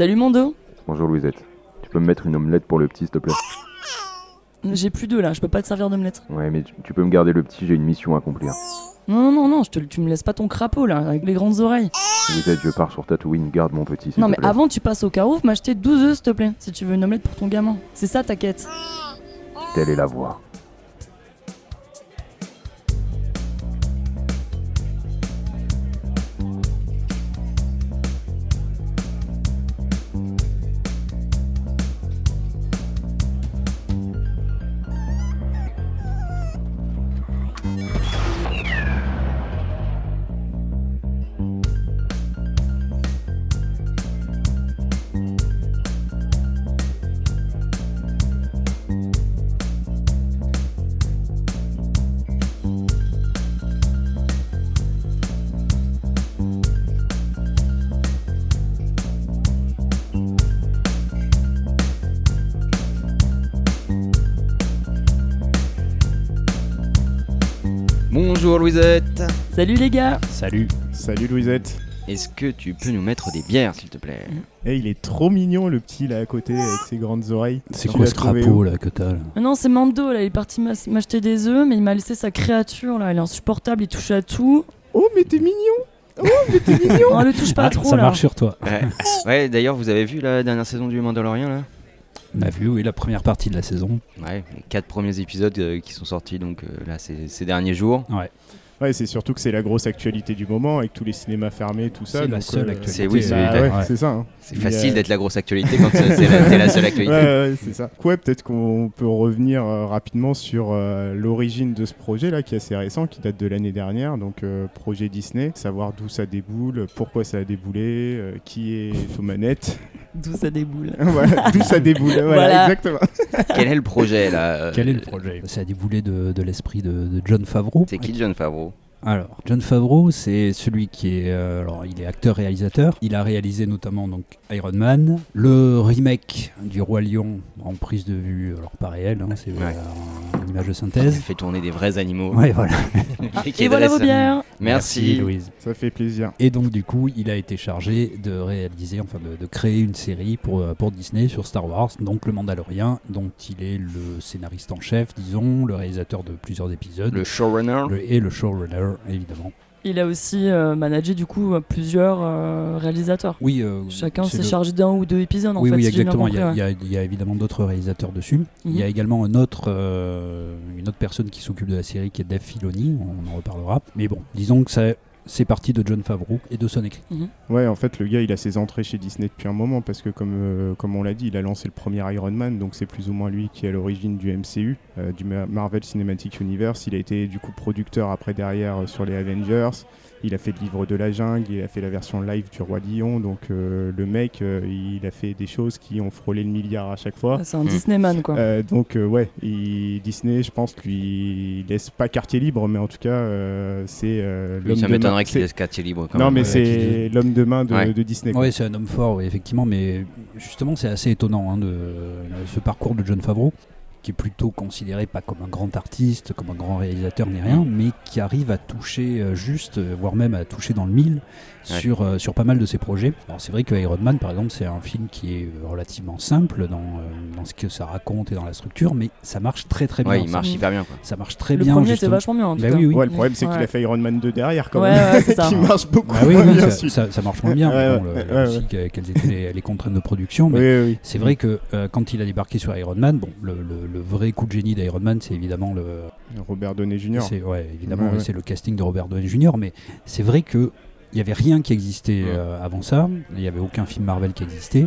Salut Mondo Bonjour Louisette. Tu peux me mettre une omelette pour le petit, s'il te plaît? J'ai plus d'œufs là, je peux pas te servir d'omelette. Ouais, mais tu, tu peux me garder le petit, j'ai une mission à accomplir. Non, non, non, je te, tu me laisses pas ton crapaud là, avec les grandes oreilles. Louisette, je pars sur Tatooine, garde mon petit, s'il Non, te mais plaît. avant, tu passes au carouf, m'acheter 12 œufs s'il te plaît, si tu veux une omelette pour ton gamin. C'est ça ta quête. Telle est la voie. Louisette. Salut les gars Salut. Salut Louisette. Est-ce que tu peux nous mettre des bières, s'il te plaît? Eh, il est trop mignon le petit là à côté avec ses grandes oreilles. C'est quoi ce crapaud là que t'as là? Ah Non, c'est Mando là, il est parti m'acheter des œufs, mais il m'a laissé sa créature là, elle est insupportable, il touche à tout. Oh, mais t'es mignon Oh, mais t'es mignon Non, le touche pas Ah, trop Ça là. marche sur toi. Ouais, ouais d'ailleurs, vous avez vu la dernière saison du Mandalorian là? On a vu, oui, la première partie de la saison. Ouais, les quatre premiers épisodes euh, qui sont sortis donc euh, là ces, ces derniers jours. Ouais, c'est surtout que c'est la grosse actualité du moment avec tous les cinémas fermés, tout ça. C'est la seule euh, actualité. C'est- oui, bah, ouais. ouais, Ouais. ça. hein. C'est facile euh, d'être la grosse actualité quand c'est la, seule Ouais, actualité. ouais, c'est ça. Ouais, peut-être qu'on peut revenir euh, rapidement sur euh, l'origine de ce projet là qui est assez récent, qui date de l'année dernière, donc euh, projet Disney, savoir d'où ça déboule, pourquoi ça a déboulé, euh, qui est aux manettes, D'où ça déboule. voilà, d'où ça déboule, voilà, Voilà. exactement. Quel est le projet là Quel est le projet? Ça a déboulé de, de l'esprit de, de John Favreau. C'est qui John Favreau? Alors, John Favreau, c'est celui qui est. euh, alors, il est acteur-réalisateur. Il a réalisé notamment donc Iron Man, le remake du Roi Lion en prise de vue, alors pas réel, hein, c'est Ouais. euh, une image de Il synthèse. fait tourner des vrais animaux. Ouais, voilà. Et voilà vos bières Merci. Louise. Ça fait plaisir. Et donc du coup, il a été chargé de réaliser, enfin de, de créer une série pour, euh, pour Disney sur Star Wars, donc le Mandalorien, dont il est le scénariste en chef, disons, le réalisateur de plusieurs épisodes, Le showrunner. le- et le showrunner, évidemment. Il a aussi euh, managé du coup euh, plusieurs euh, réalisateurs. Oui, euh, Chacun s'est le- chargé d'un ou deux épisodes en oui, fait. oui, si exactement. Il y, a, compris, il y a- il y a évidemment d'autres réalisateurs dessus. Il y a Mhm. également un autre, une autre personne qui s'occupe de la série qui est Dave Filoni, on en reparlera. Mais bon, disons que ça, c'est parti de John Favreau et de son écrit. Ouais, en fait, le gars, il a ses entrées chez Disney depuis un moment parce que, comme, euh, comme on l'a dit, il a lancé le premier Iron Man, donc c'est plus ou moins lui qui est à l'origine du MCU, euh, du Ma- Marvel Cinematic Universe. Il a été du coup producteur après derrière euh, sur les Avengers. Il a fait le livre de la jungle, il a fait la version live du Roi Lion. Donc euh, le mec, euh, il a fait des choses qui ont frôlé le milliard à chaque fois. Ah, C'est un. Disneyman quoi. Euh, donc euh, ouais, il- Disney, je pense, lui laisse pas quartier libre, mais en tout cas, euh, c'est euh, l'homme ça m'étonnerait qu'il laisse quartier libre quand Non, même. mais ouais, c'est l'homme de main de, Ouais. de Disney. Oui, c'est un homme fort, oui, effectivement, mais justement, c'est assez étonnant hein, de ce parcours de John Favreau, qui est plutôt considéré pas comme un grand artiste, comme un grand réalisateur ni rien, mais qui arrive à toucher euh, juste, euh, voire même à toucher dans le mille Ouais. sur, euh, sur pas mal de ses projets. Alors c'est vrai que Iron Man, par exemple, c'est un film qui est euh, relativement simple dans, euh, dans ce que ça raconte et dans la structure, mais ça marche très très bien. Ouais, il marche Mm. hyper bien quoi. ça marche très le bien. premier était justement. vachement bien en tout Bah cas. oui, oui. Ouais, le problème c'est qu'il a fait Iron Man 2 derrière quand Ouais, même. ouais, c'est ça. qui marche beaucoup Bah oui, moins oui, bien. ça, ça- ça marche moins bien. Bon, le- aussi, que- quelles étaient les, les contraintes de production, mais Oui, oui, oui. C'est vrai que euh, quand il a débarqué sur Iron Man, bon, le, le- le vrai coup de génie d'Iron Man, c'est évidemment le, Robert Downey Jr. c'est ouais, évidemment, Ouais, ouais. c'est le casting de Robert Downey Jr. Mais c'est vrai que il y avait rien qui existait Ouais. euh, avant ça. Il y avait aucun film Marvel qui existait.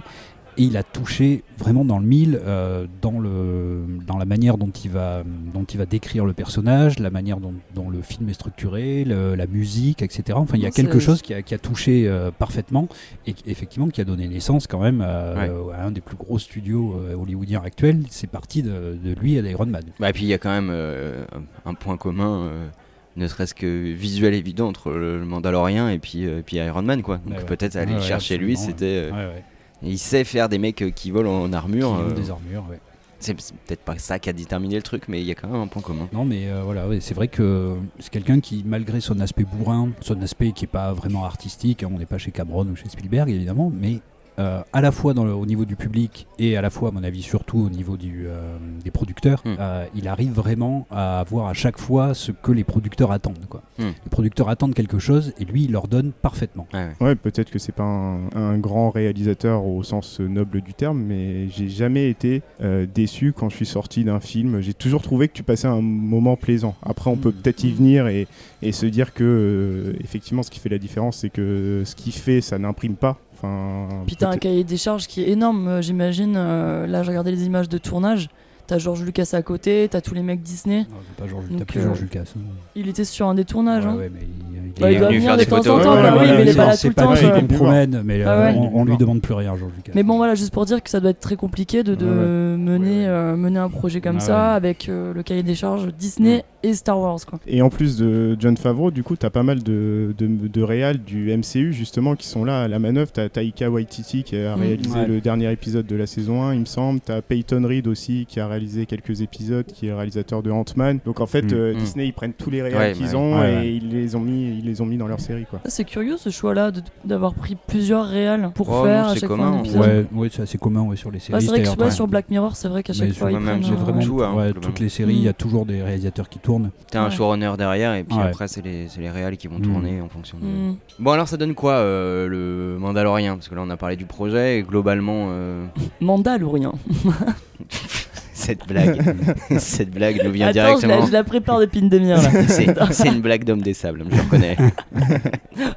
Et il a touché vraiment dans le mille, euh, dans, le, dans la manière dont il, va, dont il va décrire le personnage, la manière dont, dont le film est structuré, le- la musique, etc. Enfin, il y a quelque chose qui a, qui a touché euh, parfaitement et qui- effectivement qui a donné naissance quand même à, Ouais. à un des plus gros studios euh, hollywoodiens actuels. C'est parti de, de lui et d'Iron Man. Bah, et puis il y a quand même euh, un point commun, euh, ne serait-ce que visuel évident entre le, Mandalorien et puis, euh, et puis Iron Man quoi. Donc Ouais, peut-être aller le chercher lui, c'était. euh. Il sait faire des mecs euh, qui volent en armure. Qui des armures, ouais. c'est c'est peut-être pas ça qui a déterminé le truc, mais il y a quand même un point commun. Non, mais euh, voilà, ouais, c'est vrai que c'est quelqu'un qui, malgré son aspect bourrin, son aspect qui est pas vraiment artistique, hein, on n'est pas chez Cameron ou chez Spielberg évidemment, mais euh, à la fois dans le- au niveau du public et à la fois, à mon avis, surtout au niveau du, euh, des producteurs, Hmm. euh, il arrive vraiment à avoir à chaque fois ce que les producteurs attendent. Quoi. Hmm. Les producteurs attendent quelque chose et lui, il leur donne parfaitement. Ouais, ouais. Ouais, peut-être que c'est pas un, un grand réalisateur au sens noble du terme, mais j'ai jamais été euh, déçu quand je suis sorti d'un film. J'ai toujours trouvé que tu passais un moment plaisant. Après, on peut Mm. peut-être y venir et, et se dire que, euh, effectivement, ce qui fait la différence, c'est que ce qu'il fait, ça n'imprime pas. Enfin, Puis t'as un cahier des charges qui est énorme, euh, j'imagine. euh, là, j'ai regardé les images de tournage. T'as George Lucas à côté, t'as tous les mecs Disney. Non, c'est pas Georges, Donc, t'as plus euh, Georges Lucas. hein. Il était sur un des tournages. Ouais, hein. ouais, mais il, il Bah, Il il est doit venu venir faire de des temps en photos, temps, ouais, bah ouais, oui, ouais, mais il est c'est- pas là c'est tout le pas temps. lui qu'on promène, mais Ah euh, ouais. on, on lui demande plus rien, Georges Lucas. Mais bon, voilà, juste pour dire que ça doit être très compliqué de, de Ouais, ouais. mener, Ouais, ouais. euh, mener un projet comme Ah ça ouais. avec euh, le cahier des charges Disney et Star Wars. Quoi. Et en plus de John Favreau, du coup, t'as pas mal de, de, de réals du MCU justement qui sont là à la manœuvre. T'as Taika Waititi qui a Mm. réalisé le dernier épisode de la saison 1, il me semble. T'as Peyton Reed aussi qui a réalisé quelques épisodes, qui est le réalisateur de Ant-Man. Donc en fait, Mm. euh, Mm. Disney ils prennent tous les réals Ouais, qu'ils bah ont ouais. et Ouais, ils les ont mis, ils les ont mis dans leur série quoi. C'est curieux ce choix-là de- d'avoir pris plusieurs réals pour Oh, faire non, à c'est chaque commun, fois un épisode. Ouais, ouais c'est assez commun ouais, sur les séries. Ouais, c'est vrai que sur Black Mirror, c'est vrai qu'à chaque Mais fois ils prennent vraiment tout, hein, toutes les séries, il y a toujours des réalisateurs qui tournent. T'as un showrunner derrière et puis Ouais. après c'est les, c'est les réals qui vont Mm. tourner en fonction de... Bon alors ça donne quoi euh, le Mandalorien Parce que là on a parlé du projet et globalement euh, Mandal ou rien. cette blague cette blague nous vient Attends, je la, directement. je la prépare depuis une demi-heure. C'est c'est une blague d'homme des sables, je reconnais.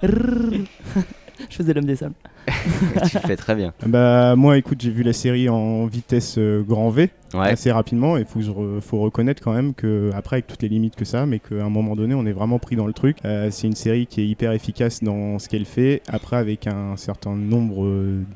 je faisais l'homme des sables. tu fais très bien. Bah moi, écoute, j'ai vu la série en vitesse euh, grand V Ouais. assez rapidement et faut, faut reconnaître quand même que après avec toutes les limites que ça, a, mais qu'à un moment donné, on est vraiment pris dans le truc. Euh, c'est une série qui est hyper efficace dans ce qu'elle fait. Après, avec un certain nombre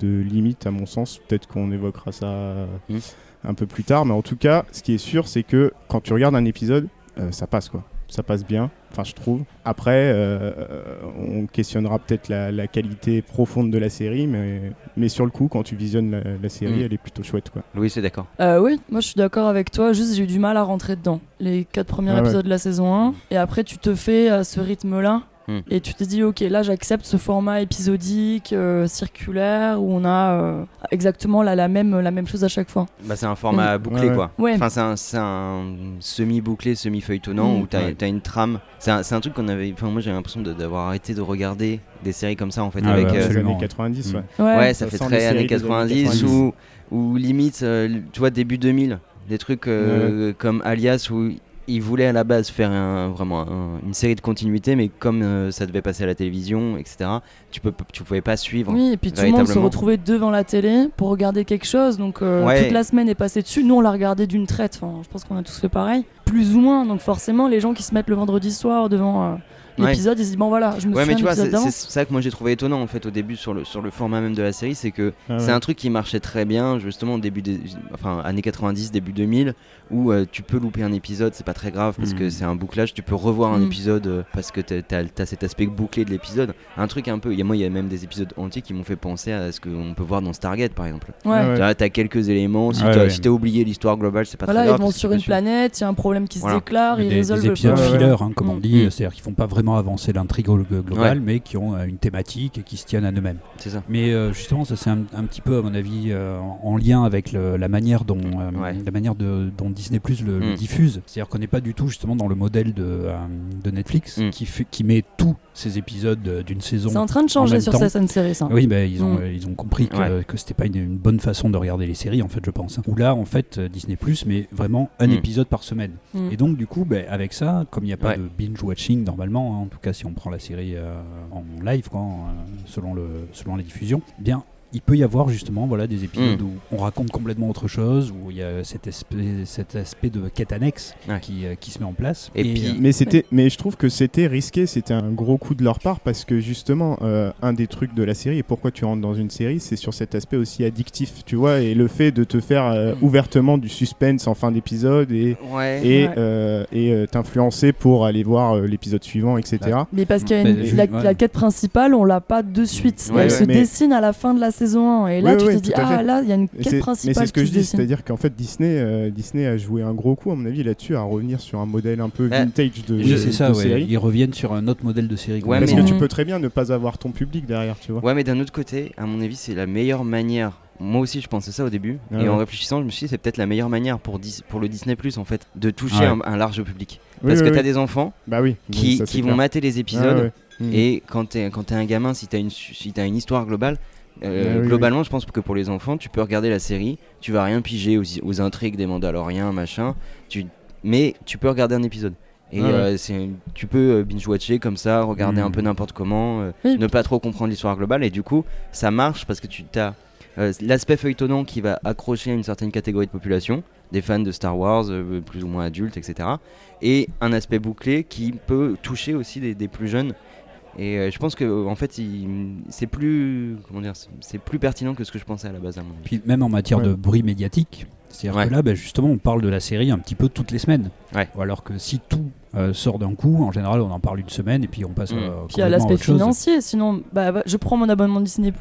de limites, à mon sens, peut-être qu'on évoquera ça euh, Mm. Un peu plus tard. Mais en tout cas, ce qui est sûr, c'est que quand tu regardes un épisode, euh, ça passe quoi. Ça passe bien, enfin je trouve. Après, euh, euh, on questionnera peut-être la, la qualité profonde de la série, mais, mais sur le coup, quand tu visionnes la, la série, Mm. elle est plutôt chouette quoi. Louis c'est d'accord. Euh, oui, moi je suis d'accord avec toi. Juste, j'ai eu du mal à rentrer dedans. Les quatre premiers Ah ouais. épisodes de la saison 1. Et après, tu te fais à ce rythme-là. Et tu te dis, ok, là j'accepte ce format épisodique, euh, circulaire, où on a euh, exactement la, la, même, la même chose à chaque fois. Bah, c'est un format bouclé Ouais, quoi. Ouais. Enfin, c'est un, c'est un semi-bouclé, semi-feuilletonnant Mm. où t'as Ouais. as une trame. C'est un, c'est un truc qu'on avait. Enfin, moi j'ai l'impression d'avoir arrêté de regarder des séries comme ça en fait. Ah avec, ouais, euh, les années 90, Mm. ouais. Ouais. Ouais, ça Ça fait très années séries des années 90 90. ou, ou limite, euh, tu vois, début 2000. Des trucs euh, comme Alias où ils voulaient à la base faire un, vraiment un- une série de continuité, mais comme euh, ça devait passer à la télévision, etc., tu, peux, tu pouvais pas suivre. Oui, et puis tout le monde se retrouvait devant la télé pour regarder quelque chose. Donc euh, Ouais. toute la semaine est passée dessus. Nous, on l'a regardé d'une traite. Enfin, je pense qu'on a tous fait pareil. Plus ou moins. Donc forcément, les gens qui se mettent le vendredi soir devant euh, Ouais. l'épisode, ils se disent, bon voilà, je me Ouais, mais tu vois, c'est ça que moi j'ai trouvé étonnant en fait au début sur le, sur le format même de la série, c'est que Ah c'est ouais. un truc qui marchait très bien justement au début des enfin années 90 début 2000 où euh, tu peux louper un épisode c'est pas très grave parce que Mm. c'est un bouclage tu peux revoir un Mm. épisode euh, parce que t'as as, cet aspect bouclé de l'épisode un truc un peu il y a moi il y a même des épisodes entiers qui m'ont fait penser à ce qu'on peut voir dans Stargate par exemple Ouais. Ah ouais. T'as quelques éléments si Ouais, t'as ouais. si t'as oublié l'histoire globale c'est pas Voilà, très ils grave vont parce que sur une planète, il y a un problème qui Voilà. se déclare, ils résolvent des le épisodes problème. hein, comme on Mm. dit, Mm. c'est-à-dire qu'ils font pas vraiment avancer l'intrigue glo- globale, mais qui ont euh, une thématique et qui se tiennent à eux-mêmes. c'est ça Mais euh, justement, ça c'est un, un petit peu, à mon avis, euh, en, en lien avec le- la manière dont, euh, Ouais. la manière de, dont Disney Plus le, le Mm. diffuse. C'est-à-dire qu'on n'est pas du tout justement dans le modèle de, euh, de Netflix Mm. qui, fait- qui met tous ces épisodes d'une saison. C'est en train de changer sur temps. cette série, ça. Oui, ben, ils, ont, Mm. ils ont compris que, Ouais. que c'était pas une, une bonne façon de regarder les séries, en fait, je pense. Où là, en fait, Disney Plus met vraiment un Mm. épisode par semaine. Mm. Et donc, du coup, ben, avec ça, comme il n'y a pas Ouais. de binge-watching normalement, hein, en tout cas si on prend la série euh, en live, euh, selon, le, selon la diffusion, bien. Il peut y avoir justement voilà, des épisodes Mm. où on raconte complètement autre chose, où il y a cet aspect, cet aspect de quête annexe Ouais. qui, euh, qui se met en place. Et puis- Mais c'était, mais je trouve que c'était risqué, c'était un gros coup de leur part parce que justement, euh, un des trucs de la série et pourquoi tu rentres dans une série, c'est sur cet aspect aussi addictif, tu vois, et le fait de te faire euh, ouvertement du suspense en fin d'épisode et ouais et Ouais. euh, et euh, t'influencer pour aller voir euh, l'épisode suivant, etc. Mais parce qu'il y a Mais une- je- la, quête principale, on l'a pas de suite. Ouais, Elle ouais, se mais- dessine à la fin de la saison 1. Et là, Oui, tu oui, te dis, ah là, il y a une quête c'est- mais principale c'est ce que je dis, c'est-à-dire qu'en fait Disney, euh, Disney a joué un gros coup à mon avis là-dessus à revenir sur un modèle un peu vintage de, je- de- c'est ça, de ouais. série. Ils reviennent sur un autre modèle de série. Ouais, Parce mais- que tu peux très bien ne pas avoir ton public derrière, tu vois. Ouais, mais d'un autre côté, à mon avis, c'est la meilleure manière. Moi aussi, je pensais ça au début. Ah et en réfléchissant, je me suis dit, c'est peut-être la meilleure manière pour, Dis- pour le Disney Plus, en fait, de toucher Ouais. un, un large public. Parce oui, que oui. t'as des enfants Bah oui. qui, ça, c'est qui vont mater les épisodes. Ah ouais. Mhm. Et quand t'es quand un gamin, si t'as une su- si t'as une histoire globale, euh, Ah oui, globalement, je pense que pour les enfants, tu peux regarder la série, tu vas rien piger aux, aux intrigues des Mandaloriens, machin. Tu mais tu peux regarder un épisode. Et Ah ouais. euh, c'est tu peux euh, binge watcher comme ça, regarder un peu n'importe comment, euh, ne pas trop comprendre l'histoire globale. Et du coup, ça marche parce que tu as l'aspect feuilletonnant qui va accrocher à une certaine catégorie de population, des fans de Star Wars, plus ou moins adultes, etc. Et un aspect bouclé qui peut toucher aussi des, des plus jeunes. Et euh, je pense que en fait, il- c'est plus comment dire, c'est- plus pertinent que ce que je pensais à la base à mon avis. Puis même en matière Ouais. de bruit médiatique, c'est-à-dire Ouais. que là, bah, justement, on parle de la série un petit peu toutes les semaines. Ouais. Ou alors que si tout euh, sort d'un coup, en général, on en parle une semaine et puis on passe Mm. euh, Puis il y a complètement à l'aspect financier. Sinon, bah, bah, je prends mon abonnement Disney,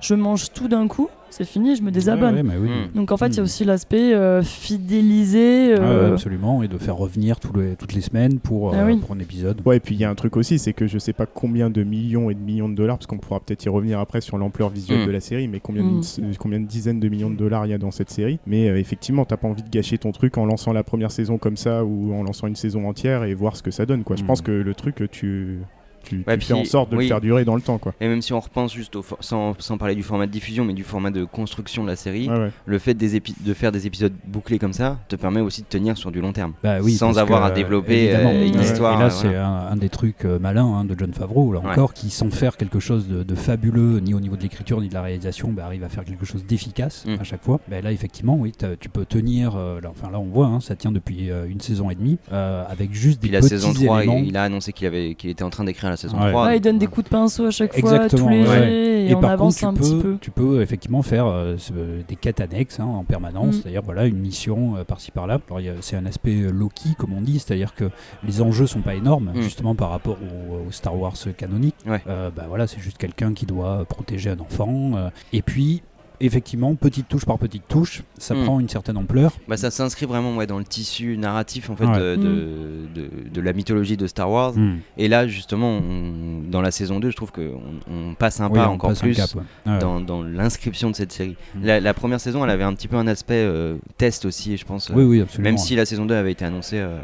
je mange tout d'un coup, c'est fini, je me désabonne. Ouais, ouais, mais oui. Mm. Donc en fait, il y a Mm. aussi l'aspect euh, fidélisé. Ah ouais, euh, absolument, et de faire revenir toutes les semaines pour, Ah euh, oui. pour un épisode. Ouais, et puis il y a un truc aussi, c'est que je sais pas combien de millions et de millions de dollars, parce qu'on pourra peut-être y revenir après sur l'ampleur visuelle Mm. de la série, mais combien, de, combien de dizaines de millions de dollars il y a dans cette série. Mais euh, effectivement, t'as pas envie de gâcher ton truc en lançant la première saison comme ça ou en lançant une saison entière et voir ce que ça donne. Quoi. Je pense que le truc, tu, tu, Ouais, tu fais en sorte de oui. le faire durer dans le temps. Quoi. Et même si on repense juste au sans, sans parler du format de diffusion, mais du format de construction de la série, Ouais, ouais. le fait des de faire des épisodes bouclés comme ça te permet aussi de tenir sur du long terme. Bah oui, Sans avoir que, à euh, développer, évidemment. euh, une histoire, Et là, euh, c'est un, un des trucs euh, malins hein, de John Favreau, là Ouais. encore, qui sans faire quelque chose de, de fabuleux, ni au niveau de l'écriture, ni de la réalisation, bah, arrive à faire quelque chose d'efficace Mm. à chaque fois. Bah, là, effectivement, oui, tu peux tenir. euh, là, enfin, là, on voit, hein, ça tient depuis euh, une saison et demie, euh, avec juste des Puis la petits saison 3, éléments. il, il a annoncé qu'il était en train d'écrire la saison Ouais. 3. ouais, il donne des coups de pinceau à chaque fois, tout léger, ouais. et, on par avance contre, un tu petit peux, peu. tu peux effectivement faire euh, ce- des quêtes annexes hein, en permanence, Mm. c'est-à-dire voilà une mission euh, par-ci par-là. C'est un aspect euh, low-key comme on dit, c'est-à-dire que les enjeux sont pas énormes Mm. justement par rapport au, au Star Wars canonique. Ouais. Euh, bah voilà, c'est juste quelqu'un qui doit protéger un enfant. euh, et puis effectivement, petite touche par petite touche, ça Mm. prend une certaine ampleur. Bah, ça s'inscrit vraiment ouais, dans le tissu narratif en fait Ouais. de, de, de- de la mythologie de Star Wars. Et là justement, on- dans la saison 2, je trouve qu'on on passe un Oui, pas encore plus cap, ouais. Ouais. dans, dans l'inscription de cette série. La, la première saison, elle avait un petit peu un aspect euh, test aussi, je pense. euh, Oui, oui, absolument. Même si la saison 2 avait été annoncée euh,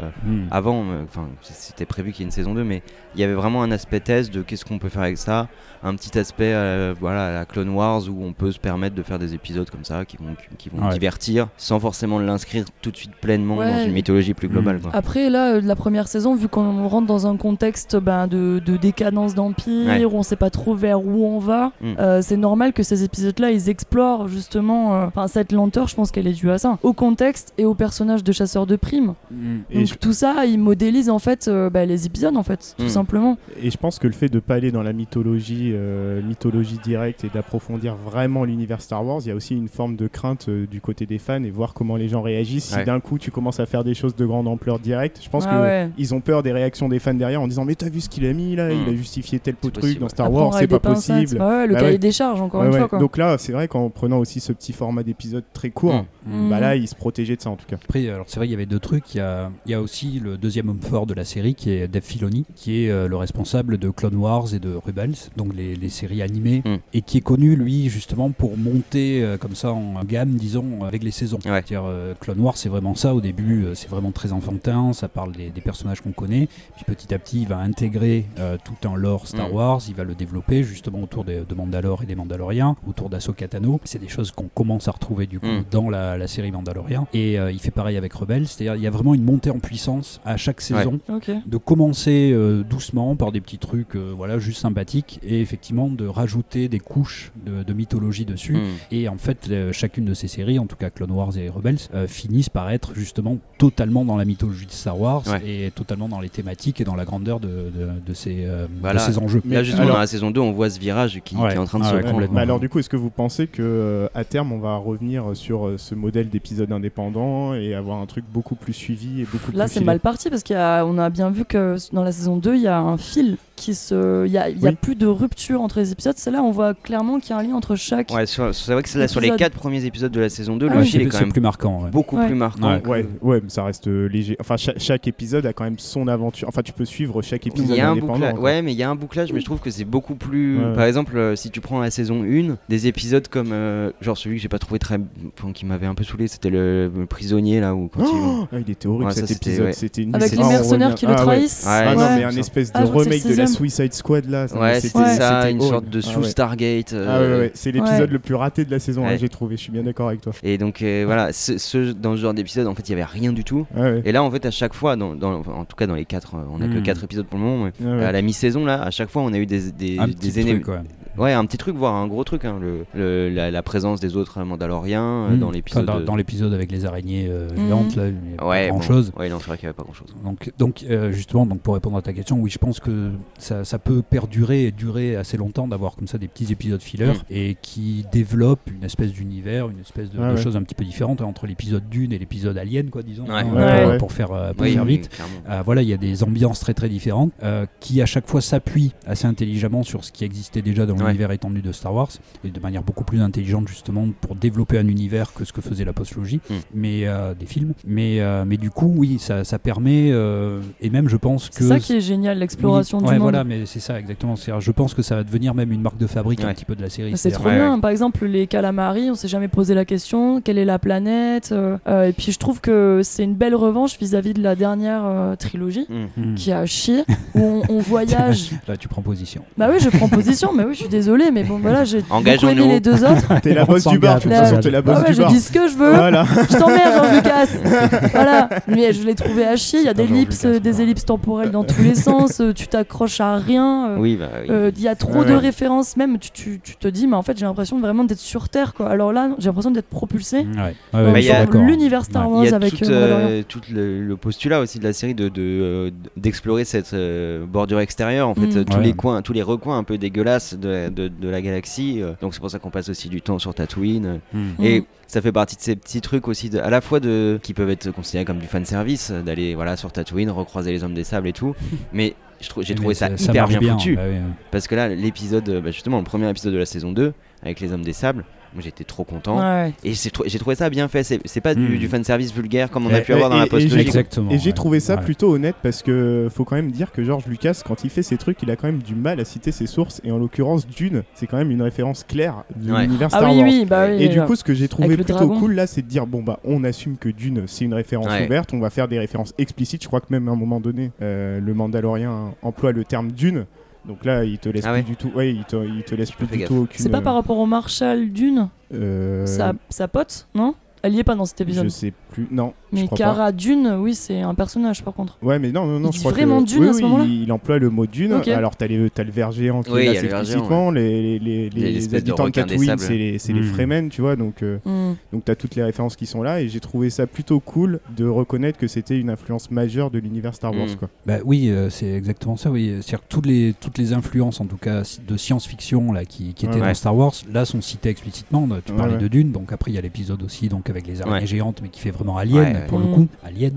avant, euh, enfin c'était prévu qu'il y ait une saison 2, mais il y avait vraiment un aspect test de qu'est-ce qu'on peut faire avec ça, un petit aspect euh, voilà, à la Clone Wars où on peut se permettre de faire des épisodes comme ça qui vont, qui vont Ouais. divertir sans forcément l'inscrire tout de suite pleinement dans une mythologie plus globale. Mm. quoi. Après, là, euh, la première saison, vu qu'on rentre dans un contexte ben, de, de décadence d'empire, Ouais. où on sait pas trop vers où on va, Mm. euh, c'est normal que ces épisodes-là, ils explorent justement. euh, Enfin, cette lenteur, je pense qu'elle est due à ça. Au contexte et au personnage de chasseur de primes. Mm. Et Donc je- tout ça, il modélise en fait euh, bah, les épisodes, en fait, tout simplement. Et je pense que le fait de pas aller dans la mythologie, euh, mythologie directe et d'approfondir vraiment l'univers Star Wars, il y a aussi une forme de crainte euh, du côté des fans et voir comment les gens réagissent. Si Ouais. d'un coup tu commences à faire des choses de grande ampleur directe, je pense Ah que ouais. ils ont peur des réactions des fans derrière en disant mais t'as vu ce qu'il a mis là, Mm. il a justifié tel truc possible, dans. Star Wars, c'est pas possible. Ouais, le Bah cahier ouais. des charges, encore Ouais, une ouais. fois. Quoi. Donc là, c'est vrai qu'en prenant aussi ce petit format d'épisode très court, Mm. Mm. bah là, ils se protégeaient de ça en tout cas. Après, alors c'est vrai qu'il y avait deux trucs. Il y a, il y a aussi le deuxième homme fort de la série qui est Dave Filoni, qui est euh, le responsable de Clone Wars et de Rebels, donc les, les séries animées, Mm. et qui est connu lui justement pour monter euh, comme ça en gamme, disons, avec les saisons. Ouais. C'est-à-dire euh, Clone Wars, c'est vraiment ça. Au début, euh, c'est vraiment très enfantin. Ça parle des, des personnages qu'on connaît. Puis petit à petit, il va intégrer euh, tout un lore Star Mm. Wars. Il va le développer justement autour des, de Mandalore et des Mandaloriens, autour d'Ahsoka Tano. C'est des choses qu'on commence à retrouver du coup Mm. dans la, la série Mandalorian. Et euh, il fait pareil avec Rebels. C'est-à-dire, il y a vraiment une montée en puissance à chaque saison de commencer euh, doucement par des petits trucs euh, voilà juste sympathiques et effectivement de rajouter des couches de, de mythologie dessus Mm. et en fait euh, chacune de ces séries en tout cas Clone Wars et Rebels euh, finissent par être justement totalement dans la mythologie de Star Wars Ouais. et totalement dans les thématiques et dans la grandeur de, de, de ces, euh, de Voilà. ces enjeux Mais Là justement alors- dans la saison 2, on voit ce virage qui, Ouais. qui est en train de Ah se complètement. Alors du coup, est-ce que vous pensez que à terme, on va revenir sur ce modèle d'épisode indépendant et avoir un truc beaucoup plus suivi et beaucoup Là, plus c'est filé. mal parti parce qu'on a, a bien vu que dans la saison 2, il y a un fil qui se. Il y a, y a Oui. plus de rupture entre les épisodes. C'est là on voit clairement qu'il y a un lien entre chaque. Ouais, sur- c'est vrai que c'est là, sur les Épisode. 4 premiers épisodes de la saison 2, Ah le oui. fil est c'est quand c'est même plus marquant. ouais. beaucoup Ouais. plus marquant. Ouais. que- Ouais, ouais, mais ça reste euh, léger. Enfin, cha- chaque épisode a quand même son aventure. Enfin, tu peux suivre chaque Il épisode y a un indépendant. bouclage, quoi. ouais, mais il y a un bouclage, mais je trouve que c'est beaucoup plus. Ouais. Par exemple, euh, si tu prends la saison 1, des épisodes comme euh, genre celui que j'ai pas trouvé très, enfin, qui m'avait un peu saoulé, c'était le, le prisonnier là où quand ils vont- ah, il était horrible Ouais, ça, cet c'était- épisode. ouais. C'était nul. Avec les on mercenaires revient- qui le Ah ouais. trahissent. Ouais, Ah non, mais un espèce de Ah, je crois que c'est remake le de la. Suicide Squad là. Ouais, c'était- ça, c'était une sorte de Ah sous. Stargate. Ah ouais, euh, ouais, c'est l'épisode Ouais. le plus raté de la saison, hein, j'ai trouvé. Je suis bien d'accord avec toi. Et donc euh, voilà, ce, ce- dans ce genre d'épisode, en fait, il y avait rien du tout. Ah ouais. Et là, en fait, à chaque fois, dans, dans- en tout cas dans les 4 on a que Hmm. 4 épisodes pour le moment. mais Ah ouais. À la mi-saison, là, à chaque fois, on a eu des, des, Ouais. Un petit truc, voire un gros truc. hein, le, le- la, la présence des autres Mandaloriens euh, Mm. dans Enfin, l'épisode. dans, de- dans l'épisode avec les araignées euh, géantes, là, il n'y a Ouais, pas bon. grand chose. Ouais, non, c'est vrai qu'il n'y avait pas grand chose. Donc, donc euh, justement, donc pour répondre à ta question, oui, je pense que ça, ça peut perdurer et durer assez longtemps d'avoir comme ça des petits épisodes fillers Mm. et qui développent une espèce d'univers, une espèce de, Ah de ouais. choses un petit peu différentes entre l'épisode d'une et l'épisode Alien, quoi, disons, Ouais. hein, Ouais, pour, ouais. pour faire, euh, pour Oui, faire vite. Euh, voilà, il y a des ambiances très très différentes euh, qui à chaque fois s'appuient assez intelligemment sur ce qui existait déjà dans Ouais. L'univers étendu de Star Wars et de manière beaucoup plus intelligente justement pour développer un univers que ce que faisait la postlogie, Mm. mais euh, des films. Mais euh, mais du coup, oui, ça, ça permet euh, et même je pense que C'est ça qui est génial, l'exploration Oui, du ouais, monde. voilà, mais c'est ça exactement. Je pense que ça va devenir même une marque de fabrique un petit peu de la série. Mais C'est trop Ouais, bien. Par exemple, les calamari, on s'est jamais posé la question quelle est la planète Et puis je trouve que c'est une belle revanche vis-à-vis de la dernière euh, trilogie Mm. Mm. qui a chier, où on, on voyage. Là, tu prends position. bah oui, je prends position, mais oui, je suis désolée, mais bon, voilà, j'ai aimé les deux autres. T'es la On boss du bar, de toute s'engage. façon, t'es la boss Ah ouais, du je bar. dis ce que je veux. Voilà. Je t'emmerde, Lucas. voilà. Mais je l'ai trouvé à chier. Il y a des ellipses, Lucas, des ellipses temporelles dans tous les sens. euh, Tu t'accroches à rien. euh, Oui, bah oui. euh, Il y a trop Ouais, de ouais. références, même tu, tu, tu te dis, mais en fait, j'ai l'impression vraiment d'être sur Terre, quoi. Alors là, j'ai l'impression d'être propulsé je l'univers Star. Wars avec tout, euh, euh, le, postulat aussi de la série de, de, euh, d'explorer cette euh, bordure extérieure, en fait, Mm. euh, tous les coins, tous les recoins un peu dégueulasses de, de, de la galaxie. euh, donc c'est pour ça qu'on passe aussi du temps sur Tatooine. euh, Mm. Et Mm. ça fait partie de ces petits trucs aussi, de, à la fois de qui peuvent être considérés comme du fan service, d'aller voilà sur Tatooine, recroiser les hommes des sables et tout. Mais j'ai trouvé ça, ça hyper bien, foutu. bah oui. Parce que là, l'épisode, euh, bah, justement, le premier épisode de la saison 2, avec les hommes des sables, moi j'étais trop content. Ouais. Et j'ai trou- j'ai trouvé ça bien fait. C'est pas du, Mm. du fan service vulgaire comme on a Et- pu avoir dans et- la post Exactement. Et j'ai ouais. trouvé ça Ouais. plutôt honnête parce que faut quand même dire que George Lucas, quand il fait ses trucs, il a quand même du mal à citer ses sources. Et en l'occurrence, Dune, c'est quand même une référence claire de Ouais. l'univers Ah Star oui, Wars. oui, bah oui. Et du là. coup, ce que j'ai trouvé Avec plutôt cool là, c'est de dire bon bah on assume que Dune c'est une référence Ouais. ouverte, on va faire des références explicites. Je crois que même à un moment donné, euh, le Mandalorien emploie le terme Dune. Donc là, il te laisse Ah plus du tout. Ouais, il te, il te laisse plus du gaffe. tout aucune. C'est pas par rapport au Marshall Dune, euh, sa, sa pote, non? Elle y est pas dans cet Je épisode. sais plus. Non. je Mais pas. Cara Dune, oui, c'est un personnage par contre. Ouais, mais non, non, non, Il je dit crois vraiment que... Dune oui, à ce oui, moment-là il, il emploie le mot dune. Ok. Alors, t'as, les, t'as le ver géant qui Oui, est là explicitement. Les, les, les, habitants de Tatooine, c'est les, c'est les Mm. Fremen, tu vois. Donc, euh, Hmm. donc t'as toutes les références qui sont là. Et j'ai trouvé ça plutôt cool de reconnaître que c'était une influence majeure de l'univers Star Wars. Mm. Quoi. Bah oui, euh, c'est exactement ça. Oui, c'est-à-dire que toutes les toutes les influences, en tout cas de science-fiction là, qui, qui étaient Ouais. dans Star Wars, là sont citées explicitement. Tu parlais de Dune, donc après il y a l'épisode aussi, donc avec les araignées Ouais. géantes, mais qui fait vraiment Alien Ouais, ouais. pour le Mm. coup, Aliens.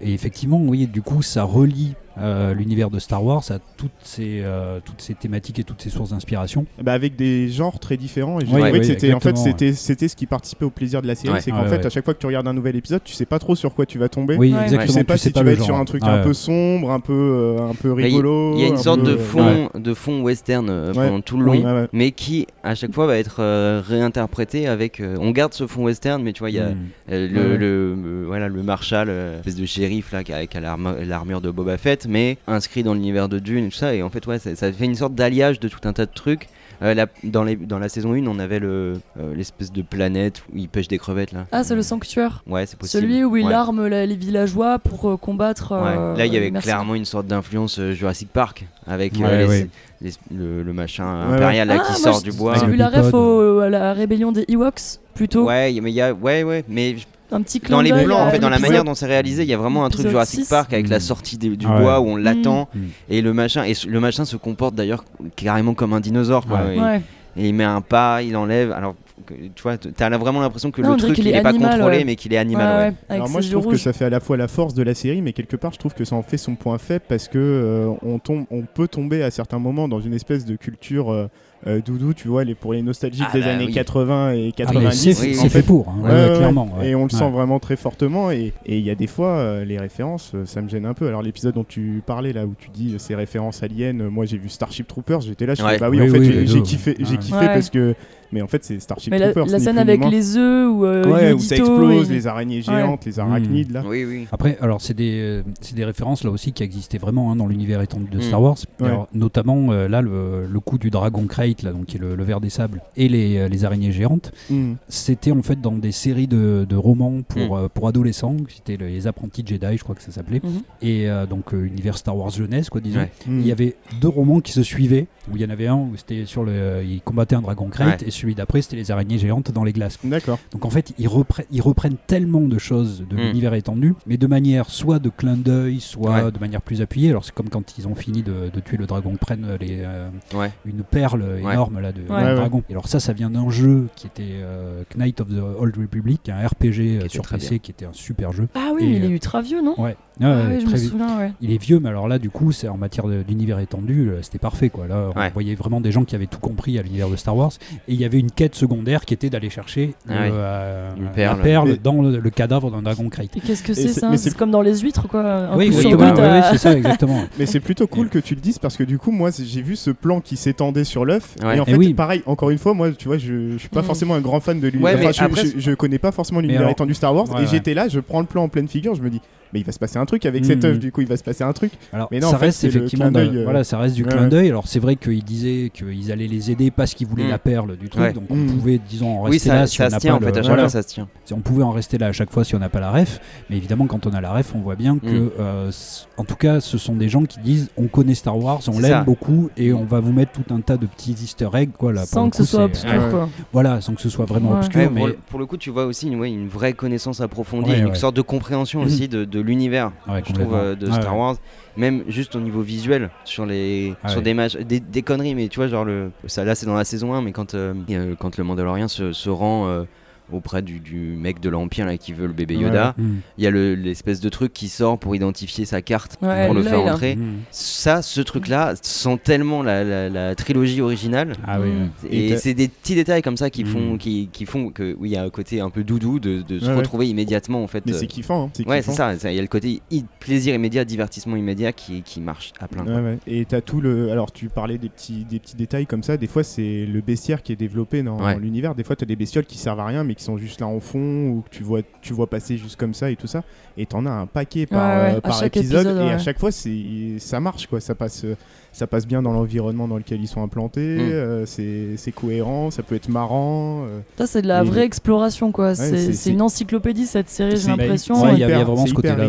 Et effectivement, oui, du coup, ça relie euh, l'univers de Star Wars à toutes ces euh, toutes ces thématiques et toutes ces sources d'inspiration. Bah, avec des genres très différents. Et j'ai Oui, trouvé oui, que c'était, en fait, c'était, c'était ce qui participait au plaisir de la série. Ouais. C'est qu'en fait, ouais. à chaque fois que tu regardes un nouvel épisode, tu sais pas trop sur quoi tu vas tomber. Oui, Ouais. exactement. Tu sais pas si tu vas être genre. sur un truc un ouais. peu sombre, un peu, euh, un peu rigolo. Il y a une un sorte peu- de fond, de fond western euh, Ouais. pendant tout le long, mais qui à chaque fois va être euh, réinterprété avec. euh, on garde ce fond western, mais tu vois, il y a Mm. euh, le, Ouais. le, euh, voilà, le Marshal, espèce de shérif là, qui a, a l'armure de Boba Fett, mais inscrit dans l'univers de Dune et tout ça. Et en fait, ouais, ça, ça fait une sorte d'alliage de tout un tas de trucs. Euh, la- dans, les, dans la saison 1, on avait le, euh, l'espèce de planète où ils pêchent des crevettes là. Ah, c'est le sanctuaire. Ouais, c'est possible. Celui où il Ouais. arme la- les villageois pour euh, combattre. Ouais. Là, il y avait clairement une sorte d'influence euh, Jurassic Park avec euh, Ouais, les- ouais. les- le, le machin Ouais, impérial là, Ah, qui moi, sort je- du bois. J'ai vu la ref au- à la rébellion des Ewoks, plutôt. Ouais, mais il y a, ouais, ouais, mais Un petit clin dans les plans, en fait, dans la manière dont c'est réalisé, il y a vraiment un truc Jurassic 6. Park avec la Mm. sortie des- du Ah ouais. bois où on l'attend Mm. et le machin et le machin se comporte d'ailleurs carrément comme un dinosaure quoi. Ouais. Et, Ouais. et il met un pas, il enlève. Alors que- tu vois, t'as vraiment l'impression que Non, le truc qu'il il est est pas animal, contrôlé, ouais. mais qu'il est animal. Ouais, ouais. ouais, avec Alors moi je trouve que ça fait à la fois la force de la série mais quelque part je trouve que ça en fait son point faible parce que euh, on tombe on peut tomber à certains moments dans une espèce de culture euh, euh, doudou tu vois les pour les nostalgiques Ah des bah années oui. 80 et Ah, mais 90 c'est oui, c'est en fait pour, hein, Ouais, ouais, ouais, ouais. clairement. ouais. Et on le sent vraiment très fortement. Et et il y a des fois, euh, les références, euh, ça me gêne un peu. Alors, l'épisode dont tu parlais, là, où tu dis euh, ces références aliens, euh, moi j'ai vu Starship Troopers, j'étais là, je Ouais. fais, bah oui, Oui, en fait, oui, j'ai- kiffé, j'ai Ouais. kiffé Ouais. parce que. Mais en fait, c'est Starship Mais la, Troopers. la ni scène avec les œufs ou euh, Ouais, où ça explose, il- les araignées géantes, les arachnides, là. Oui, oui. Après, alors c'est des, euh, des références là aussi qui existaient vraiment hein, dans l'univers étendu de. Star Wars. Ouais. Alors, notamment euh, là le, le coup du dragon crate là, donc qui est le, le ver des sables et les, euh, les araignées géantes. Mm. C'était en fait dans des séries de, de romans pour, Mm. euh, pour adolescents. C'était les apprentis Jedi, je crois que ça s'appelait. Mhm. Et euh, donc euh, univers Star Wars jeunesse quoi disons. Ouais. Il y avait deux romans qui se suivaient, où il y en avait un où c'était sur le, euh, il combattait un dragon crate, Ouais. et celui d'après c'était les araignées géantes dans les glaces. D'accord. Donc en fait, ils, reprennent- ils reprennent tellement de choses de Mm. l'univers étendu, mais de manière soit de clin d'œil, soit Ouais. de manière plus appuyée. Alors c'est comme quand ils ont fini de, de tuer le dragon, ils prennent les, euh, Ouais. une perle énorme là de, Ouais. de Ouais, dragon. Et alors ça, ça vient d'un jeu qui était euh, Knight of the Old Republic, un RPG euh, sur PC qui était un super jeu. Ah oui, Et, mais il est ultra vieux, non? Ouais. Ah Ouais, oui, je me vi- souviens, ouais. il est vieux, mais alors là, du coup, c'est en matière d'univers étendu, c'était parfait, quoi. Là, on Ouais. voyait vraiment des gens qui avaient tout compris à l'univers de Star Wars, et il y avait une quête secondaire qui était d'aller chercher Ah ouais. euh, la perle. Mais- dans le, le cadavre d'un dragon crate. Et qu'est-ce que c'est ça C'est comme dans les huîtres, quoi. Un oui, ouais, ouais, c'est ça, exactement. Mais c'est plutôt cool que tu le dises parce que du coup, moi, j'ai vu ce plan qui s'étendait sur l'œuf. Ouais. Et en Et fait, oui. pareil, encore une fois, moi, tu vois, je, je suis pas forcément un grand fan de l'univers. Ouais, mais enfin, je, après, je- je connais pas forcément l'univers étendu Star Wars. Et j'étais là, je prends le plan en pleine figure, je me dis, mais il va se passer un truc avec Mm. cet œuf. Du coup, il va se passer un truc. Alors, Mais non, ça en fait, reste effectivement, euh, voilà, ça reste du ouais, clin ouais. d'œil. Alors c'est vrai qu'ils disaient qu'ils allaient les aider parce qu'ils voulaient Mm. la perle du truc, Ouais. donc on Mm. pouvait, disons, en Oui, rester ça, là si ça on n'a pas en fait, le- à chaque voilà. fois ça se tient. Si on pouvait en rester là à chaque fois si on n'a pas la ref, mais évidemment quand on a la ref, on voit bien que, euh, en tout cas, ce sont des gens qui disent on connaît Star Wars, on l'aime beaucoup et on va vous mettre tout un tas de petits Easter eggs quoi là. pour Sans que ce coup, soit obscur, quoi. Voilà, sans que ce soit vraiment obscur, mais pour, le- coup, tu vois aussi une, vraie connaissance approfondie, une sorte de compréhension aussi de, de l'univers, Ouais, je trouve, euh, de Ouais, Star. Wars. Même juste au niveau visuel, sur, les, Ah sur des matchs, des, des conneries, mais tu vois, genre, le, ça, là c'est dans la saison 1, mais quand, euh, euh, quand le Mandalorien se, se rend auprès du, du mec de l'Empire là, qui veut le bébé. Yoda, Mm. il y a le- l'espèce de truc qui sort pour identifier sa carte, Ouais, pour le faire a- entrer. Mm. Ça, ce truc-là, sent tellement la, la- la trilogie originale. Ah oui. Et c'est des petits détails comme ça qui Mm. font, qui, qui font que oui, il y a un côté un peu doudou de, de se Ouais, ouais. retrouver immédiatement en fait. Mais euh, c'est kiffant. hein, c'est ouais, kiffant. c'est ça. Il y a le côté i- plaisir immédiat, divertissement immédiat qui, qui marche à plein. quoi. Ouais, ouais. Et t'as tout le. Alors, tu parlais des petits, des petits détails comme ça. Des fois, c'est le bestiaire qui est développé dans Ouais. l'univers. Des fois, t'as des bestioles qui servent à rien, mais qui sont juste là en fond, ou que tu vois, tu vois passer juste comme ça et tout ça. Et t'en as un paquet par, Ouais, ouais, euh, par épisode. Et à chaque fois, c'est ça marche, quoi. Ça passe, euh, ça passe bien dans l'environnement dans lequel ils sont implantés. Mm. euh, c'est c'est cohérent, ça peut être marrant. euh. Ça, c'est de la Et- vraie exploration, quoi. c'est- c'est c'est- c'est une encyclopédie, cette série, j'ai l'impression. Ouais, il y y a vraiment ce côté-là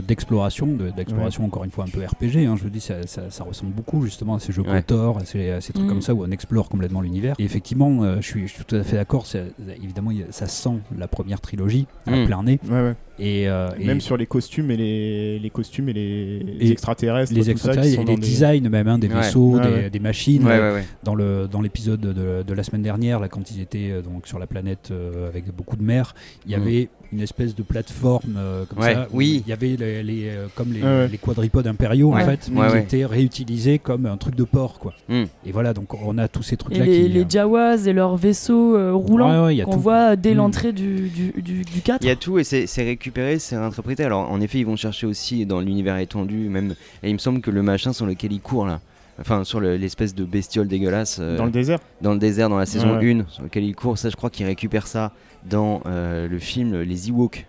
d'exploration, de, d'exploration encore une fois un peu RPG. hein, je vous dis, ça, ça, ça ressemble beaucoup justement à ces jeux Ouais. KOTOR, à ces, à ces trucs Mm. comme ça où on explore complètement l'univers. Et effectivement, euh, je, suis, je suis tout à fait d'accord. c'est- Évidemment, ça sent la première trilogie à Mm. plein nez. Et, euh, et Même sur les costumes et les, les costumes et les, extraterrestres. les ça, extraterrestres et des- designs même hein, des Ouais. vaisseaux, Ouais, des, ouais. des machines. Ouais, euh, ouais, ouais. Dans le dans l'épisode de, de la semaine dernière, là, quand ils étaient euh, donc sur la planète euh, avec beaucoup de mer, il y Mm. avait une espèce de plateforme euh, comme Ouais, ça. oui. Il y avait les, les, euh, comme les, Ouais, les quadripodes impériaux Ouais. en fait, Ouais, qui ouais. étaient réutilisés comme un truc de port quoi. Mm. Et voilà, donc on a tous ces trucs Et là les, qui. les euh, Jawas et leurs vaisseaux euh, roulants qu'on voit dès Mm. l'entrée du, du, du, du 4. Il y a tout et c'est récupéré, c'est réinterprété. Alors en effet, ils vont chercher aussi dans l'univers étendu, même. Et il me semble que le machin sur lequel il court là. Enfin, sur le- l'espèce de bestiole dégueulasse euh, Dans le désert dans le désert, dans la saison Ouais. 1, sur lequel il court, ça je crois qu'il récupère ça dans euh, le film Les Ewoks.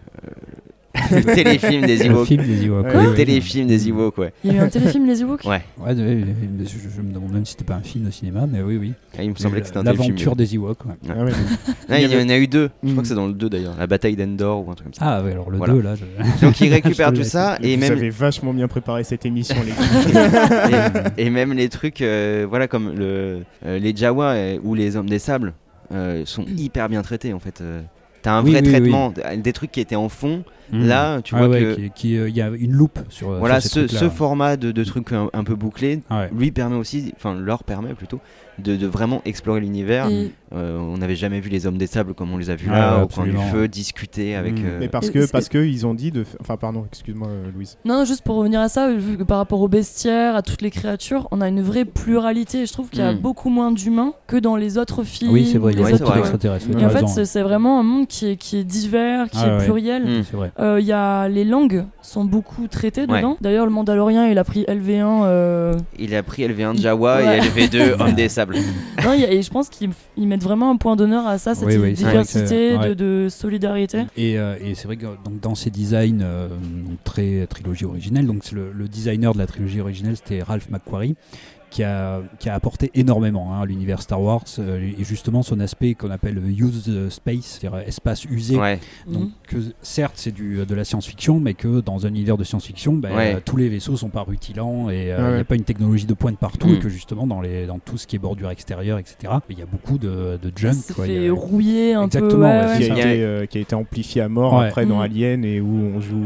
Euh, le téléfilm des Ewoks. des Le téléfilm des Ewoks, ouais. Il y a eu un téléfilm, les Ewoks? Ouais. Ouais, je, je me demande même si c'était pas un film de cinéma, mais oui, oui. Ah, il me semblait que c'était un téléfilm. L'aventure des Ewoks. ouais. Ah ouais. Il y en a eu deux. Je Mm. crois que c'est dans le 2 d'ailleurs. La bataille d'Endor ou un truc comme ça. Ah, ouais, alors le Voilà. 2 là. je- Donc il récupère tout ça et Vous même avez vachement bien préparé cette émission, les gars. et, et même les trucs, euh, voilà, comme le, euh, les Jawa euh, ou les hommes des sables euh, sont hyper bien traités en fait. euh. T'as un Oui, vrai oui, traitement, des trucs qui étaient en fond. Là, tu Ah vois ouais, que qui- qui, euh, il y a une loupe sur. voilà, sur ce, format de, de trucs un, un peu bouclés Ah ouais. lui permet aussi, enfin leur permet plutôt, de, de vraiment explorer l'univers Et Euh, on n'avait jamais vu les hommes des sables comme on les a vus Ah, là, au coin du feu, discuter avec. Mm. euh, Mais parce que parce que ils ont dit de. Enfin, pardon, excuse-moi, Louise. Non, juste pour revenir à ça, vu que par rapport au bestiaire, à toutes les créatures, on a une vraie pluralité. Je trouve qu'il y a beaucoup moins d'humains que dans les autres films. Oui, c'est vrai, il y a les Ouais, autres- c'est vrai. Et en fait, c'est vraiment un monde qui est, qui est divers, qui Ah est ouais. pluriel. Mm. C'est vrai. Euh, Il y a les langues sont beaucoup traitées Ouais. dedans. D'ailleurs, le Mandalorien, il a pris LV1. euh, Il a pris LV1 de Jawa Ouais. et LV2 Homme des Sables. non, il y a- et je pense qu'ils ils mettent vraiment un point d'honneur à ça, cette Oui, oui, diversité, que c'est- ouais. de, de solidarité. Et, euh, et c'est vrai que donc, dans ces designs euh, très trilogie originelle, donc c'est le, le designer de la trilogie originelle c'était Ralph McQuarrie qui a, qui a apporté énormément hein, à l'univers Star Wars euh, et justement son aspect qu'on appelle use space, c'est-à-dire espace usé. Ouais. Donc Mhm. que certes c'est du, de la science-fiction, mais que dans un univers de science-fiction, ben, Ouais. euh, tous les vaisseaux sont pas rutilants et euh, il Ouais, n'y a pas une technologie de pointe partout Mm. et que justement dans, les, dans tout ce qui est bordure extérieure, etc. Il y a beaucoup de, de junk. Ça quoi. fait a- rouiller un peu. Exactement, ouais, ouais, ouais. qui, a été, euh, qui a été amplifié à mort Ouais. après dans Mm. Alien et où on joue,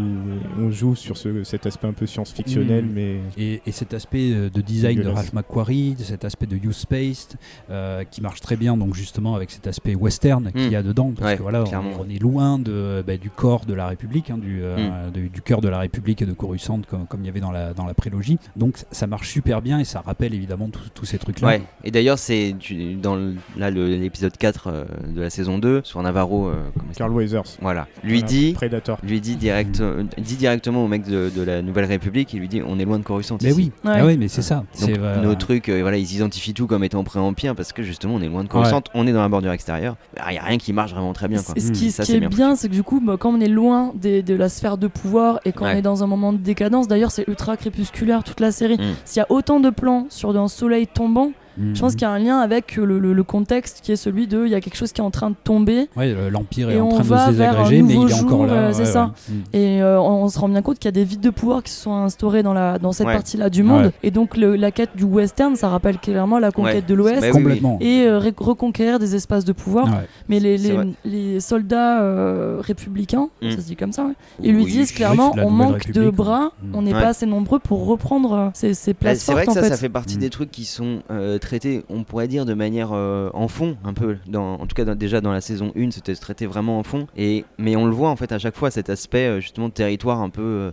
on joue sur ce, cet aspect un peu science-fictionnel, Mm. mais Et, et cet aspect euh, de design de. Ralph McQuarrie, de cet aspect de Use Space, euh, qui marche très bien, donc justement avec cet aspect western qu'il y a dedans, parce Ouais, que voilà, on, est- on est loin de, bah, du corps de la République, hein, du, euh, du, du cœur de la République et de Coruscant, comme, comme il y avait dans la, dans la prélogie. Donc ça marche super bien et ça rappelle évidemment tous tous ces trucs-là. Ouais. Et d'ailleurs, c'est dans le- là l'épisode 4 euh, de la saison 2 sur Navarro. euh, Carl Weathers. Voilà. Lui Voilà, dit, Predator. lui dit direct, euh, dit directement au mec de, de la Nouvelle République, il lui dit, on est loin de Coruscant. Mais ici. oui, Ouais. Ah ouais, mais c'est ça. Donc nos trucs, euh, voilà, ils identifient tout comme étant pré-empire parce que justement on est loin de Coruscant, on est dans la bordure extérieure. Il y a rien qui marche vraiment très bien. Quoi. Ce qui, Mm. ce Ça, qui c'est est bien bien, c'est que du coup, bah, quand on est loin des- de la sphère de pouvoir et quand Ouais. on est dans un moment de décadence, d'ailleurs, c'est ultra crépusculaire toute la série. Mm. S'il y a autant de plans sur un soleil tombant, mm, je pense qu'il y a un lien avec le, le- le contexte qui est celui de il y a quelque chose qui est en train de tomber ouais, le- l'Empire est en on train de se désagréger, mais il est encore là. euh, c'est ouais, ça. ouais. Mm. et euh, on, on se rend bien compte qu'il y a des vides de pouvoir qui se sont instaurés dans, la, dans cette Ouais. partie-là du monde. Ouais. Et donc le- la quête du western, ça rappelle clairement la conquête Ouais. de l'Ouest. Bah oui, oui. Complètement. Et euh, reconquérir des espaces de pouvoir. Ouais. Mais les, les, soldats euh, républicains, Mm. ça se dit comme ça, ouais, ils lui Oui, disent clairement la on manque de bras, ouais. on n'est pas assez nombreux pour reprendre ces, Bah, places c'est vrai que ça, fait. ça fait partie Mm. des trucs qui sont traités, on pourrait dire, de manière euh, en fond, un peu. Dans, en tout cas, dans- déjà dans la saison 1, c'était traité vraiment en fond. Et, mais on le voit en fait à chaque fois, cet aspect euh, justement de territoire un peu. euh,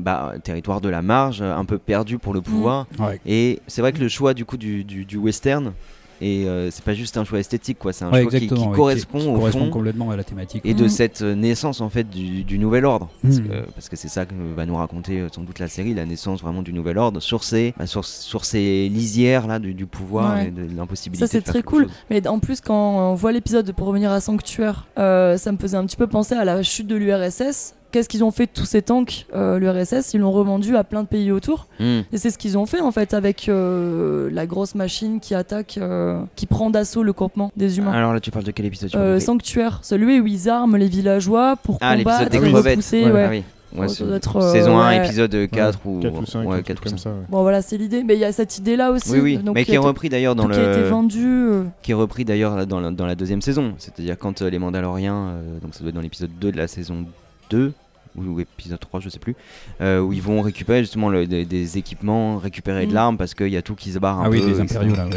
bah, territoire de la marge, un peu perdu pour le Mm. pouvoir. Ouais. Et c'est vrai que le choix du coup du, du, du western, et euh, c'est pas juste un choix esthétique, quoi, c'est un Ouais, choix qui, qui exactement, ouais, correspond qui au correspond fond complètement à la thématique. et de Mm. cette euh, naissance en fait du, du nouvel ordre parce Mm. que parce que c'est ça que va nous raconter euh, sans doute la série la naissance vraiment du nouvel ordre sur ces bah, sur, sur ces lisières là du, du pouvoir Ouais. et de l'impossibilité Ça, c'est très cool. chose. Mais en plus, quand on voit l'épisode pour revenir à Sanctuaire, euh, ça me faisait un petit peu penser à la chute de l'URSS. Qu'est-ce qu'ils ont fait de tous ces tanks, euh, l'URSS Ils l'ont revendu à plein de pays autour. Mm. Et c'est ce qu'ils ont fait en fait avec euh, la grosse machine qui attaque, euh, qui prend d'assaut le campement des humains. alors là tu parles de quel épisode Euh, Sanctuaire, celui où ils arment les villageois pour ah combattre l'épisode des et crevettes Ouais, ouais. ah oui. Ouais, euh, saison 1 ouais. épisode 4 ou 4 ou 5, ouais, un 4 truc ou comme 5 ça. ouais. Bon voilà, c'est l'idée. Mais il y a cette idée là aussi. oui oui donc, mais qui est repris d'ailleurs dans tout qui a été le vendu. euh, qui est repris d'ailleurs dans, la, dans la deuxième saison c'est-à-dire quand euh, les Mandaloriens euh, donc ça doit être dans l'épisode 2 de la saison 2 ou, ou épisode 3 je sais plus euh, où ils vont récupérer justement le- des, des équipements récupérer de Mm. l'arme parce qu'il y a tout qui se barre un Ah oui, peu, les etc. impériaux là, ouais.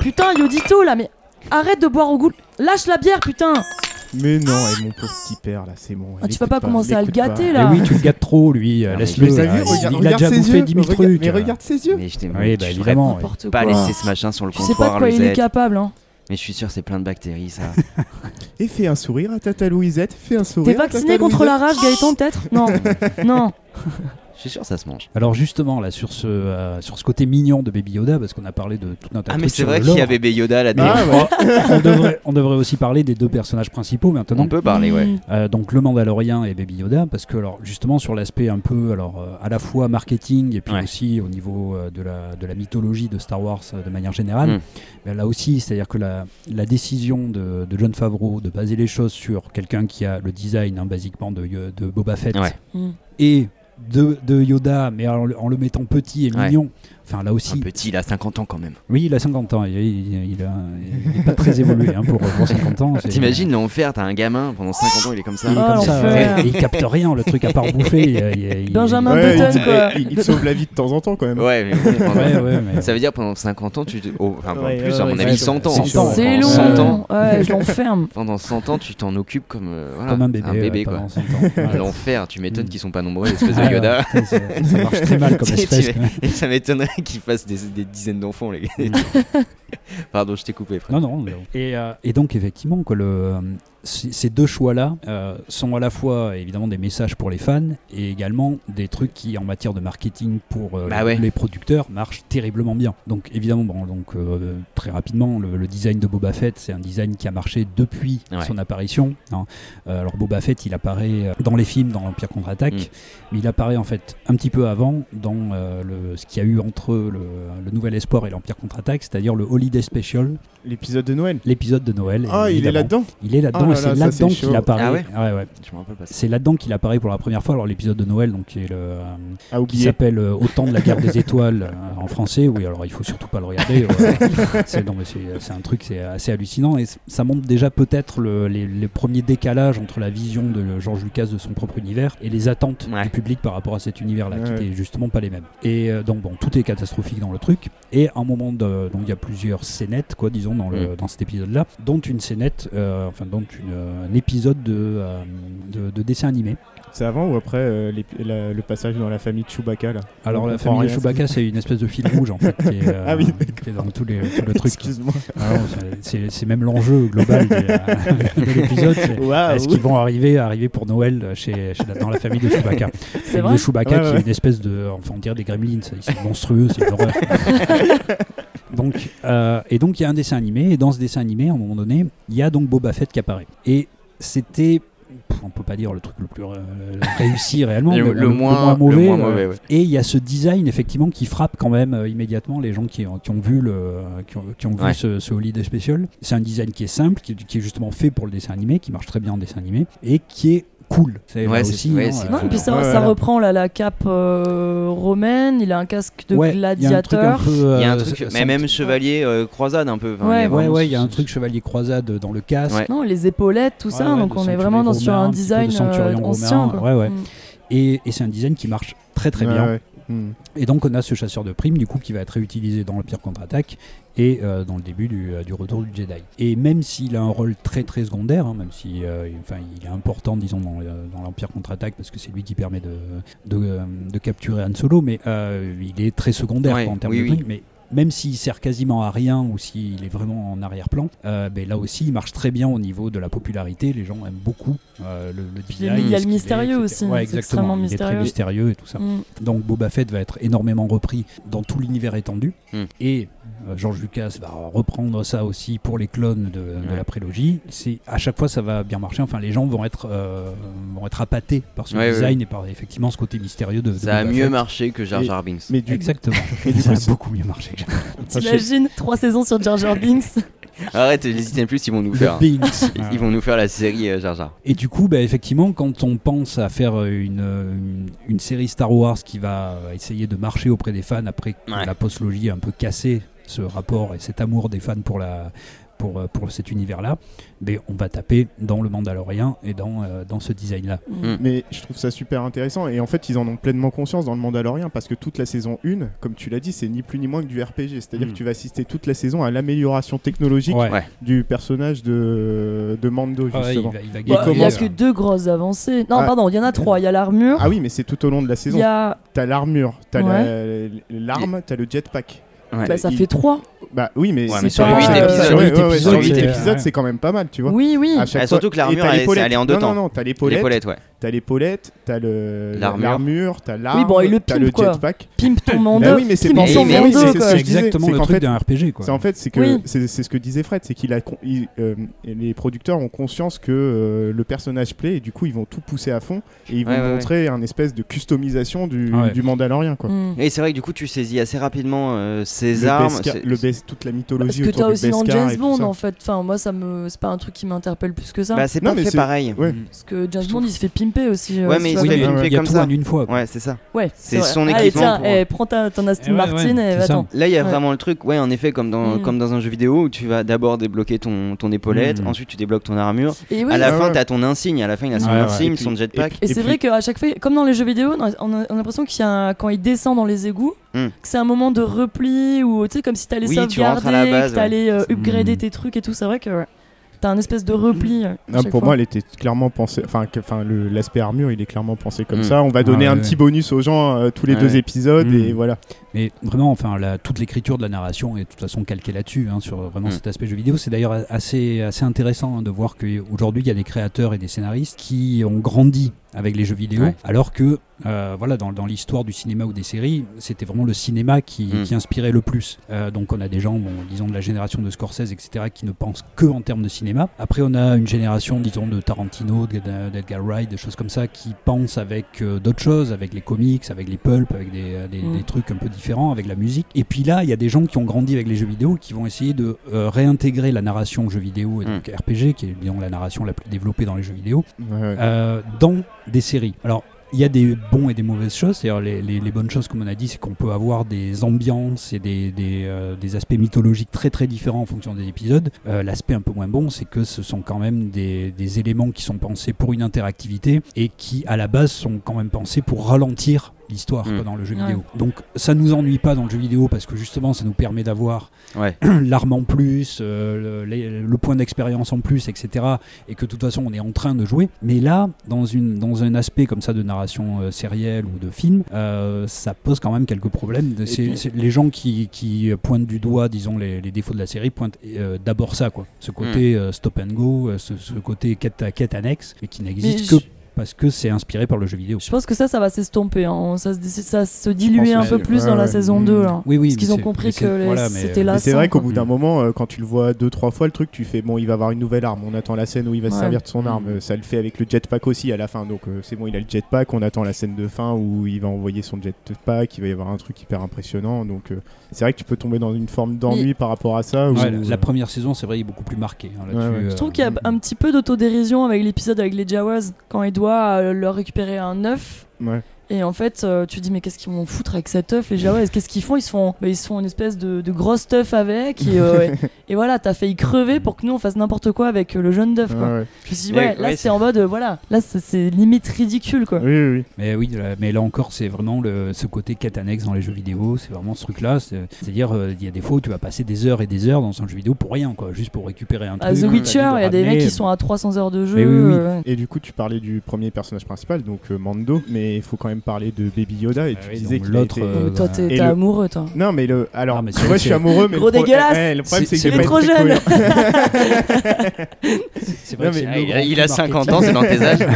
Putain, Yodito là, mais arrête de boire au goût. Lâche la bière, putain. Mais non, et mon pauvre petit père là, c'est bon. Ah, tu vas écoute pas commencer à le gâter, pas. là. Et oui, tu le gâtes trop, lui. euh, mais Laisse-le. Mais il- regarde, il, a déjà bouffé yeux, 10 000 regarde- trucs. Mais regarde ses yeux. mais je t'ai- Oui, bah, évidemment. Pas quoi. laisser ce machin sur le Tu sais pas comptoir de quoi il est capable. Hein. Mais je suis sûr c'est plein de bactéries ça Et fais un sourire à Tata Louisette, fais un T'es sourire. à vacciné Tata contre la rage, Gaëtan, peut-être? Non. non. Je suis sûr ça se mange Alors justement là sur ce euh, sur ce côté mignon de Baby Yoda parce qu'on a parlé de tout un tas ah mais c'est vrai qu'il y a bébé Yoda là-dedans Ah ouais. on devrait on devrait aussi parler des deux personnages principaux maintenant. on peut parler ouais Mm. Euh, donc le Mandalorien et Baby Yoda parce que alors justement sur l'aspect un peu alors euh, à la fois marketing et puis Ouais. aussi au niveau euh, de la de la mythologie de Star Wars euh, de manière générale Mm. ben là aussi c'est à dire que la, la décision de, de John Favreau de baser les choses sur quelqu'un qui a le design hein, basiquement de, de Boba Fett Ouais. Mm. et de, de Yoda mais en, le- en le mettant petit et Ouais. Enfin là Un aussi, petit, il a 50 ans quand même. oui, il a 50 ans. Il, il, il a- il est pas très évolué hein, pour, pour 50 ans. T'imagines l'enfer, t'as un gamin pendant 50 ans, il est comme ça. Il est Ah, comme ça, ouais. Il capte rien, le truc à part bouffer. il- il- il- Benjamin Ouais, Button, il, quoi. il- te sauve la vie de temps en temps quand même. Ouais, mais bon, pendant- Ouais, ouais, mais- Ça veut dire pendant 50 ans, tu te- oh, enfin Ouais, plus, ouais, à mon avis, ouais, 100 ans. 100 ans. C'est long. 100 ans, Ouais, je l'enferme. pendant 100 ans, tu t'en occupes comme, euh, voilà, comme un bébé, ouais, quoi. pendant 100 ans. Ouais. L'enfer, tu m'étonnes Mm. qu'ils sont pas nombreux, l'espèce de Ouais, Yoda. ça, marche très mal comme espèce. ça m'étonnerait qu'ils fassent des, des dizaines d'enfants, les gars. Pardon, je t'ai coupé, frère. Non, non. non. Et, euh, et donc, effectivement, quoi, le, ces deux choix-là euh, sont à la fois évidemment des messages pour les fans et également des trucs qui, en matière de marketing pour euh, Bah ouais. les producteurs, marchent terriblement bien. Donc, évidemment, bon, donc, euh, très rapidement, le, le design de Boba Fett, c'est un design qui a marché depuis Ouais. son apparition. hein. Euh, alors, Boba Fett, il apparaît dans les films, dans l'Empire contre-attaque, Mm. mais il apparaît en fait un petit peu avant dans euh, le, ce qu'il y a eu entre le, le Nouvel Espoir et l'Empire contre-attaque, c'est-à-dire le Holiday Special, L'épisode de Noël. l'épisode de Noël. Ah, il est là-dedans Il est là-dedans Ah et c'est là, là-dedans qu'il apparaît. Ah ouais ouais. C'est là-dedans qu'il apparaît pour la première fois. Alors l'épisode de Noël, donc qui est le euh, À qui oublier. s'appelle euh, Autant de la guerre des étoiles euh, en français. Oui, alors il faut surtout pas le regarder. c'est non, mais c'est c'est un truc, c'est assez hallucinant et ça montre déjà peut-être le- les, les premiers décalages entre la vision de George Lucas de son propre univers et les attentes Ouais. du public par rapport à cet univers-là, qui Ouais. étaient justement pas les mêmes. Et euh, donc bon, tout est catastrophique dans le truc. Et à un moment de, donc il y a plusieurs scénettes, quoi, disons dans le Mm. dans cet épisode-là, dont une scénette, euh, enfin dont une, un épisode de, euh, de de dessin animé. C'est avant ou après euh, la- le passage dans la famille de Chewbacca là? Alors On la famille de rien, Chewbacca, c'est une espèce de fil rouge en fait, qui est, euh, Ah oui, qui est dans tous les, tout le truc. Excuse-moi. Ah c'est- même l'enjeu global du- de l'épisode. c'est Waouh. Est-ce qu'ils vont arriver, arriver pour Noël chez, dans la famille de Chewbacca? C'est Famille vrai? de Chewbacca Ouais, qui ouais. est une espèce de, enfin on dirait des gremlins, ils sont monstrueux, c'est une horreur. donc, euh, et donc il y a un dessin animé, et dans ce dessin animé, à un moment donné, il y a donc Boba Fett qui apparaît. Et c'était, pff, on peut pas dire le truc le plus euh, réussi réellement, Le, mais le bon, moins, le mauvais. moins euh, mauvais, ouais. et il y a ce design effectivement qui frappe quand même euh, immédiatement les gens qui ont, qui ont vu le qui ont, qui ont vu Ouais. ce, ce Holiday Special. C'est un design qui est simple, qui est justement fait pour le dessin animé, qui marche très bien en dessin animé et qui est cool. C'est Ouais, là c'est- aussi. ouais, hein, c'est- Non, euh, et puis ça, Ouais, ça voilà. reprend là, la cape euh, romaine, il a un casque de il gladiateur. peu, Il y a un truc, ça- mais même chevalier euh, croisade un peu. enfin, Ouais, il y a Ouais, vraiment ouais, ce- il y a un truc chevalier croisade dans le casque. Ouais. Non, les épaulettes, tout ça, Ouais, ouais, donc on est vraiment dans, sur un de design euh, ancien. quoi. ouais, ouais. Mm. Et, et c'est un design qui marche très très bien. Hmm. Et donc on a ce chasseur de primes du coup qui va être réutilisé dans le pire contre-attaque et euh, dans le début du, euh, du retour du Jedi. Et même s'il a un rôle très très secondaire, hein, même si euh, enfin, il est important disons dans, dans l'Empire contre-attaque parce que c'est lui qui permet de, de, de capturer Han Solo, mais euh, il est très secondaire Ouais, quoi, en termes oui, de oui. primes. Mais même s'il sert quasiment à rien ou s'il est vraiment en arrière-plan, euh, ben là aussi il marche très bien au niveau de la popularité. Les gens aiment beaucoup euh, le, le design. il y a le mystérieux est, aussi, etc. Ouais, c'est exactement. extrêmement il est très mystérieux. et tout ça. Mm. Donc Boba Fett va être énormément repris dans tout l'univers étendu. Hmm. Et euh, George Lucas va reprendre ça aussi pour les clones de, de Ouais. la prélogie. C'est à chaque fois ça va bien marcher. Enfin, les gens vont être euh, vont être appâtés par ce Ouais, design et par effectivement ce côté mystérieux de. de Ça a mieux Fett. marché que Jar Jar Binks. Mais du Exactement. Du ça coup, a beaucoup mieux marché. T'imagines trois saisons sur Jar Jar Binks? Arrête, les Disney Plus, ils vont nous faire. Ils vont nous faire la série euh, Jar Jar. Et du coup, bah, effectivement, quand on pense à faire euh, une, euh, une, une série Star Wars qui va euh, essayer de marcher auprès des fans après que Ouais. la postlogie un peu cassé ce rapport et cet amour des fans pour, la, pour, euh, pour cet univers-là, ben, on va taper dans le Mandalorian et dans, euh, dans ce design-là. Mm. Mais je trouve ça super intéressant et en fait ils en ont pleinement conscience dans le Mandalorian parce que toute la saison 1, comme tu l'as dit, c'est ni plus ni moins que du RPG. C'est-à-dire Mm. que tu vas assister toute la saison à l'amélioration technologique Ouais. Ouais. du personnage de, de Mando Ah ouais, justement. il va, il va Bah, Il a commence- que deux grosses avancées. Non, Ah. pardon, il y en a trois. Il y a l'armure, Ah oui, mais c'est tout au long de la il saison. y a. T'as l'armure, t'as la- l'arme, t'as le jetpack. Ouais. Bah, ça il- fait trois. Bah oui, mais, Ouais, c'est mais sur pas- les huit ouais, épisodes- ouais, huit c'est- quand même pas mal, tu vois. Oui, oui. Surtout que l'armure, elle- est en deux non, temps. Non, non, t'as l'épaulette, L'épaulette, ouais. T'as l'épaulette, t'as le L'armure. t'as l'arme, Oui, bon, le t'as le quoi. jetpack. Pimpe ton Mando. Bah oui, mais c'est c'est- quoi. c'est- C'est exactement c'est le qu'en truc fait- d'un RPG. Quoi. C'est en fait, c'est que Oui. c'est c'est ce que disait Fred, c'est qu'il a con- il, euh, les producteurs ont conscience que euh, le personnage plaît et du coup ils vont tout pousser à fond et ils vont Ouais, ouais, montrer un espèce de customisation du, Ouais. du Mandalorien quoi. Mm. Et c'est vrai que du coup, tu saisis assez rapidement euh, Le armes. Beskar- le Bes- toute la Parce mythologie que autour t'as aussi dans James Bond en fait. Enfin, moi, ça me, c'est pas un truc qui m'interpelle plus que ça. Bah, c'est pas mais fait c'est- pareil. Parce que James Bond, il se fait pimpé aussi. euh, Ouais, mais il se fait pimper comme ça. une fois. Ouais, c'est ça. Ouais, C'est son Allez, équipement tiens, pour- eh, prends ta, ton Aston ouais, Martin et va-t'en. Là, il y a vraiment le truc, ouais, en effet, comme dans, Mm. comme dans un jeu vidéo où tu vas d'abord débloquer ton, ton épaulette, Mm. ensuite tu débloques ton armure. À la Ouais, fin, t'as ton insigne. À la fin, il a son insigne, son jetpack. et c'est vrai qu'à chaque fois, comme dans les jeux vidéo, on a, on a l'impression qu'il y a quand il descend dans les égouts, Hmm. que c'est un moment de repli ou tu sais comme si t'allais sauvegarder, à la base, que t'allais euh, upgrader tes trucs et tout. C'est vrai que ouais, t'as un espèce de repli. euh, à Non, chaque pour fois. moi, elle était clairement pensée. Enfin, que- enfin, le- l'aspect armure, il est clairement pensé comme Mm. ça. On va donner Ah, un ouais. petit bonus aux gens euh, tous les Ouais. deux épisodes Mm. et voilà. Mais vraiment, enfin, la- toute l'écriture de la narration est de toute façon calquée là-dessus, hein, sur vraiment Mm. cet aspect jeu vidéo. C'est d'ailleurs assez, assez intéressant hein, de voir qu'aujourd'hui, il y a des créateurs et des scénaristes qui ont grandi avec les jeux vidéo, Ouais. alors que euh, voilà, dans, dans l'histoire du cinéma ou des séries, c'était vraiment le cinéma qui, Mm. qui inspirait le plus. Euh, donc on a des gens, bon, disons de la génération de Scorsese, etc., qui ne pensent que en termes de cinéma. Après, on a une génération, disons, de Tarantino, d'Ed- d'Edgar Wright, des choses comme ça, qui pensent avec euh, d'autres choses, avec les comics, avec les pulps, avec des, des- Mm. des trucs un peu différents, avec la musique. Et puis là, il y a des gens qui ont grandi avec les jeux vidéo, qui vont essayer de euh, réintégrer la narration jeux vidéo et donc RPG, qui est disons, la narration la plus développée dans les jeux vidéo, euh, dans des séries. Alors, il y a des bons et des mauvaises choses. C'est-à-dire, les, les- les bonnes choses, comme on a dit, c'est qu'on peut avoir des ambiances et des, des, euh, des aspects mythologiques très très différents en fonction des épisodes. Euh, L'aspect un peu moins bon, c'est que ce sont quand même des, des éléments qui sont pensés pour une interactivité et qui, à la base, sont quand même pensés pour ralentir l'histoire Mm. quoi, dans le jeu Ouais. vidéo. Donc ça nous ennuie pas dans le jeu vidéo parce que justement ça nous permet d'avoir Ouais. l'arme en plus, euh, le, les- le point d'expérience en plus, etc. Et que de toute façon on est en train de jouer. Mais là, dans, une, dans un aspect comme ça de narration euh, sérielle ou de film, euh, ça pose quand même quelques problèmes. Puis- c'est- les gens qui, qui pointent du doigt, disons, les, les défauts de la série pointent euh, d'abord ça, quoi. Ce côté euh, stop and go, ce, ce côté quête, quête annexe, mais qui Mais n'existe je- que parce que c'est inspiré par le jeu vidéo. Je pense que ça, ça va s'estomper. hein. Ça, se- ça se diluer un peu plus Ouais, dans la saison Mm. 2. Là. Oui, oui. Parce qu'ils ont compris que voilà, c'était là. C'est vrai qu'au bout d'un Mm. moment, euh, quand tu le vois deux trois fois, le truc, tu fais bon, il va avoir une nouvelle arme. On attend la scène où il va se Ouais. servir de son arme. Mm. Euh, Ça le fait avec le jetpack aussi à la fin. Donc euh, c'est bon, il a le jetpack. On attend la scène de fin où il va envoyer son jetpack. Il va y avoir un truc hyper impressionnant. Donc euh, c'est vrai que tu peux tomber dans une forme d'ennui par rapport à ça. Ouais, ou- la, première saison, c'est vrai, il est beaucoup plus marqué. hein. Je trouve qu'il y a un petit peu d'autodérision avec l'épisode avec les Jawas quand il doit euh, leur récupérer un œuf. Et en fait, euh, tu te dis, mais qu'est-ce qu'ils vont foutre avec cet œuf, les Jawas Qu'est-ce qu'ils font? Ils se, font bah, ils se font une espèce de, de grosse œuf avec. Et, euh, et- et voilà, t'as failli crever pour que nous on fasse n'importe quoi avec euh, le jaune d'œuf. quoi. Ouais, ouais. Je me suis dit, ouais, là c'est- en mode, euh, voilà, là c'est- limite ridicule quoi. Oui, oui, oui. Mais oui, là- mais là encore, c'est vraiment le, ce côté quête annexe dans les jeux vidéo. C'est vraiment ce truc-là. C'est- C'est-à-dire, euh, il y a des fois où tu vas passer des heures et des heures dans un jeu vidéo pour rien, quoi, juste pour récupérer un À truc. The t'as Witcher, il y a des mecs qui sont à 300 heures de jeu. Mais oui, oui. euh, Et du coup, tu parlais du premier personnage principal, donc euh, Mando, mais il faut quand même parler de Baby Yoda. Et Ah tu disais a l'autre, euh, toi, bah, t'es amoureux, toi. Non, mais le. Alors, Ah, mais moi, c'est- je suis amoureux, mais Gros le, pro- dégueulasse. le problème, C'est- que j'ai trop jeune. que il, grand a, il a coup 50 marketing. ans, c'est dans tes âges.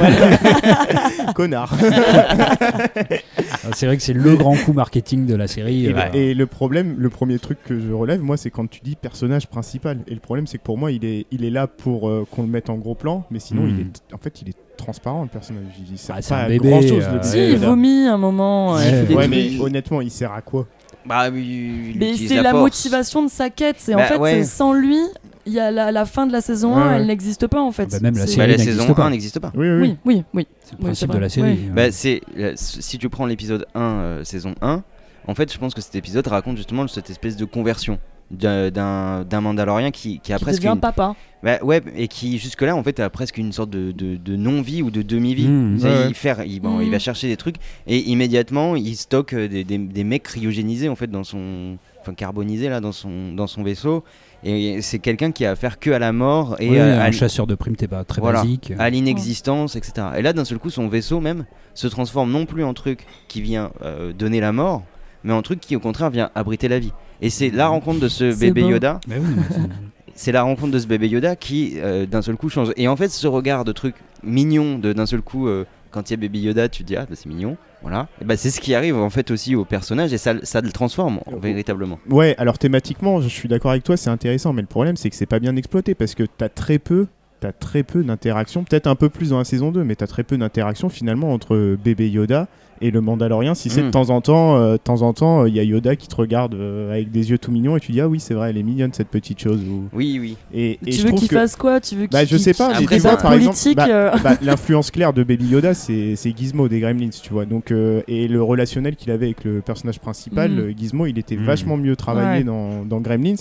Connard. Ah, C'est vrai que c'est le grand coup marketing de la série. Et, euh, et le problème, le premier truc que je relève, moi, c'est quand tu dis personnage principal. Et le problème, c'est que pour moi, il est, il est là pour euh, qu'on le mette en gros plan, mais sinon, Hmm. il est, en fait, il est transparent le personnage. Il sert Ah, pas un à bébé, grand chose. euh, Si, il Yoda. vomit un moment. Ouais, il des ouais, mais honnêtement, il sert à quoi Bah, il Mais utilise c'est la, motivation de sa quête. C'est en Bah, fait, ouais. sans lui, il y a la, la fin de la saison Ouais, 1, ouais. elle n'existe pas en fait. Bah, même la C'est- Bah, série la n'existe saison pas. 1 n'existe pas. Oui, oui. Oui, oui, oui. C'est le principe de la série. Ouais. hein. Bah, c'est euh, si tu prends l'épisode 1, euh, saison 1, en fait, je pense que cet épisode raconte justement cette espèce de conversion d'un- Mandalorien qui, qui a Qui presque devient une... papa. Bah, ouais, et qui jusque-là, en fait, a presque une sorte de, de- de non-vie ou de demi-vie. Mmh. Ouais, il, fait- il, bon, Mmh. il va chercher des trucs et immédiatement, il stocke euh, des, des- des mecs cryogénisés en fait dans son, enfin carbonisés là dans son dans son vaisseau. Et c'est quelqu'un qui a affaire que à la mort et à, un chasseur de primes, t'es pas très Voilà. basique. à l'inexistence, etc. Et là, d'un seul coup, son vaisseau même se transforme non plus en truc qui vient euh, donner la mort, mais en truc qui au contraire vient abriter la vie. Et c'est la rencontre de ce bébé beau. Yoda Mais oui, mais c'est- c'est la rencontre de ce bébé Yoda qui euh, d'un seul coup change. Et en fait, ce regard de truc mignon, de d'un seul coup, euh, quand il y a bébé Yoda, tu te dis ah bah, c'est mignon, voilà. Et bah, c'est ce qui arrive en fait aussi au personnage et ça, ça le transforme Oh. véritablement. Ouais, alors thématiquement, je suis d'accord avec toi, c'est intéressant, mais le problème, c'est que c'est pas bien exploité parce que t'as très peu. T'as très peu d'interactions, peut-être un peu plus dans la saison 2, mais t'as très peu d'interactions finalement entre bébé Yoda Et le Mandalorien, si c'est Mm. de temps en temps, euh, de temps en temps, il y a Yoda qui te regarde euh, avec des yeux tout mignons et tu dis ah oui c'est vrai, elle est mignonne cette petite chose. ou- Oui, oui. Et, et Tu veux qu'il que fasse quoi? Tu veux qu'il Bah, je sais pas, qu'il- mais qu'il tu vois, par exemple, politique bah, euh, bah, l'influence claire de Baby Yoda, c'est Gizmo des Gremlins, tu vois. Donc, euh, et le relationnel qu'il avait avec le personnage principal, Mm. euh, Gizmo, il était Mm. vachement mieux travaillé Ouais. dans, dans Gremlins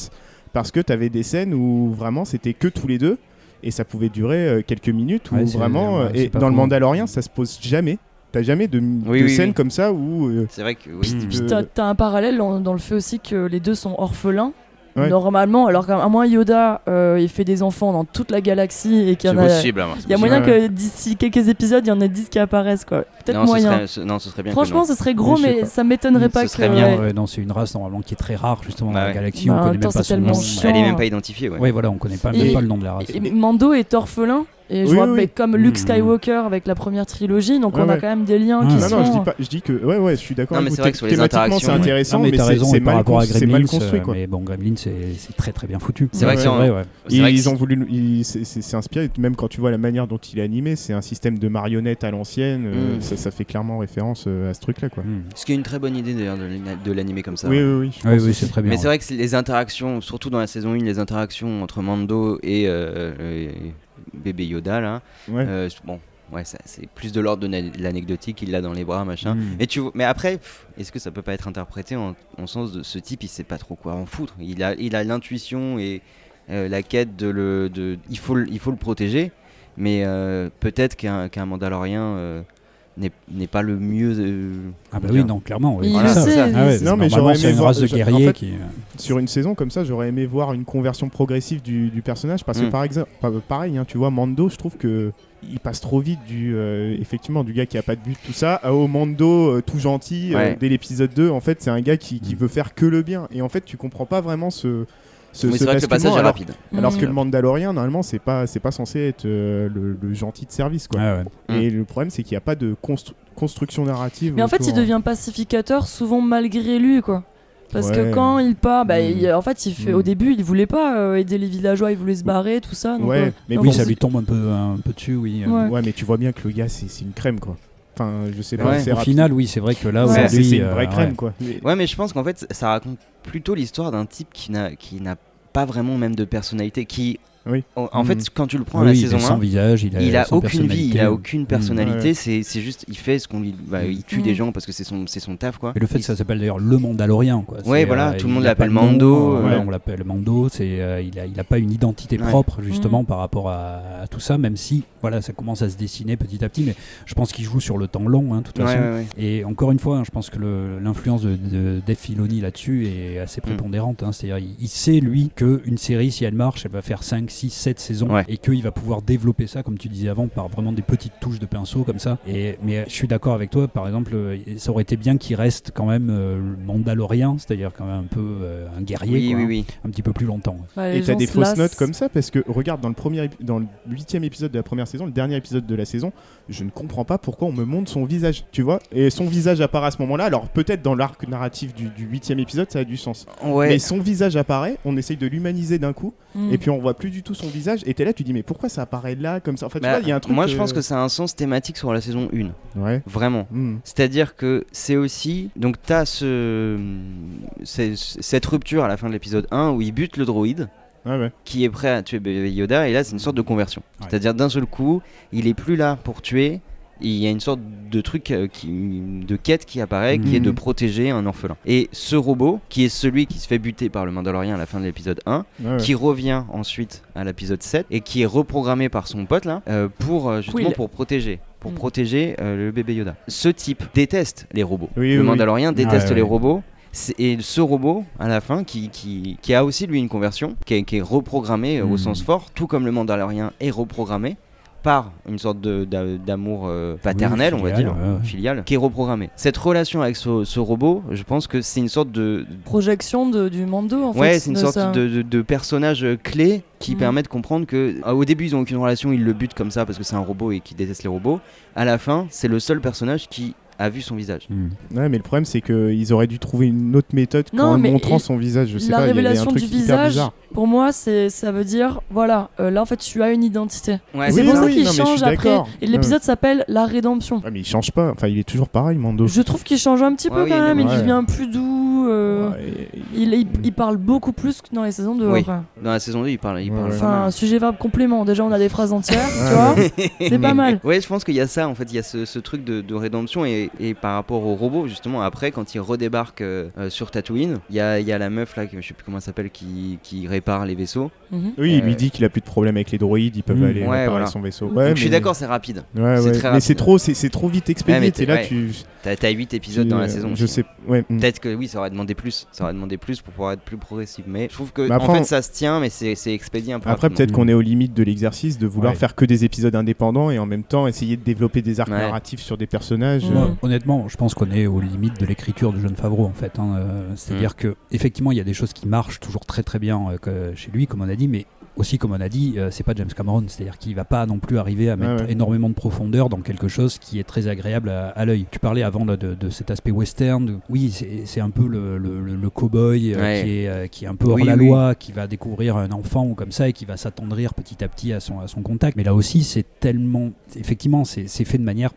parce que tu avais des scènes où vraiment c'était que tous les deux et ça pouvait durer euh, quelques minutes. Ouais, c'est- vraiment, euh, et dans le faux. Mandalorien, ça se pose jamais. T'as jamais de, Oui, de oui, scènes oui. comme ça où. euh, C'est vrai que oui. Puis de- t'as t'as un parallèle dans, dans le fait aussi que les deux sont orphelins. Ouais. Normalement, alors qu'à moins Yoda, euh, il fait des enfants dans toute la galaxie et qu'il y en a. possible. hein, Il y a moyen Ouais, que d'ici quelques épisodes, il y en ait 10 qui apparaissent quoi. Peut-être Non, ce moyen. serait, ce- non, ce serait bien. Franchement, ce serait gros, mais pas. ça m'étonnerait Ce pas serait que. bien. ouais. Non, c'est une race normalement qui est très rare justement Bah dans ouais. la galaxie. Bah, on connaît même même temps, pas son nom. Elle est même pas identifiée. Ouais. Ouais, voilà, on connaît pas, Et- même pas le nom de la race. Mando est orphelin. Et je Oui, vois oui, mais oui. comme Luke Mhm. Skywalker avec la première trilogie, donc Ouais, on a ouais. quand même des liens Ah. qui Non, sont. non, je dis pas, je dis que, ouais, ouais, je suis d'accord. Avec vous. c'est vrai que sur les Thématiquement, c'est interactions, ouais. intéressant, Non, mais c'est c'est mal, c'est mal construit, euh, quoi. mais bon, Gremlins, c'est c'est très très bien foutu. C'est vrai c'est c'est vrai, c'est ils c'est- ont voulu, ils- c'est- c'est c'est inspiré, même quand tu vois la manière dont il est animé, c'est un système de marionnettes à l'ancienne, euh, Mm. ça, ça fait clairement référence euh, à ce truc-là, quoi. Hmm. Ce qui est une très bonne idée d'ailleurs de l'ani- de l'animer comme ça. Oui, oui, oui. c'est très bien. Mais c'est vrai que c'est les interactions, surtout dans la saison 1, les interactions entre Mando euh, et bébé Yoda, là, Ouais. euh, bon, ouais, c'est plus de l'ordre de l'anecdotique, il l'a dans les bras, machin. Hmm. Et tu mais après, est-ce que ça peut pas être interprété en, en sens de ce type, il sait pas trop quoi en foutre. Il a, il a l'intuition et euh, la quête de le, de, il faut, le- il faut le protéger, mais euh, peut-être qu'un qu'un Mandalorien n'est pas le mieux. euh, Ah bah oui, non, clairement. oui, le ça. Ah ouais, c'est- Non, mais normalement, j'aurais aimé une voir- race de en fait, qui. euh, Sur une saison comme ça, j'aurais aimé voir une conversion progressive du, du personnage parce que Mm. par exemple, pa- pareil, hein, tu vois, Mando, je trouve que il passe trop vite du euh, effectivement du gars qui a pas de but tout ça à au Mando euh, tout gentil euh, Ouais. dès l'épisode 2 en fait c'est un gars qui, qui Mm. veut faire que le bien et en fait tu comprends pas vraiment ce ce, Oui, ce vrai que le passage est alors, rapide. alors Mm. que le Mandalorien normalement c'est pas c'est pas censé être euh, le, le gentil de service quoi ouais. et le problème c'est qu'il n'y a pas de constru- construction narrative Mais en fait, il hein. devient pacificateur souvent malgré lui, quoi. Parce que quand il part, bah, Mm. il- en fait, il fait, Mm. au début, il voulait pas euh, aider les villageois, il voulait se barrer, tout ça. donc, Ouais, euh, mais Oui, ça lui tombe un peu, un peu dessus, oui. euh. Ouais. ouais mais tu vois bien que le gars c'est c'est une crème quoi enfin je sais pas Ouais. Au final, oui, c'est vrai que là, Ouais. C'est- aujourd'hui, c'est une euh, vraie crème ouais. quoi Mais- Ouais, mais je pense qu'en fait, ça raconte plutôt l'histoire d'un type qui n'a qui n'a pas vraiment même de personnalité, qui Oui. en, en fait quand tu le prends Oui, à la il saison est sans 1, visage, il a, il a sans aucune vie, il a aucune personnalité, c'est c'est juste il fait ce qu'on lui bah, il tue des gens parce que c'est son c'est son taf quoi. Et le fait Il- que ça s'appelle d'ailleurs le Mandalorien, quoi. Ouais, voilà, tout le monde l'appelle Mando, euh, ouais. on l'appelle Mando. C'est, euh, il a, il a pas une identité Ouais. propre justement Mm. par rapport à, à tout ça, même si, voilà, ça commence à se dessiner petit à petit. Mais je pense qu'il joue sur le temps long, hein, de toute Ouais, façon. ouais, ouais. Et encore une fois, hein, je pense que le- l'influence de, de Dave Filoni là-dessus est assez prépondérante. hein. C'est-à-dire, il, il sait, lui, qu'une série, si elle marche, elle va faire 5, 6, 7 saisons Ouais. et qu'il va pouvoir développer ça, comme tu disais avant, par vraiment des petites touches de pinceau comme ça. Et, mais je suis d'accord avec toi, par exemple, euh, ça aurait été bien qu'il reste quand même euh, le Mandalorien, c'est-à-dire quand même un peu euh, un guerrier, Oui, quoi, oui, hein, oui. un petit peu plus longtemps. ouais, les Et t'as des se fausses lassent. notes comme ça parce que regarde dans le premier dans le huitième épisode de la première saison, le dernier épisode de la saison, je ne comprends pas pourquoi on me montre son visage, tu vois. Et son visage apparaît à ce moment-là. Alors peut-être dans l'arc narratif du du huitième épisode, ça a du sens. Ouais. Mais son visage apparaît, on essaye de l'humaniser d'un coup, Mm. et puis on voit plus du tout son visage. Et t'es là, tu dis mais pourquoi ça apparaît là comme ça? En fait, tu Bah, vois, il y a un truc. moi je pense que ça a un sens thématique sur la saison 1, Ouais. vraiment. Hmm. C'est-à-dire que c'est aussi. Donc, tu as ce, cette rupture à la fin de l'épisode 1 où il bute le droïde Ouais, ouais. qui est prêt à tuer Baby Yoda, et là, c'est une sorte de conversion. Ouais. C'est-à-dire, d'un seul coup, il est plus là pour tuer. Il y a une sorte de truc euh, qui, de quête qui apparaît, qui est de Mhm. protéger un orphelin. Et ce robot, qui est celui qui se fait buter par le Mandalorien à la fin de l'épisode 1, Ouais, ouais. qui revient ensuite à l'épisode 7 et qui est reprogrammé par son pote là euh, pour euh, justement Quill. pour protéger pour Mm. protéger euh, le bébé Yoda. Ce type déteste les robots. Oui, le oui, Mandalorien déteste Ouais, les robots. Et ce robot, à la fin, qui, qui, qui a aussi lui une conversion, qui est, qui est reprogrammé au Mm. sens fort, tout comme le Mandalorien est reprogrammé par une sorte d'amour euh, paternel, on va filial, dire, ouais, ouais. filial, qui est reprogrammé. Cette relation avec ce, ce robot, je pense que c'est une sorte de, Projection de, du Mando, en fait. Ouais, c'est une de sorte ça. de, de, de personnage clé qui Mhm. permet de comprendre que ah, au début ils ont aucune relation, ils le butent comme ça parce que c'est un robot et qu'ils détestent les robots. À la fin, c'est le seul personnage qui a vu son visage. Hmm. Ouais, mais le problème, c'est qu'ils auraient dû trouver une autre méthode qu'en montrant son visage. Je sais la pas, il y un révélation truc du hyper visage, bizarre. pour moi, c'est ça veut dire voilà, euh, là en fait, tu as une identité. Ouais, c'est Oui, pour non, ça qu'il change après. Et l'épisode s'appelle La Rédemption. Ouais, mais il change pas. Enfin, il est toujours pareil, Mando. Je trouve qu'il change un petit peu Ouais, oui, quand même. mais Il ouais. devient plus doux. euh, Ouais, il, il, il parle beaucoup plus que dans les saisons de. Oui. après. Dans la saison 2, il parle, il. Enfin, sujet verbe complément. Déjà, on a des phrases entières, tu vois. C'est pas mal. Ouais, je pense qu'il y a ça en fait, il y a ce, ce truc de, de rédemption et, et par rapport au robot justement après quand il redébarque euh, euh, sur Tatooine, il y a, il y a la meuf là, que je sais plus comment elle s'appelle, qui, qui répare les vaisseaux. Mhm. Oui, il lui Euh, dit qu'il a plus de problème avec les droïdes, ils peuvent Mm. aller Ouais, réparer voilà. son vaisseau. Donc, Ouais, Donc je suis d'accord, c'est rapide. Ouais, c'est ouais. très Mais c'est rapide. trop, c'est c'est trop vite expédié. T'es là, ouais. tu. T'as t'as 8 épisodes tu- dans la saison. Je aussi. sais. Ouais. mm. Peut-être que oui, ça aurait demandé plus. Ça aurait demandé plus pour pouvoir être plus progressif. Mais je trouve que après, en fait ça se tient, mais c'est c'est expédié un peu. Après, rapidement. peut-être qu'on est aux limites de l'exercice de vouloir faire que des épisodes indépendants et en même temps essayer de développer des arcs narratifs sur des personnages. Ouais. euh, honnêtement, je pense qu'on est aux limites de l'écriture du jeune Favreau en fait. hein, euh, C'est-à-dire que effectivement, il y a des choses qui marchent toujours très très bien euh, chez lui, comme on a dit, mais aussi comme on a dit, euh, c'est pas James Cameron, c'est-à-dire qu'il va pas non plus arriver à mettre ouais. énormément de profondeur dans quelque chose qui est très agréable à, à l'œil. Tu parlais avant là, de, de cet aspect western. de- oui, c'est un peu le, le, le- le cow-boy euh, Ouais. qui, est, euh, qui est un peu hors Oui, la oui. loi, qui va découvrir un enfant ou comme ça et qui va s'attendrir petit à petit à son, à son contact. Mais là aussi, c'est tellement, effectivement, c'est fait de manière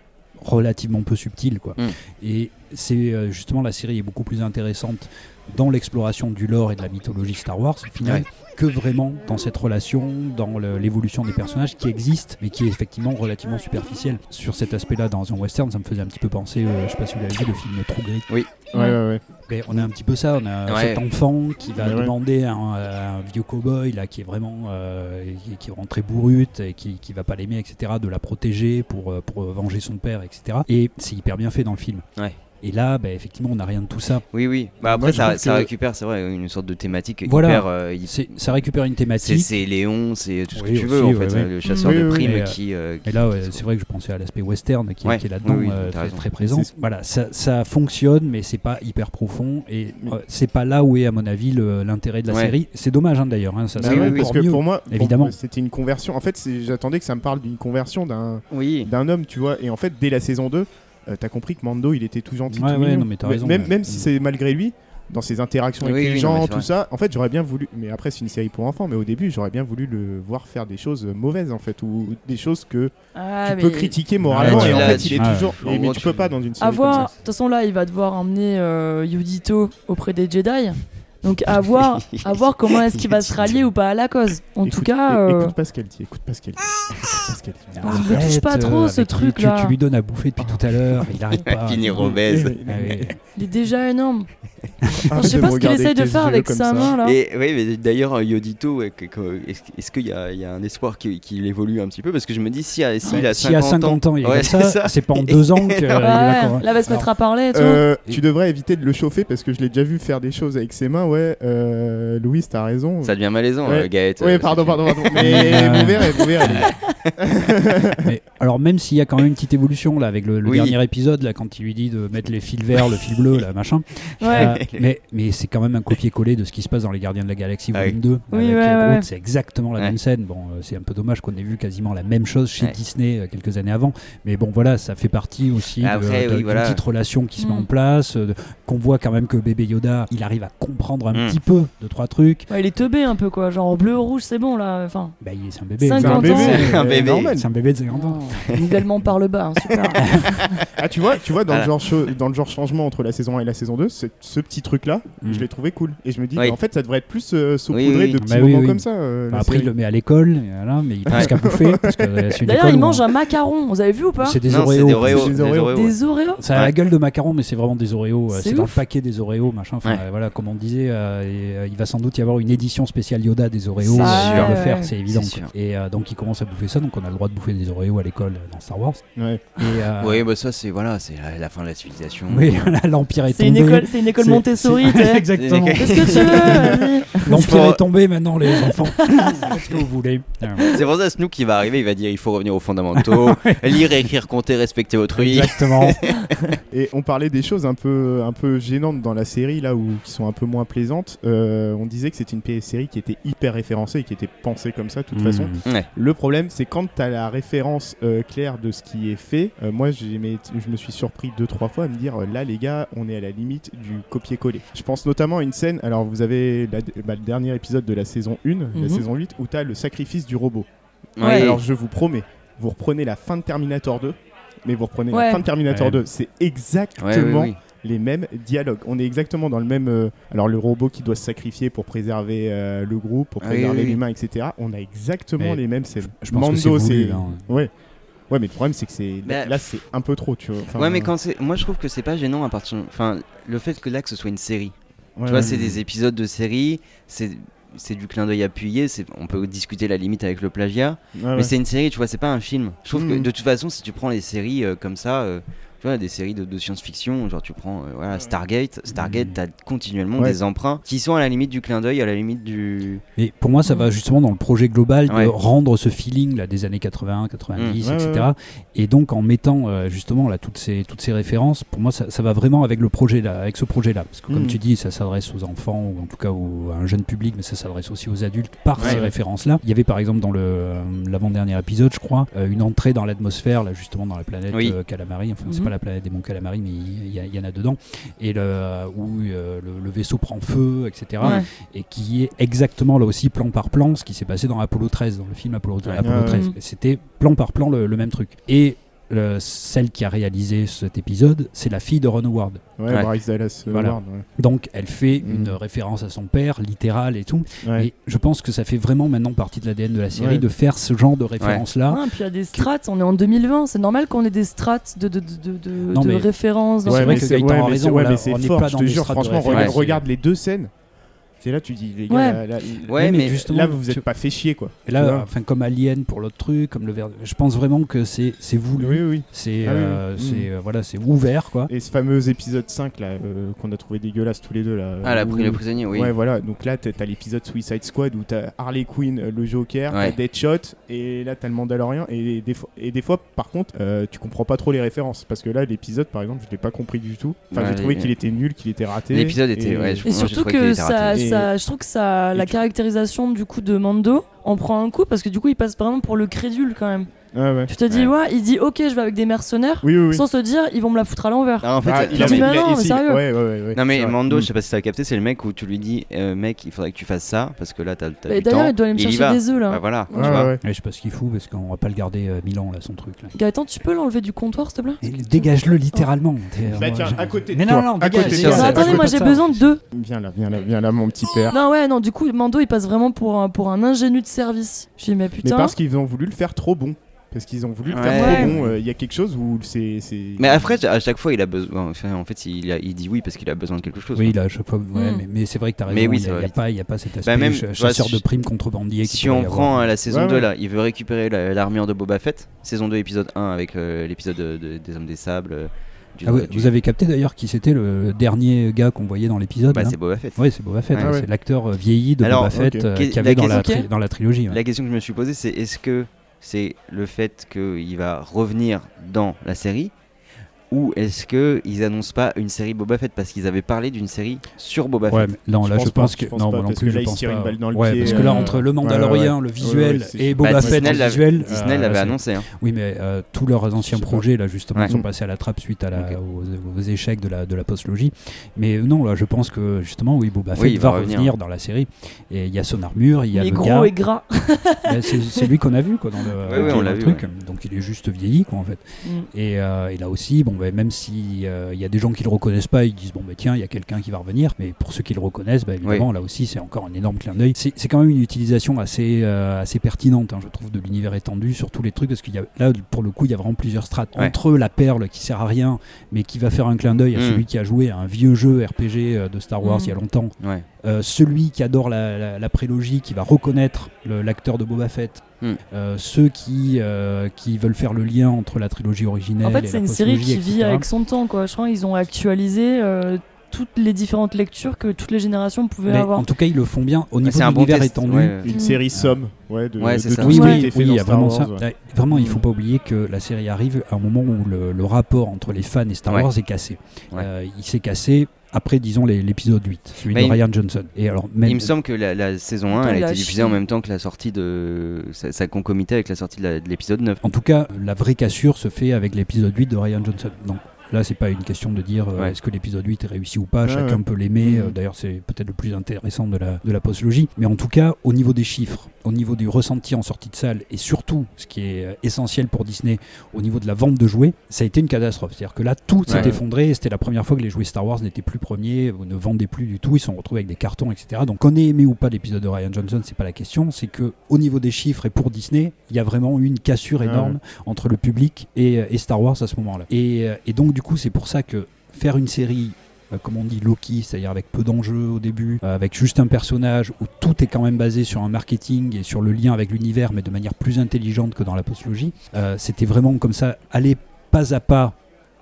relativement peu subtile quoi. Mm. Et c'est euh, justement la série est beaucoup plus intéressante dans l'exploration du lore et de la mythologie Star Wars au final Ouais. Que vraiment dans cette relation, dans l'évolution des personnages qui existent mais qui est effectivement relativement superficielle. Sur cet aspect-là dans un western, ça me faisait un petit peu penser, euh, je sais pas si vous l'avez vu, le film True Grit. Ouais, ouais, ouais. Et on a un petit peu ça, on a Ouais. cet enfant qui va demander à un, à un vieux cow-boy là qui est vraiment euh, qui- qui est vraiment très bourrute et qui, qui va pas l'aimer etc de la protéger pour, euh, pour venger son père etc et c'est hyper bien fait dans le film Ouais. Et là bah, effectivement on n'a rien de tout ça Oui, oui. Bah après, Moi, ça, trouve ça que- récupère, c'est vrai, une sorte de thématique Voilà. hyper. euh, ça récupère une thématique c'est Léon, c'est tout ce Oui, que tu veux aussi, en ouais, fait, ouais. le chasseur Oui, de primes oui. qui. euh, Et qui- là, ouais, c'est vrai que je pensais à l'aspect western qui, Ouais, qui est là-dedans, oui, oui, euh, t'as très, présent. Voilà, ça, ça fonctionne, mais c'est pas hyper profond. Et euh, c'est pas là où est, à mon avis, l'intérêt de la Ouais. série. C'est dommage hein, d'ailleurs. hein, ça Bah serait parce que mieux. pour moi, évidemment. c'était une conversion. En fait, j'attendais que ça me parle d'une conversion d'un homme, tu vois. Et en fait, dès la saison 2, euh, t'as compris que Mando, il était tout gentil, Ouais, tout ouais, mignon. non, mais t'as Mais- raison, Même, ouais. même si c'est malgré lui, dans ses interactions avec Oui, les oui, gens, tout vrai. ça. En fait, j'aurais bien voulu. Mais après, c'est une série pour enfants. Mais au début, j'aurais bien voulu le voir faire des choses mauvaises, en fait, ou des choses que Ah, tu mais peux critiquer moralement. Ouais, et en fait, il est toujours. et- mais tu peux pas dans une série À voir, de toute façon là, il va devoir emmener euh, Yudito auprès des Jedi. Donc à voir, à voir comment est-ce qu'il va se rallier ou pas à la cause. En tout cas, euh, écoute pas ce qu'elle dit. Écoute pas ce qu'elle dit. Écoute pas ce qu'elle dit. On ne touche pas trop, euh, ce avec lui, truc-là. Tu, tu lui donnes à bouffer depuis tout à l'heure. Il arrête pas. Finir Ah, obèse. oui. il est déjà énorme. Arrête je sais pas ce qu'il essaye de faire avec sa main là. Et oui, mais d'ailleurs, Yodito, que- que- est-ce qu'il y, a- il y a un espoir qu'il évolue un petit peu? Parce que je me dis, si, si il a S'il a 50 ans, il est Ouais, comme c'est ça, ça. c'est pas en deux ans que. Là, il va se mettre à parler et tout. Euh, Et- tu devrais éviter de le chauffer parce que je l'ai déjà vu faire des choses avec ses mains. Ouais, euh, Louis, t'as raison. Ça devient malaisant, Ouais. euh, Gaët. Oui, euh, pardon, c'est- pardon, pardon. Mais Euh, vous verrez, vous verrez. Mais, alors même s'il y a quand même une petite évolution là avec le, le Oui. dernier épisode là quand il lui dit de mettre les fils verts, le fil bleu là machin. Ouais. Euh, mais mais c'est quand même un copier-coller de ce qui se passe dans les Gardiens de la Galaxie Ah volume 2 Oui, c'est exactement la Ouais. même scène. Bon, euh, c'est un peu dommage qu'on ait vu quasiment la même chose chez Ouais. Disney euh, quelques années avant, mais bon voilà, ça fait partie aussi de- Après, de- oui, d'une voilà. petite relation qui se met Mm. en place, euh, de- qu'on voit quand même que bébé Yoda, il arrive à comprendre un Mm. petit peu de trois trucs. Ouais, il est teubé un peu quoi, genre bleu rouge, c'est bon là. Enfin, Bah, il- c'est un bébé. C'est un bébé. C'est un bébé. C'est un bébé de 50 ans. nivellement par le bas, hein, super. Ah, tu vois, tu vois dans, Voilà. le genre dans le genre changement entre la saison 1 et la saison 2, ce, ce petit truc-là, Mm. je l'ai trouvé cool. Et je me dis, Oui. en fait, ça devrait être plus euh, saupoudré Oui, oui. de petits Bah moments oui. comme ça. euh, la après, il le met à l'école, voilà, mais il pense qu'à bouffer. D'ailleurs, il mange un macaron, vous avez vu ou pas C'est des Oreos. des Oreos. Ça a la gueule de macaron, mais c'est vraiment des Oreos. euh, C'est dans le paquet des Oreos, machin. Voilà, comme on disait, euh, et, euh, il va sans doute y avoir une édition spéciale Yoda des Oreos. C'est euh, sûr. il va le faire, c'est évident. Quoi. Et euh, donc, il commence à bouffer ça, donc on a le droit de bouffer des Oreos à l'école euh, dans Star Wars. Ouais. Et, euh, Oui, bah ça, c'est voilà, c'est la, la fin de la civilisation. oui, voilà, l'Empire est C'est une tombé. école, c'est une école C'est- Montessori, c'est- tu sais. Exactement. Qu'est-ce que tu veux L'empire pour- est tombé maintenant, les enfants. Ce que vous voulez? C'est pour ça Snook qui va arriver, il va dire il faut revenir aux fondamentaux, lire, écrire, compter, respecter autrui. Exactement. Et on parlait des choses un peu, un peu gênantes dans la série, là, où qui sont un peu moins Euh, on disait que c'était une PS série qui était hyper référencée et qui était pensée comme ça, de toute Mm. façon. Ouais. Le problème, c'est quand tu as la référence euh, claire de ce qui est fait. euh, moi, je me suis surpris deux, trois fois à me dire là, les gars, on est à la limite du copier-coller. Je pense notamment à une scène. Alors, vous avez la- bah, le dernier épisode de la saison 1, la Mhm. saison 8, où tu as le sacrifice du robot. Ouais. Alors, je vous promets, vous reprenez la fin de Terminator 2. Mais vous reprenez Ouais. la fin de Terminator Ouais. 2, c'est Ouais, exactement oui, oui. Les mêmes dialogues. On est exactement dans le même. euh, alors, le robot qui doit se sacrifier pour préserver euh, le groupe, pour Ah oui, préserver oui, oui. l'humain, etc. On a exactement Mais les mêmes scènes. Je pense que c'est Mando, voulu, c'est. hein. Ouais. Ouais, mais le problème, c'est que c'est. Bah, là, c'est un peu trop, tu vois. Enfin, ouais, mais quand c'est. Moi, je trouve que c'est pas gênant à partir. Enfin, le fait que là, que ce soit une série. ouais, tu vois, ouais. c'est des épisodes de série, c'est. C'est du clin d'œil appuyé, c'est- on peut discuter la limite avec le plagiat, Ouais, mais ouais. c'est une série, tu vois, c'est pas un film. Je trouve que Mhm. de toute façon, si tu prends les séries euh, comme ça, euh, tu vois, des séries de, de science-fiction, genre tu prends euh, voilà, Stargate, Stargate, Mhm. t'as continuellement Ouais. des emprunts qui sont à la limite du clin d'œil, à la limite du. Mais pour moi, ça va justement dans le projet global de Ouais. rendre ce feeling là, des années 80, 90, Mm. Ouais, etc. ouais, Et donc en mettant euh, justement là, toutes, ces, toutes ces références, pour moi, ça, ça va vraiment avec, le projet, là, avec ce projet-là. Parce que comme Mm. tu dis, ça s'adresse aux enfants ou en tout cas à un jeune public, mais ça s'adresse aussi aux adultes par Ouais, ces ouais. références-là. Il y avait par exemple dans le, euh, l'avant-dernier épisode, je crois, euh, une entrée dans l'atmosphère, là justement dans la planète Oui. euh, Calamari. Enfin, c'est Mhm. pas la planète des monts Calamari, mais il y, en a dedans. Et le, où euh, le, le vaisseau prend feu, etc Ouais. et qui est exactement là aussi plan par plan ce qui s'est passé dans Apollo 13, dans le film Apollo, Ouais. Apollo Ouais, 13. ouais. C'était plan par plan le, le même truc. Et euh, celle qui a réalisé cet épisode, c'est la fille de Ron Howard. Ouais, Ouais. Bryce Dallas Voilà. Howard, ouais. Donc elle fait Mm. une référence à son père, littérale et tout. Ouais. Et je pense que ça fait vraiment maintenant partie de l'ADN de la série Ouais. de faire ce genre de référence-là. Ouais, puis il y a des strates, on est en 2020, c'est normal qu'on ait des strates de, de, de, de, Non, de mais- références. Ouais, c'est mais raison, ouais, là, mais c'est on n'est fort, pas je te jure, franchement, regarde les deux scènes. C'est là, tu dis, les gars, Ouais. là, là, Ouais, mais mais justement, là, vous vous êtes tu- pas fait chier, quoi. Et là, enfin comme Alien pour l'autre truc, comme le ver... je pense vraiment que c'est c'est voulu. Oui, oui. C'est Ah euh, oui. c'est Mm. euh, voilà, c'est ouvert quoi. Et ce fameux épisode 5 là euh, qu'on a trouvé dégueulasse tous les deux là. Ah, la où- pris le prisonnier, oui. Ouais, voilà. Donc là, t'as t'as l'épisode Suicide Squad où t'as Harley Quinn, le Joker, Ouais. t'as Deadshot, et là t'as le Mandalorian. Et des, fois, et des fois, par contre, euh, tu comprends pas trop les références. Parce que là, l'épisode, par exemple, je l'ai pas compris du tout. Enfin, Ouais, j'ai trouvé les- qu'il était nul, qu'il était raté. L'épisode était- et- ouais, je- Et surtout que ça, ça- je trouve que ça, la caractérisation du coup de Mando en prend un coup parce que du coup il passe vraiment pour le crédule quand même. Ouais. Tu te dis Ouais. ouais, il dit ok je vais avec des mercenaires Oui, oui, oui. sans se dire ils vont me la foutre à l'envers. Ah, en fait, Ah, il non, a dit, mais- bah il non, mais sérieux. Non mais. Mando, Mm. je sais pas si t'as capté, c'est le mec où tu lui dis, euh, mec, il faudrait que tu fasses ça parce que là t'as t'as Et du d'ailleurs temps. il doit aller me chercher des œufs là. Bah voilà. Ouais, je sais pas ce qu'il fout parce qu'on va pas le garder euh, mille ans là son truc. Gaëtan tu peux l'enlever du comptoir s'il te plaît? Et Dégage-le littéralement. Bah tiens, j'ai- à côté de Mais toi, non, Mais attendez moi j'ai besoin de deux. Viens là, viens là, viens là, mon petit père. Non ouais non du coup Mando il passe vraiment pour un, pour un ingénu de service. Je dis mais Mais putain. parce qu'ils ont voulu le faire trop bon. Parce qu'ils ont voulu le Ouais. faire Ouais. trop bon. euh, Il y a quelque chose où c'est. c'est- Mais après, à chaque fois, il a besoin. Enfin, en fait, il, a- il dit oui parce qu'il a besoin de quelque chose. Oui, quoi. là, je sais pas. ouais, Mm. mais, mais c'est vrai que t'as raison. Mais oui, il n'y a, il a vite. pas, il y a pas cet aspect Bah, même, ch- bah, chasseur de primes contrebandier. qui Si on prend avoir. euh, la saison Ouais, 2 ouais. là, il veut récupérer la- l'armure de Boba Fett. Saison 2, épisode 1 avec euh, l'épisode de- de- des Hommes des Sables. du- Ah ouais, du- vous avez capté d'ailleurs qui c'était le dernier gars qu'on voyait dans l'épisode Bah, là c'est Boba Fett. Ouais, c'est Boba Fett. Ouais. ouais, Ah ouais. C'est l'acteur vieilli de Alors, Boba Fett ok. euh, y avait la dans la, dans la trilogie. ouais. La question que je me suis posée, c'est est-ce que c'est le fait qu'il va revenir dans la série ou est-ce qu'ils annoncent pas une série Boba Fett parce qu'ils avaient parlé d'une série sur Boba Ouais, Fett? mais non, Je là pense je pas, pense je que pense non, pas, moi non parce plus que je là, il se pense tire une pas. balle dans le ouais, pied, parce que là euh, entre le ouais, Mandalorian, ouais. le Ouais, visuel ouais, et. Boba Bah, Fett Disney l'avait- visuel, Disney euh, l'avait annoncé. hein. Oui, mais euh, tous leurs anciens Je pas. projets là justement Ouais. sont passés à la trappe suite à la, Ok. aux, aux échecs de la de la postlogie. Mais euh, non, là je pense que justement oui Boba Fett Oui, va, va revenir. revenir dans la série et il y a son armure, il y a il est le gros et gras. C'est lui qu'on a vu quoi dans le, le truc. Donc il est juste vieilli quoi en fait. Mm. Et, euh, et là aussi, bon, bah, même si euh, il y a des gens qui le reconnaissent pas, ils disent bon bah tiens, il y a quelqu'un qui va revenir. Mais pour ceux qui le reconnaissent, bah, évidemment, là aussi, c'est encore un énorme clin d'œil. C'est c'est quand même une utilisation assez euh, assez pertinente, hein, je trouve, de l'univers étendu sur tous les trucs, parce qu'il y a là pour le coup, il y a vraiment plusieurs strates Ouais. entre la perle qui sert à rien, mais qui va faire un clin d'œil à Mm. celui qui a joué à un vieux jeu RPG euh, de Star Wars Mm. il y a longtemps. Ouais. Euh, celui qui adore la, la- la prélogie, qui va reconnaître l'acteur de Boba Fett, Hmm. Euh, ceux qui, euh, qui veulent faire le lien entre la trilogie originelle En et fait la c'est une série qui vit avec son temps quoi. Je crois qu'ils ont actualisé euh, toutes les différentes lectures que toutes les générations pouvaient Mais avoir. en tout cas, ils le font bien au Ouais, niveau de un bon l'univers test, étendu. ouais. Une Mm. série somme ouais, de, Ouais, Oui, ce qui a oui, oui, il y a vraiment Wars, ça. ouais. Ouais, Vraiment, il faut Mm. pas oublier que la série arrive à un moment où le, le rapport entre les fans et Star Ouais. Wars est cassé. Ouais. Euh, il s'est cassé après, disons, les- l'épisode 8, celui Mais de Ryan Johnson. Et alors, même, Il me semble que la, la saison 1 Attends, elle a été diffusée en même temps que la sortie de. Ça, ça concomitait avec la sortie de la- de l'épisode 9. En tout cas, la vraie cassure se fait avec l'épisode 8 de Ryan Johnson. Donc là, c'est pas une question de dire euh, Ouais. est-ce que l'épisode 8 est réussi ou pas. Chacun ouais. peut l'aimer. Mhm. Euh, D'ailleurs, c'est peut-être le plus intéressant de la, de la postlogie. Mais en tout cas, au niveau des chiffres, au niveau du ressenti en sortie de salle, et surtout, ce qui est euh, essentiel pour Disney, au niveau de la vente de jouets, ça a été une catastrophe. C'est-à-dire que là, tout s'est Ouais. effondré. C'était la première fois que les jouets Star Wars n'étaient plus premiers, ou ne vendaient plus du tout. Ils se sont retrouvés avec des cartons, etc. Donc, qu'on ait aimé ou pas l'épisode de Ryan Johnson, c'est pas la question. C'est que au niveau des chiffres et pour Disney, il y a vraiment eu une cassure Ah énorme entre le public et, et Star Wars à ce moment-là. Et, et donc, du c'est pour ça que faire une série. euh, Comme on dit Loki, c'est-à-dire avec peu d'enjeux au début, euh, avec juste un personnage où tout est quand même basé sur un marketing et sur le lien avec l'univers, mais de manière plus intelligente que dans la postlogie. Euh, C'était vraiment comme ça, aller pas à pas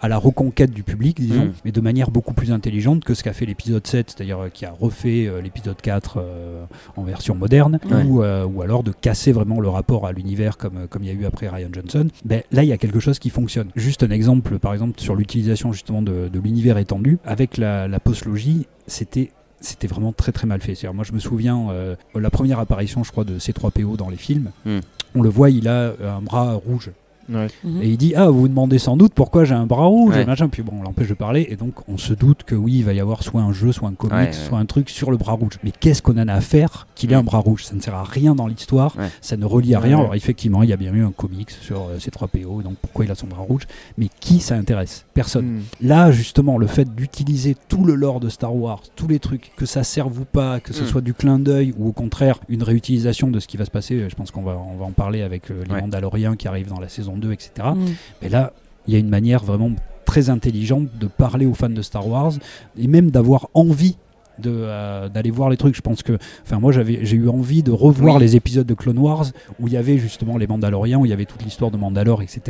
à la reconquête du public, disons, Mm. mais de manière beaucoup plus intelligente que ce qu'a fait l'épisode 7, c'est-à-dire euh, qui a refait euh, l'épisode 4 euh, en version moderne, Ouais. ou, ou alors de casser vraiment le rapport à l'univers comme comme il y a eu après Ryan Johnson. Ben, là, il y a quelque chose qui fonctionne. Juste un exemple, par exemple, sur l'utilisation justement de, de l'univers étendu, avec la, la postlogie, c'était c'était vraiment très très mal fait. C'est-à-dire, moi je me souviens euh, la première apparition, je crois, de C3PO dans les films. Mm. On le voit, il a un bras rouge. Ouais. Mhm. Et il dit Ah, vous vous demandez sans doute pourquoi j'ai un bras rouge Ouais. et machin. Puis bon, on l'empêche de parler. Et donc, on se doute que oui, il va y avoir soit un jeu, soit un comics, Ouais, ouais. soit un truc sur le bras rouge. Mais qu'est-ce qu'on en a à faire qu'il ait un bras rouge? Ça ne sert à rien dans l'histoire. Ouais. Ça ne relie à rien. Ouais. Alors, effectivement, il y a bien eu un comics sur euh, ces 3 PO. Donc, pourquoi il a son bras rouge? Mais qui ça intéresse? Personne. Mm. Là, justement, le fait d'utiliser tout le lore de Star Wars, tous les trucs, que ça serve ou pas, que ce Mm. soit du clin d'œil ou au contraire une réutilisation de ce qui va se passer, je pense qu'on va, on va en parler avec euh, les Ouais. Mandaloriens qui arrivent dans la saison 2, etc. Mhm. Mais là, il y a une manière vraiment très intelligente de parler aux fans de Star Wars et même d'avoir envie de, euh, d'aller voir les trucs. Je pense que, enfin, moi, j'avais, j'ai eu envie de revoir Oui. les épisodes de Clone Wars où il y avait justement les Mandaloriens, où il y avait toute l'histoire de Mandalore, etc.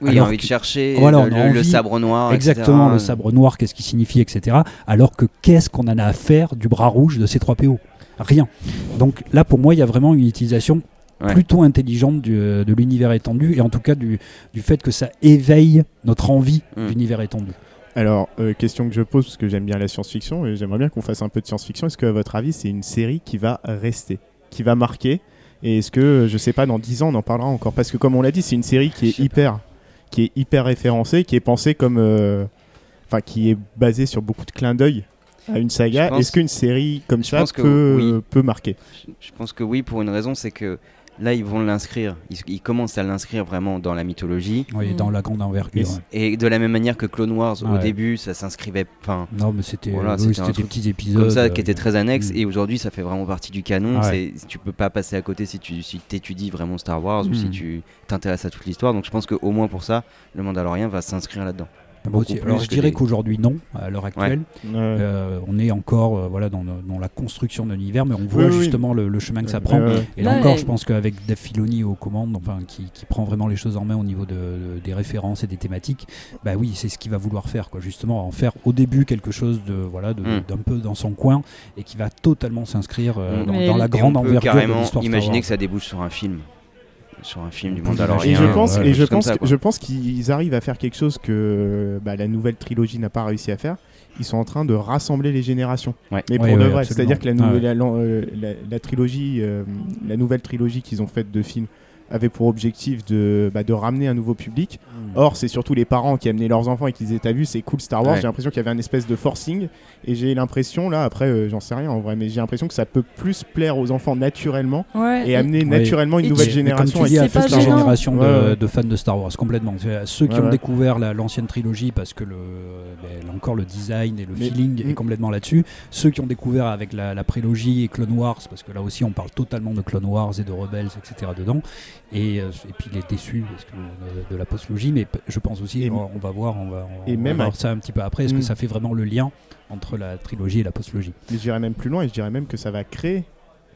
Oui, il a Alors envie que- de chercher Voilà, le, sabre noir. Exactement, etc. le sabre noir, qu'est-ce qu'il signifie, etc. Alors que qu'est-ce qu'on en a à faire du bras rouge de ces 3 PO Rien. Donc là, pour moi, il y a vraiment une utilisation Ouais. plutôt intelligente du- euh, de l'univers étendu et en tout cas du, du fait que ça éveille notre envie Mm. d'univers étendu. Alors, euh, question que je pose, parce que j'aime bien la science-fiction, et j'aimerais bien qu'on fasse un peu de science-fiction. Est-ce que, à votre avis, c'est une série qui va rester, qui va marquer Et est-ce que, euh, je sais pas, dans 10 ans, on en parlera encore? Parce que, comme on l'a dit, c'est une série qui est hyper, qui est hyper référencée, qui est pensée comme. euh, Enfin, qui est basée sur beaucoup de clins d'œil à une saga. Est-ce qu'une série comme ça que peut, oui. peut marquer? Je- Je pense que oui, pour une raison, c'est que là, ils vont l'inscrire. Ils, ils commencent à l'inscrire vraiment dans la mythologie. Oui, Mm. dans la grande envergure. Et ouais. Et de la même manière que Clone Wars, au Ouais. début, ça s'inscrivait. Enfin, Non, mais c'était Voilà, oui, c'était c'était un des petits épisodes. comme ça, euh, qui était très annexe. mm. Et aujourd'hui, ça fait vraiment partie du canon. Ah ouais. C'est- Tu peux pas passer à côté si tu si étudies vraiment Star Wars ou Mm. si tu t'intéresses à toute l'histoire. Donc je pense qu'au moins pour ça, le Mandalorien va s'inscrire là-dedans. Beaucoup Alors, je dirais des- qu'aujourd'hui, non, à l'heure actuelle. Ouais. Euh, on est encore euh, voilà, dans, dans la construction de l'univers, mais on voit Oui, oui. justement le, le chemin que ça Ouais, prend. Et là Là, encore, je pense qu'avec Dave Filoni aux commandes, enfin, qui, qui prend vraiment les choses en main au niveau de, de- des références et des thématiques, bah oui, c'est ce qu'il va vouloir faire, quoi. Justement, en faire au début quelque chose de voilà, de- Mm. d'un peu dans son coin et qui va totalement s'inscrire euh, Mm. dans, la grande Et on peut envergure de carrément l'histoire Star imaginer que ça débouche sur un film. Sur un film du Mandalorien. Et je pense, ouais, et je pense, ça, que- quoi. je pense qu'ils arrivent à faire quelque chose que bah, la nouvelle trilogie n'a pas réussi à faire. Ils sont en train de rassembler les générations. Ouais. Mais Ouais, pour de ouais, vrai, c'est-à-dire que la, Ah la, la- la trilogie, euh, la nouvelle trilogie qu'ils ont faite de films avait pour objectif de, bah, de ramener un nouveau public. Or, c'est surtout les parents qui amenaient leurs enfants et qui disaient T'as vu, c'est cool Star Wars. Ouais. J'ai l'impression qu'il y avait un espèce de forcing. Et j'ai l'impression, là, après, euh, j'en sais rien en vrai, mais j'ai l'impression que ça peut plus plaire aux enfants naturellement Ouais. et amener Ouais. naturellement une Et nouvelle génération comme à tu dis, c'est à pas toute la génération de, Ouais, ouais. de fans de Star Wars, complètement. À Ceux qui ont ouais. découvert la- l'ancienne trilogie, parce que le, ben, là encore le design et le Mais- feeling Mm. est complètement là-dessus. Ceux qui ont découvert avec la, la prélogie et Clone Wars, parce que là aussi on parle totalement de Clone Wars et de Rebels, etc. dedans. Et, euh, et puis les déçus parce que, de, de la postlogie, mais je pense aussi, on, on va voir, on va, on et va même voir ça un petit peu après, est-ce Mm. que ça fait vraiment le lien entre la trilogie et la postlogie Mais j'irais même plus loin et je dirais même que ça va créer,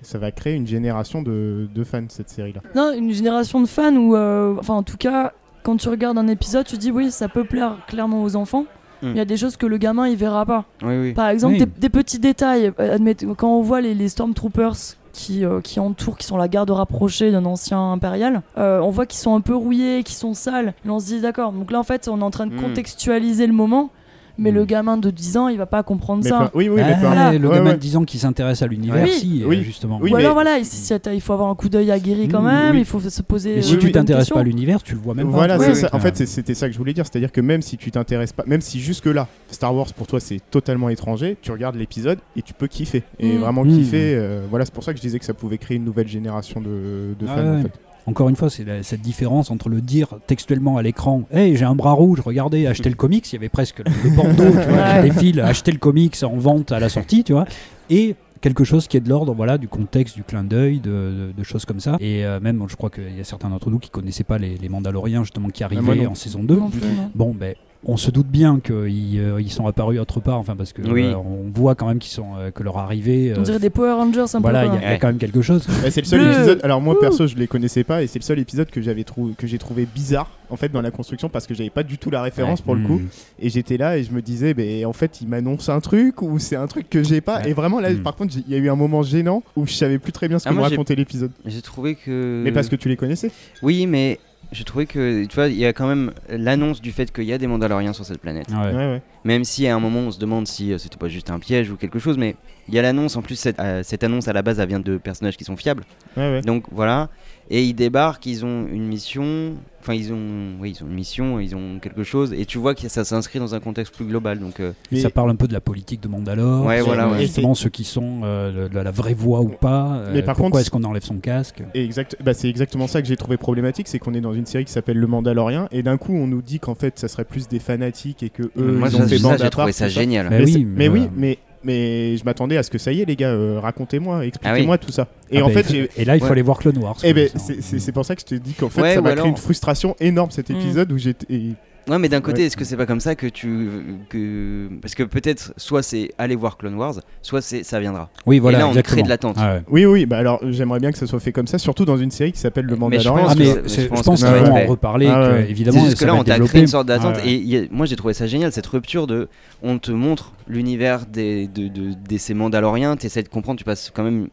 ça va créer une génération de, de fans cette série-là. Non, une génération de fans où, euh, enfin en tout cas, quand tu regardes un épisode, tu dis oui, ça peut plaire clairement aux enfants. Mm. Il y a des choses que le gamin il verra pas. Oui, oui. Par exemple, Oui. des, des petits détails. Euh, admettez- quand on voit les, les Stormtroopers qui, euh, qui entourent, qui sont la garde rapprochée d'un ancien impérial, euh, on voit qu'ils sont un peu rouillés, qu'ils sont sales. Et on se dit, d'accord, donc là en fait, on est en train de Mm. contextualiser le moment, mais le gamin de 10 ans, il va pas comprendre Mais ça. pas- oui, oui, Ah, mais pas- Voilà. Le Ouais, gamin ouais. de 10 ans qui s'intéresse à l'univers, Oui. si, euh, Oui. justement. Oui, Ou mais- alors voilà, il faut avoir un coup d'œil aguerri quand Mm, même, oui. il faut se poser. Mais si tu t'intéresses pas à l'univers, tu le vois même Voilà, pas. c'est Oui, ça. oui. En fait, c'était ça que je voulais dire. C'est-à-dire que même si tu t'intéresses pas, même si jusque-là, Star Wars pour toi c'est totalement étranger, tu regardes l'épisode et tu peux kiffer. Et Mm. vraiment kiffer. euh, voilà, c'est pour ça que je disais que ça pouvait créer une nouvelle génération de, de Ah fans. en fait. Encore une fois, c'est la- cette différence entre le dire textuellement à l'écran Hey, j'ai un bras rouge, regardez, achetez le comics. Il y avait presque le, le bandeau tu vois, qui défile, achetez le comics en vente à la sortie, tu vois. Et quelque chose qui est de l'ordre voilà, du contexte, du clin d'œil, de, de- de choses comme ça. Et euh, même, je crois qu'il y a certains d'entre nous qui connaissaient pas les, les Mandaloriens, justement, qui moi arrivaient non. en saison 2. Non plus, non. Bon, ben. On se doute bien qu'ils euh, ils sont apparus autre part, enfin parce que Oui. euh, on voit quand même qu'ils sont euh, que leur arrivée. On dirait des Power Rangers un voilà, il peu. y, a- quoi. il y a quand même quelque chose. C'est le seul épisode. Alors moi Ouh. perso, je les connaissais pas et c'est le seul épisode que j'avais trou- que j'ai trouvé bizarre en fait dans la construction parce que j'avais pas du tout la référence pour le coup. Mm. Et j'étais là et je me disais, ben en fait, il m'annonce un truc ou c'est un truc que j'ai pas. Ouais. Et vraiment là, Mm. par contre, il y a eu un moment gênant où je savais plus très bien ce Ah, que me racontait l'épisode. J'ai trouvé que. Mais parce que tu les connaissais. Oui, mais j'ai trouvé que, tu vois, il y a quand même l'annonce du fait qu'il y a des Mandaloriens sur cette planète. Ouais. Ouais, ouais. Même si à un moment on se demande si euh, c'était pas juste un piège ou quelque chose, mais il y a l'annonce. En plus, cette, euh, cette annonce à la base, elle vient de personnages qui sont fiables. ouais, ouais. Donc voilà. Et ils débarquent, ils ont une mission. Enfin, ils ont, oui, ils ont une mission, ils ont quelque chose. Et tu vois que ça s'inscrit dans un contexte plus global. Donc, euh, Mais- Ça parle un peu de la politique de Mandalore. Ouais, sur, voilà, euh, ouais. Justement, ceux qui sont euh, de la vraie voix ou pas. euh, Mais par pourquoi contre, est-ce qu'on enlève son casque? Et exact, bah, c'est exactement ça que j'ai trouvé problématique, c'est qu'on est dans une série qui s'appelle Le Mandalorien, et d'un coup on nous dit qu'en fait ça serait plus des fanatiques et que eux moi, ils ça, ont fait ça, bande à j'ai part, trouvé ça ça. génial. Mais Mais, oui, mais oui, mais mais je m'attendais à ce que ça y est les gars, euh, racontez-moi, expliquez-moi tout ça. Et Ah en bah, fait, il faut- j'ai et là, il ouais. fallait voir Clone Wars. eh ben, c'est- pour ça que je te dis qu'en fait Ouais, ça m'a alors- créé une frustration énorme cet Mm. épisode où j'étais. et- Ouais, mais d'un côté, Ouais. est-ce que c'est pas comme ça que tu. Que... Parce que peut-être, soit c'est aller voir Clone Wars, soit c'est ça viendra. Oui, voilà, et là, on exactement. crée de l'attente. Ah ouais. Oui, oui, bah alors j'aimerais bien que ça soit fait comme ça, surtout dans une série qui s'appelle Le Mais je Mandalorien. pense Ah, mais je pense pense qu'ils ça vont va en reparler, Ah que, évidemment. C'est et juste que là, on t'a créé une sorte d'attente. Ah ouais. Et a- moi, j'ai trouvé ça génial, cette rupture de. On te montre l'univers des, de, de, de ces Mandaloriens, tu essaies de comprendre, tu passes quand même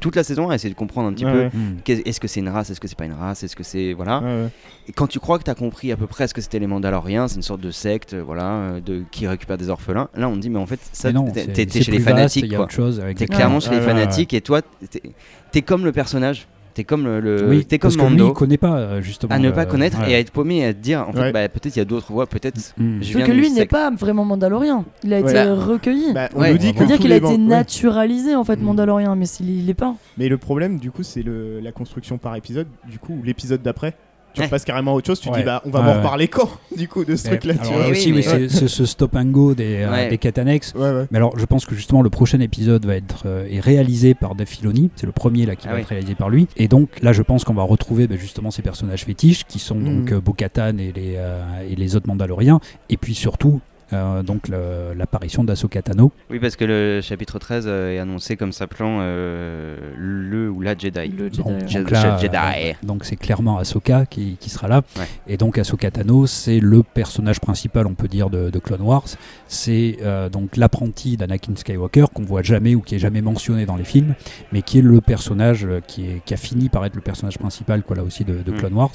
toute la saison à essayer de comprendre un petit Ouais, peu. ouais. Hmm. Est-ce que c'est une race Est-ce que c'est pas une race Est-ce que c'est. Voilà. Ouais, ouais. Et quand tu crois que tu as compris à peu près ce que c'était les Mandaloriens, c'est une sorte de secte, voilà, euh, de, qui récupère des orphelins. Là, on te dit, mais en fait, ça, t'es chez les fanatiques. T'es clairement chez les fanatiques et toi, t'es es comme le personnage. T'es comme le, le- Oui, t'es comme parce que lui, Mando. il connaît pas, euh, justement. à ne pas connaître ouais. et à être paumé et à te dire, en fait, Ouais. bah, peut-être il y a d'autres voies, peut-être. Hmm. je Sauf que lui n'est pas vraiment mandalorien. Il a été Bah, recueilli. Bah, on Ouais, nous dit que dire qu'il a été naturalisé en fait Mm. mandalorien, mais s'il il l'est pas. Mais le problème, du coup, c'est le- la construction par épisode. Du coup, l'épisode d'après, tu Ouais. repasses carrément à autre chose. Tu Ouais. dis, bah, on va Ouais, m'en ouais. reparler quand, du coup, de ce Mais- truc-là. tu alors vois. là Oui, aussi, mais- oui, c'est ce stop and go des, euh, Ouais. des quêtes annexes. Ouais, ouais. Mais alors, je pense que justement, le prochain épisode va être euh, est réalisé par Dave Filoni. C'est le premier là qui Ah va oui. être réalisé par lui. Et donc là, je pense qu'on va retrouver ben, justement ces personnages fétiches qui sont donc Mhm. euh, Bo-Katan et les euh, et les autres Mandaloriens. Et puis surtout. Euh, donc le- l'apparition d'Ahsoka Tano. Oui, parce que le chapitre 13 euh, est annoncé comme s'appelant euh, le ou la Jedi. Le Jedi. Donc, ouais. Je- donc là, Jedi. euh, donc c'est clairement Ahsoka qui, qui sera là. Ouais. Et donc Ahsoka Tano, c'est le personnage principal, on peut dire, de, de Clone Wars. C'est euh, donc l'apprenti d'Anakin Skywalker qu'on voit jamais ou qui est jamais mentionné dans les films, mais qui est le personnage qui, est, qui a fini par être le personnage principal, quoi, là aussi, de, de Mm. Clone Wars,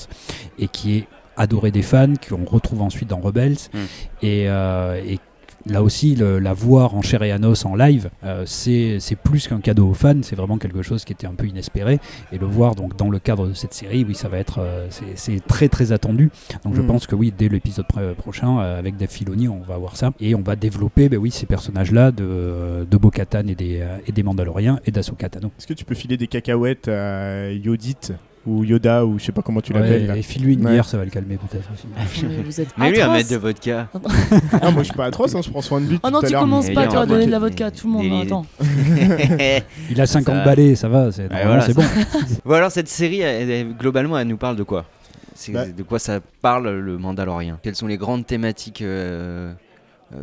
et qui est adoré des fans, qu'on retrouve ensuite dans Rebels, Mm. et, euh, et Là aussi, le- la voir en chair et en os en live, euh, c'est plus qu'un cadeau aux fans, c'est vraiment quelque chose qui était un peu inespéré. Et le voir donc dans le cadre de cette série, oui, ça va être, euh, c'est- très très attendu. Donc je Mm. pense que oui, dès l'épisode pr- prochain, euh, avec Dave Filoni, on va voir ça. Et on va développer, ben oui, ces personnages-là de, de Bo-Katan et des, et des Mandaloriens et d'Ahsoka Tano. Est-ce que tu peux filer des cacahuètes à Yodit? Ou Yoda ou je sais pas comment tu Ouais, l'appelles là et file-lui une Ouais. bière, ça va le calmer peut-être aussi. Mais vous êtes Mais lui, un mètre de vodka. Non, moi je suis pas atroce, hein, je prends soin de lui. Oh non, tout à tu l'heure. commences pas il y a toi, à un donner de la vodka à tout le monde. des- hein, Attends. Il a 50 Ça- balais, ça va, c'est Ouais, voilà, c'est bon. bon, alors, cette série, elle- elle- globalement, elle nous parle de quoi? C'est Bah. de quoi ça parle le Mandalorien Quelles sont les grandes thématiques euh,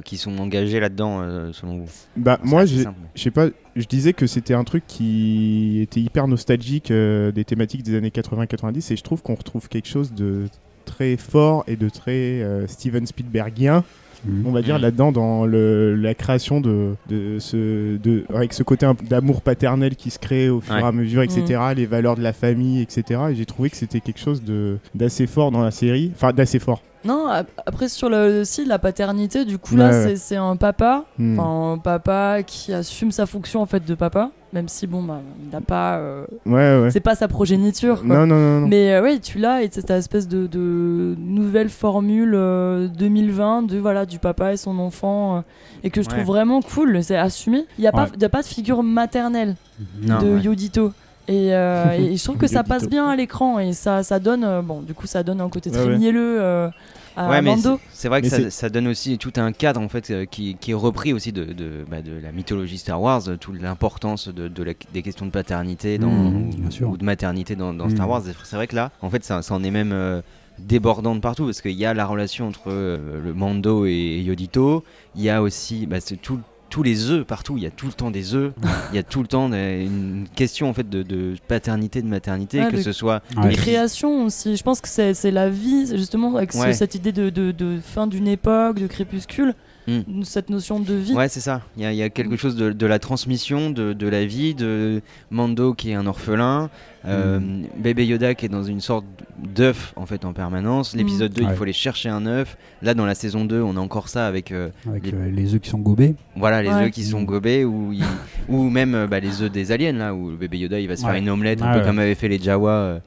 qui sont engagées là-dedans, euh, selon vous Bah, moi. Je sais pas, je disais que c'était un truc qui était hyper nostalgique euh, des thématiques des années 80-90 et je trouve qu'on retrouve quelque chose de très fort et de très euh, Steven Spielbergien Mhm. on va dire Mm. là-dedans dans le, la création de, de ce de avec ce côté d'amour paternel qui se crée au fur Ouais. et à mesure etc les valeurs de la famille etc et j'ai trouvé que c'était quelque chose de d'assez fort dans la série enfin d'assez fort Non, ap- après sur le si la paternité, du coup Ouais, là ouais. c'est- un papa, Hmm. un papa qui assume sa fonction en fait de papa, même si bon bah il n'a pas, euh, ouais ouais c'est pas sa progéniture. quoi. non non non, non. Mais euh, oui, tu l'as et c'est cette espèce de, de nouvelle formule euh, 2020 de voilà du papa et son enfant euh, et que je Ouais. trouve vraiment cool. C'est assumé. Il y a pas, y a pas de figure maternelle Non, de ouais. Yodito. Et, euh, et je trouve que ça passe bien à l'écran et ça, ça donne euh, bon du coup ça donne un côté très ouais. mielleux euh, à Ouais, Mando. c'est- vrai que ça, donne aussi tout un cadre en fait qui, qui est repris aussi de, de, bah, de la mythologie Star Wars, toute l'importance de, de la- des questions de paternité dans, ou, bien sûr. ou de maternité dans, dans Mhm. Star Wars. C'est vrai que là, en fait, ça, ça en est même euh, débordant de partout parce qu'il y a la relation entre euh, le Mando et Yodito. Il y a aussi bah, tout tous les œufs partout, il y a tout le temps des œufs, il y a tout le temps des- une question en fait de, de paternité, de maternité, Ouais, que de- ce soit de Ouais. les- création aussi. Je pense que c'est c'est la vie, justement avec ce- cette idée de, de- de fin d'une époque, de crépuscule, Mm. cette notion de vie. Ouais, c'est ça. Il y, a- il y a quelque chose de, de la transmission, de, de la vie, de Mando qui est un orphelin, euh, bébé Yoda qui est dans une sorte d'œuf en fait en permanence. L'épisode 2, il Ouais. faut aller chercher un œuf. Là, dans la saison 2, on a encore ça avec euh, Avec Les- euh, les œufs qui sont gobés. voilà les Ouais. œufs qui sont Mm. gobés ou, il- ou même euh, bah, les œufs des aliens là où le bébé Yoda il va se faire une omelette un peu ouais. comme avaient fait les Jawa. euh,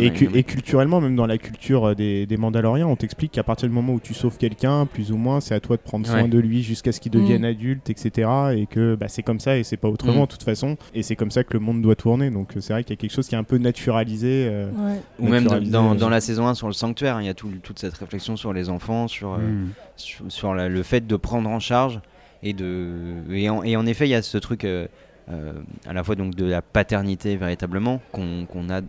il Et, cu- culturellement, même dans la culture des, des Mandaloriens, on t'explique qu'à partir du moment où tu sauves quelqu'un, plus ou moins, c'est à toi de prendre soin Ouais. de lui jusqu'à ce qu'il devienne Mm. adulte, etc. Et que bah, c'est comme ça et c'est pas autrement Mm. de toute façon. Et c'est comme ça que le monde doit tourner. Donc c'est vrai qu'il y a quelque chose qui est un peu naturalisé. euh, Ouais. Ou même dans, euh, dans la saison 1 sur le sanctuaire, il y a tout- toute cette réflexion sur les enfants, sur, euh, Mm. sur, sur la- le fait de prendre en charge et de et en, et en effet il y a ce truc euh, euh, à la fois donc de la paternité véritablement qu'on qu'on a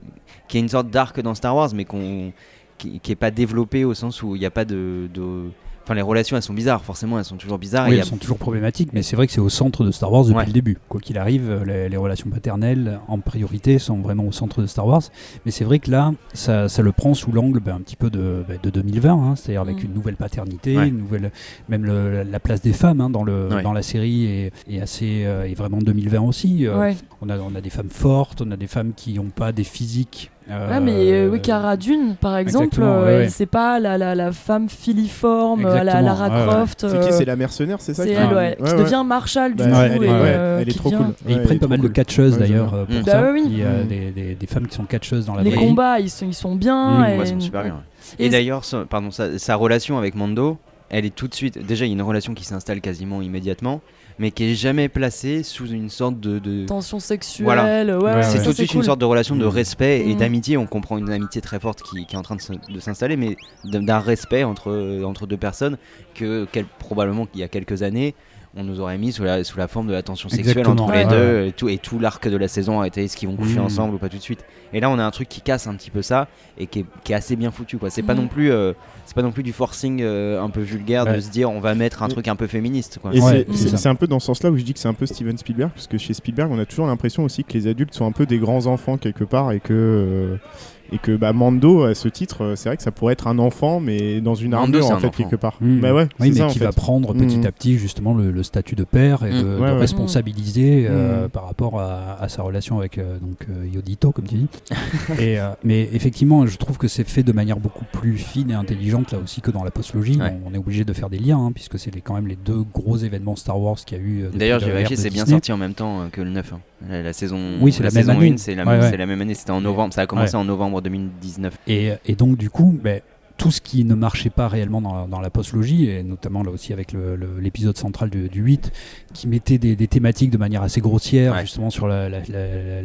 qui est une sorte d'arc dans Star Wars mais qu'on qui, qui est pas développé au sens où il n'y a pas de, de- Enfin, les relations, elles sont bizarres, forcément, elles sont toujours bizarres. Oui, a- elles sont toujours problématiques, mais c'est vrai que c'est au centre de Star Wars depuis Ouais. le début. Quoi qu'il arrive, euh, les, les relations paternelles, en priorité, sont vraiment au centre de Star Wars. Mais c'est vrai que là, ça, ça le prend sous l'angle ben, un petit peu de, ben, de 2020, hein, c'est-à-dire avec Mm. une nouvelle paternité, Ouais. une nouvelle, même le- la place des femmes hein, dans, le, Ouais. dans la série est, est assez, euh, est vraiment 2020 aussi. Euh, Ouais. on, a, on a des femmes fortes, on a des femmes qui n'ont pas des physiques. Euh, Ouais, mais euh, oui, Cara Dune, par exemple, exactement, euh, ouais, ouais. c'est pas la, la, la femme filiforme, euh, la Lara ouais, ouais. Croft. C'est euh, qui C'est la mercenaire, c'est ça c'est elle, ouais, qui ouais. devient Marshall du Bah, coup. elle est- et, ouais, euh, elle est qui trop cool. Et ils Ouais, prennent pas mal de catcheuses Ouais, d'ailleurs euh, pour. Bah ça. oui. Il y a des, des- des femmes qui sont catcheuses dans la Les vraie vie. combats, ils sont, ils sont bien. Mm, Ouais, sont super bien. Et d'ailleurs, pardon, sa relation avec Mando, elle est tout de suite. Déjà, il y a une relation qui s'installe quasiment immédiatement, mais qui est jamais placée sous une sorte de. de- Tension sexuelle, Voilà. ouais, c'est tout de suite cool. une sorte de relation de Mm. respect et Mm. d'amitié. On comprend une amitié très forte qui, qui est en train de s'installer, mais d'un d'un respect entre, entre deux personnes que quel- probablement qu'il y a quelques années. On nous aurait mis sous la, sous la forme de la tension sexuelle Exactement, entre les ouais, deux et tout, et tout l'arc de la saison a été est-ce qu'ils vont coucher Mm. ensemble ou pas tout de suite. Et là on a un truc qui casse un petit peu ça et qui est, qui est assez bien foutu quoi. C'est pas Mm. non plus euh, c'est pas non plus du forcing euh, un peu vulgaire de se dire on va mettre un truc un peu féministe quoi. Et Ouais, c'est- c'est c'est ça. c'est un peu dans ce sens-là où je dis que c'est un peu Steven Spielberg, parce que chez Spielberg, on a toujours l'impression aussi que les adultes sont un peu des grands enfants quelque part, et que euh, et que bah, Mando, à ce titre, euh, c'est vrai que ça pourrait être un enfant, mais dans une Mando, armure en fait enfant. quelque part. Mmh. Bah ouais, Oui, mais ça, en qui fait. va prendre petit Mhm. à petit justement le, le statut de père et Mm. de, de Ouais, ouais. responsabiliser euh, Mm. par rapport à, à sa relation avec euh, donc euh, Yodito comme tu dis. et, euh, mais effectivement, je trouve que c'est fait de manière beaucoup plus fine et intelligente là aussi que dans la postlogie. Ouais. On, on est obligé de faire des liens hein, puisque c'est les- quand même les deux gros événements Star Wars qu'il y a eu. euh, D'ailleurs, j'ai vérifié, c'est bien sorti en même temps euh, que le 9. hein. La, la saison, Oui, c'est la même saison année. 1, c'est la, Ouais, ouais. c'est la même année, c'était en novembre, ça a commencé en novembre 2019. Et, et donc, du coup, ben, tout ce qui ne marchait pas réellement dans, dans la postlogie, et notamment là aussi avec l'épisode central du, du 8, qui mettait des, des thématiques de manière assez grossière, justement sur la,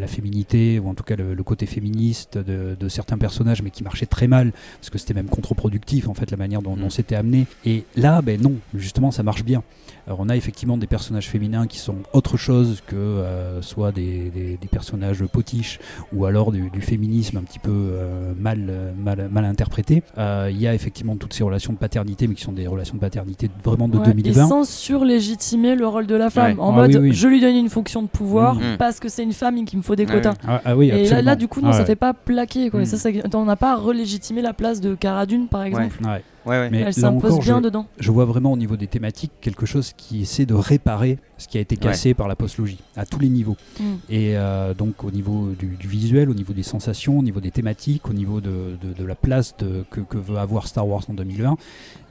féminité, ou en tout cas le, le côté féministe de, de certains personnages, mais qui marchait très mal, parce que c'était même contre-productif, en fait, la manière dont, Mm. dont c'était amené. Et là, ben non, justement, ça marche bien. Alors, on a effectivement des personnages féminins qui sont autre chose que euh, soit des, des- des personnages potiches ou alors du, du féminisme un petit peu euh, mal, mal, mal interprété. Euh, Il y a effectivement toutes ces relations de paternité, mais qui sont des relations de paternité vraiment de Ouais, 2020. Et sans surlégitimer le rôle de la femme. Ouais. En Ah mode, oui, oui. je lui donne une fonction de pouvoir Mhm. Mm. parce que c'est une femme et qu'il me faut des quotas. Ah, ah oui, Et là, du coup, non, Ah ça fait pas plaquer. Quoi. Mm. ça, on n'a pas relégitimé la place de Cara Dune, par exemple. Ouais. Ouais, ouais. Mais Elle s'impose bien je, dedans. je vois vraiment au niveau des thématiques quelque chose qui essaie de réparer ce qui a été cassé par la postlogie à tous les niveaux. Mm. Et euh, donc au niveau du, du visuel, au niveau des sensations, au niveau des thématiques, au niveau de, de- de la place de- que, que veut avoir Star Wars en 2020,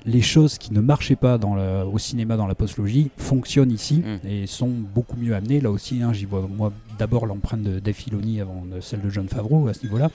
les choses qui ne marchaient pas dans le- au cinéma dans la postlogie fonctionnent ici Mm. et sont beaucoup mieux amenées. Là aussi, hein, j'y vois moi d'abord l'empreinte de Dave Filoni avant de celle de John Favreau à ce niveau-là,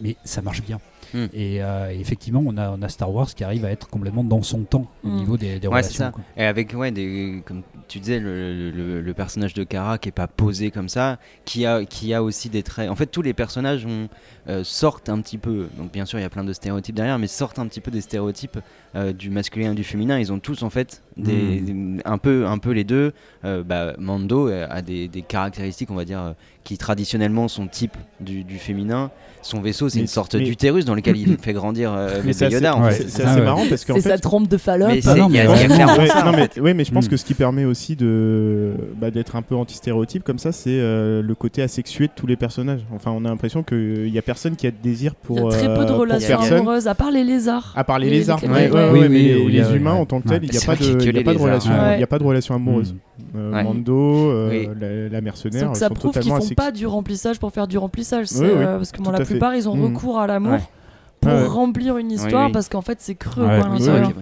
mais ça marche bien. Mm. Et, euh, effectivement, on a, on a Star Wars qui arrive à être complètement dans son temps au Mm. niveau des, des Ouais, c'est relations. ça. quoi. Et avec, ouais, des, comme tu disais, le, le- le personnage de Kara qui est pas posé comme ça, qui a, qui a aussi des traits. En fait, tous les personnages ont, euh, sortent un petit peu. Donc, bien sûr, il y a plein de stéréotypes derrière, mais sortent un petit peu des stéréotypes euh, du masculin et du féminin. Ils ont tous, en fait, des, des- un, peu, un peu les deux. Euh, bah, Mando a des, des caractéristiques, on va dire, euh, qui traditionnellement sont type du, du féminin. Son vaisseau, c'est une sorte mais- d'utérus dans lequel il fait grandir euh, Mais bébé c'est assez, Yoda. en ouais. fait. c'est- Ah assez ouais. marrant parce qu'en C'est sa trompe de Fallope. Mais Ah non, c'est- il y a, mais il y a ouais. clairement Ouais, ça. non, en mais, je pense Mm. que ce qui permet aussi de bah, d'être un peu anti-stéréotype comme ça, c'est euh, le côté asexué de tous les personnages. Enfin, on a l'impression qu'il y a personne qui a de désir pour. Il y a très peu euh, de pour relations personne. amoureuses, à part les lézards. À part les, lézards, les- oui, mais oui, les, oui, oui, humains oui. en tant que tels, il n'y a pas de, que il y a pas de relation, Ouais. il y a pas de relation amoureuse. Mm. Euh, Ouais. Mando, euh, Oui. la, la mercenaire, Donc ça sont prouve qu'ils font pas du remplissage pour faire du remplissage. c'est, Oui, oui, euh, parce que bon, la fait. plupart, ils ont Mhm. recours à l'amour Ouais. pour ouais. remplir une histoire oui. parce qu'en fait, c'est creux Ouais, quoi, oui.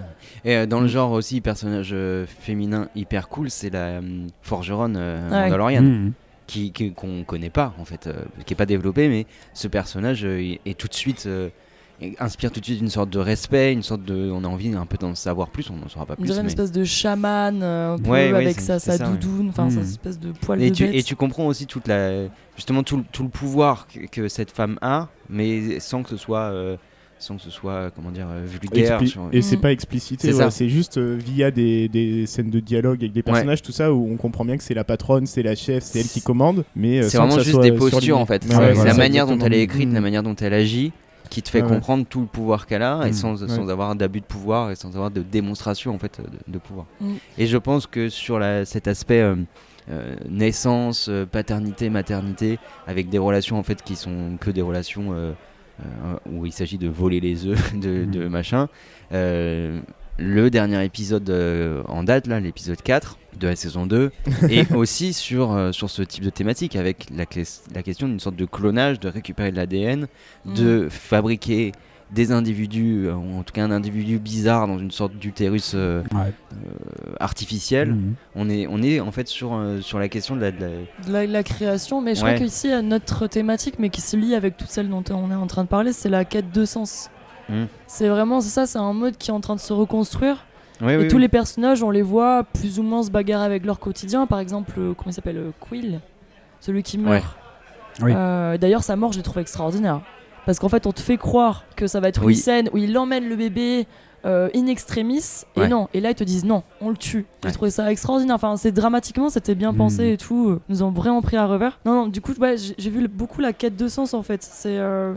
Et euh, dans le genre aussi, personnage euh, féminin hyper cool, c'est la forgeronne euh, Ouais. mandalorienne, Mm. qui qui- qu'on connaît pas en fait, euh, qui est pas développée, mais ce personnage euh, est, tout de suite euh, inspire tout de suite une sorte de respect, une sorte de, on a envie un peu d'en savoir plus, on n'en saura pas On plus. dirait une mais- espèce de chaman euh, un peu Ouais, ouais, avec sa, c'est sa ça, ouais. doudoune, enfin sa Mhm. espèce de poil et de tu, bête. et tu comprends aussi toute la, justement tout, le- tout le pouvoir que, que cette femme a, mais sans que ce soit, euh, sans que ce soit, comment dire, euh, vulgaire. Expli- sur- Et c'est Mm. pas explicité, C'est ouais, juste euh, via des, des scènes de dialogue avec des personnages, tout ça, où on comprend bien que c'est la patronne, c'est la chef, c'est elle qui commande, mais euh, C'est vraiment ça juste soit des postures en fait. Ouais, C'est ouais, la manière dont elle est écrite, la manière dont elle agit, qui te fait ouais. comprendre tout le pouvoir qu'elle a et Mm. sans, sans avoir d'abus de pouvoir et sans avoir de démonstration en fait de, de pouvoir. Mm. Et je pense que sur la, cet aspect euh, euh, naissance, euh, paternité, maternité, avec des relations en fait qui sont que des relations euh, euh, où il s'agit de voler les œufs de, Mm. de machin. Euh, le dernier épisode euh, en date, là, l'épisode 4 de la saison 2, est aussi sur, euh, sur ce type de thématique, avec la, la question d'une sorte de clonage, de récupérer de l'ADN, Mm. de fabriquer des individus, euh, ou en tout cas un individu bizarre dans une sorte d'utérus euh, Ouais. euh, artificiel. Mm. On, est, on est en fait sur, euh, sur la question de la... de la- de la, la création, mais je Ouais. crois qu'ici, il y a notre thématique, mais qui se lie avec toutes celles dont on est en train de parler, c'est la quête de sens. Mm. C'est vraiment, c'est ça, c'est un mode qui est en train de se reconstruire. Et oui, tous oui. les personnages, on les voit plus ou moins se bagarrer avec leur quotidien. Par exemple, euh, comment il s'appelle euh, Quill, celui qui meurt. Oui. Euh, D'ailleurs, sa mort, je l'ai trouvé extraordinaire. Parce qu'en fait, on te fait croire que ça va être Oui. une scène où il emmène le bébé euh, in extremis, et Ouais. non. Et là, ils te disent non, on le tue. J'ai Ouais. trouvé ça extraordinaire. Enfin, c'est dramatiquement, c'était bien pensé et tout. Nous ont vraiment pris à revers. Non, non, du coup, ouais, j'ai j'ai vu le- beaucoup la quête de sens en fait. C'est euh,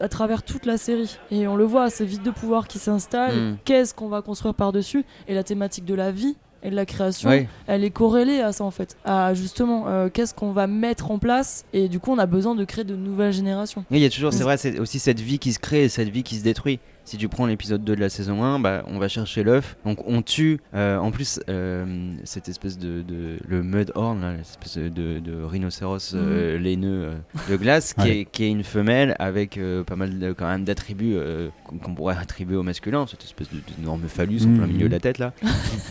à travers toute la série. Et on le voit, c'est vide de pouvoir qui s'installe. Mm. Qu'est-ce qu'on va construire par-dessus? Et la thématique de la vie et de la création, elle est corrélée à ça en fait. À justement, euh, qu'est-ce qu'on va mettre en place? Et du coup, on a besoin de créer de nouvelles générations. Oui, Il y a toujours, c'est Mm. vrai, c'est aussi cette vie qui se crée et cette vie qui se détruit. Si tu prends l'épisode 2 de la saison 1, bah, on va chercher l'œuf. Donc on tue, euh, en plus, euh, cette espèce de, de- le Mudhorn, l'espèce de, de rhinocéros euh, laineux euh, de glace, qui, Ouais. est, qui est une femelle avec pas mal de- quand même d'attributs qu'on pourrait attribuer au masculin, cette espèce d'énorme phallus en Mhm. plein milieu de la tête là,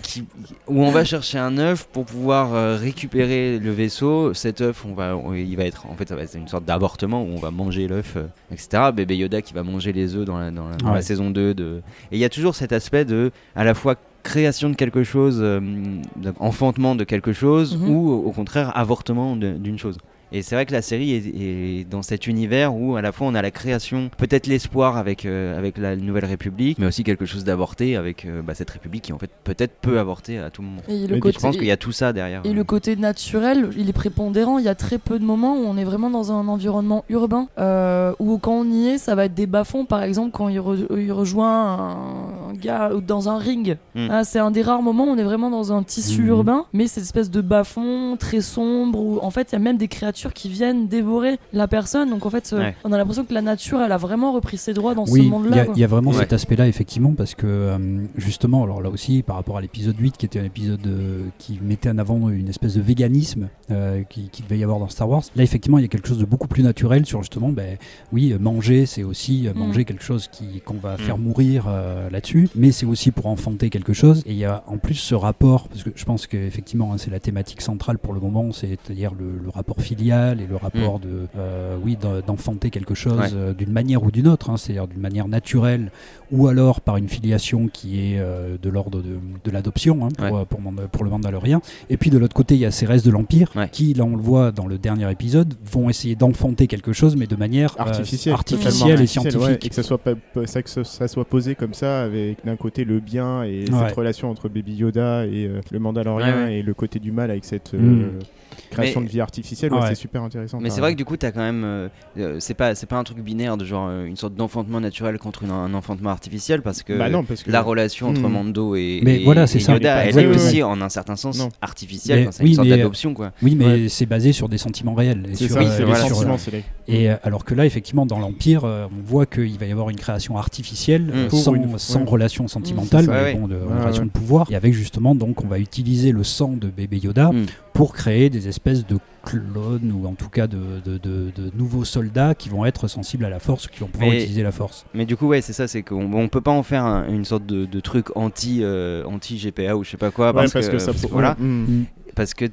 qui- où on va chercher un œuf pour pouvoir récupérer le vaisseau. Cet œuf, on va, on- il va être, en fait, ça va être une sorte d'avortement où on va manger l'œuf, etc. Bébé Yoda qui va manger les œufs dans la, dans la, dans la Ouais. Saison 2. De... Et il y a toujours cet aspect de, à la fois création de quelque chose, euh, enfantement de quelque chose, Mhm. ou au contraire avortement d'une chose. Et c'est vrai que la série est, est dans cet univers où à la fois on a la création, peut-être l'espoir avec, euh, avec la Nouvelle République, mais aussi quelque chose d'avorté avec euh, bah, cette République qui en fait peut-être peut avorter à tout moment. Et le côté, Je pense qu'il y a tout ça derrière. Et le côté naturel, il est prépondérant. Il y a très peu de moments où on est vraiment dans un environnement urbain. euh, où quand on y est, ça va être des bas-fonds. Par exemple, quand il, re- il rejoint un, gars ou dans un ring. Mm. Ah, c'est un des rares moments où on est vraiment dans un tissu Mhm. urbain, mais cette espèce de bas-fond très sombre où en fait il y a même des créatures qui viennent dévorer la personne. Donc en fait, euh, Ouais. on a l'impression que la nature, elle a vraiment repris ses droits dans Oui, ce monde-là. il y a vraiment Ouais. cet aspect-là, effectivement, parce que euh, justement, alors là aussi, par rapport à l'épisode 8, qui était un épisode euh, qui mettait en avant une espèce de véganisme euh, qui- qu'il devait y avoir dans Star Wars, là, effectivement, il y a quelque chose de beaucoup plus naturel sur justement, ben, oui, manger, c'est aussi Mm. manger quelque chose qui- qu'on va Mm. faire mourir euh, là-dessus, mais c'est aussi pour enfanter quelque chose. Et il y a en plus ce rapport, parce que je pense qu'effectivement, hein, c'est la thématique centrale pour le moment, c'est-à-dire le, le rapport filial et le rapport de, euh, oui, d'en- d'enfanter quelque chose Ouais. euh, d'une manière ou d'une autre, hein, c'est-à-dire d'une manière naturelle ou alors par une filiation qui est euh, de l'ordre de, de l'adoption hein, pour, Ouais. pour, Mand- pour le Mandalorien. Et puis de l'autre côté, il y a ces restes de l'Empire Ouais. qui, là on le voit dans le dernier épisode, vont essayer d'enfanter quelque chose, mais de manière euh, artificielle, artificielle et scientifique. et que ça soit pas, que ça, ça soit posé comme ça avec d'un côté le bien et Ouais. cette relation entre Baby Yoda et euh, le Mandalorien Ouais, ouais. et le côté du mal avec cette euh, Mm. Création Mais- de vie artificielle, ouais, Ouais. c'est super intéressant. Mais c'est vrai que du coup, t'as quand même. euh, euh, c'est pas, c'est pas un truc binaire de genre euh, une sorte d'enfantement naturel contre une- un enfantement artificiel parce que, Bah non, parce que la relation entre Hmm. Mando et, Mais et- voilà, c'est et ça. Yoda, elle est aussi en un certain sens Non. artificielle. Mais- enfin, c'est oui, une sorte mais- d'adoption quoi. Oui, mais Ouais. c'est basé sur des sentiments réels. et c'est sur, ça, Oui, c'est euh, les voilà, sur- sentiments, c'est les- Et euh, alors que là, effectivement, dans l'Empire, euh, on voit qu'il va y avoir une création artificielle Mm. sans, une- sans ouais. relation sentimentale, ça. mais Ouais, bon, de ouais, relation ouais. de pouvoir. Et avec justement, donc, on va utiliser le sang de bébé Yoda Mm. pour créer des espèces de clones ou en tout cas de, de- de- de nouveaux soldats qui vont être sensibles à la force, qui vont pouvoir Mais- utiliser la force. Mais du coup, ouais, c'est ça, c'est qu'on on peut pas en faire un- une sorte de, de truc anti, euh, anti GPA ou je sais pas quoi, Ouais, parce, que, ça parce voilà, mm. parce que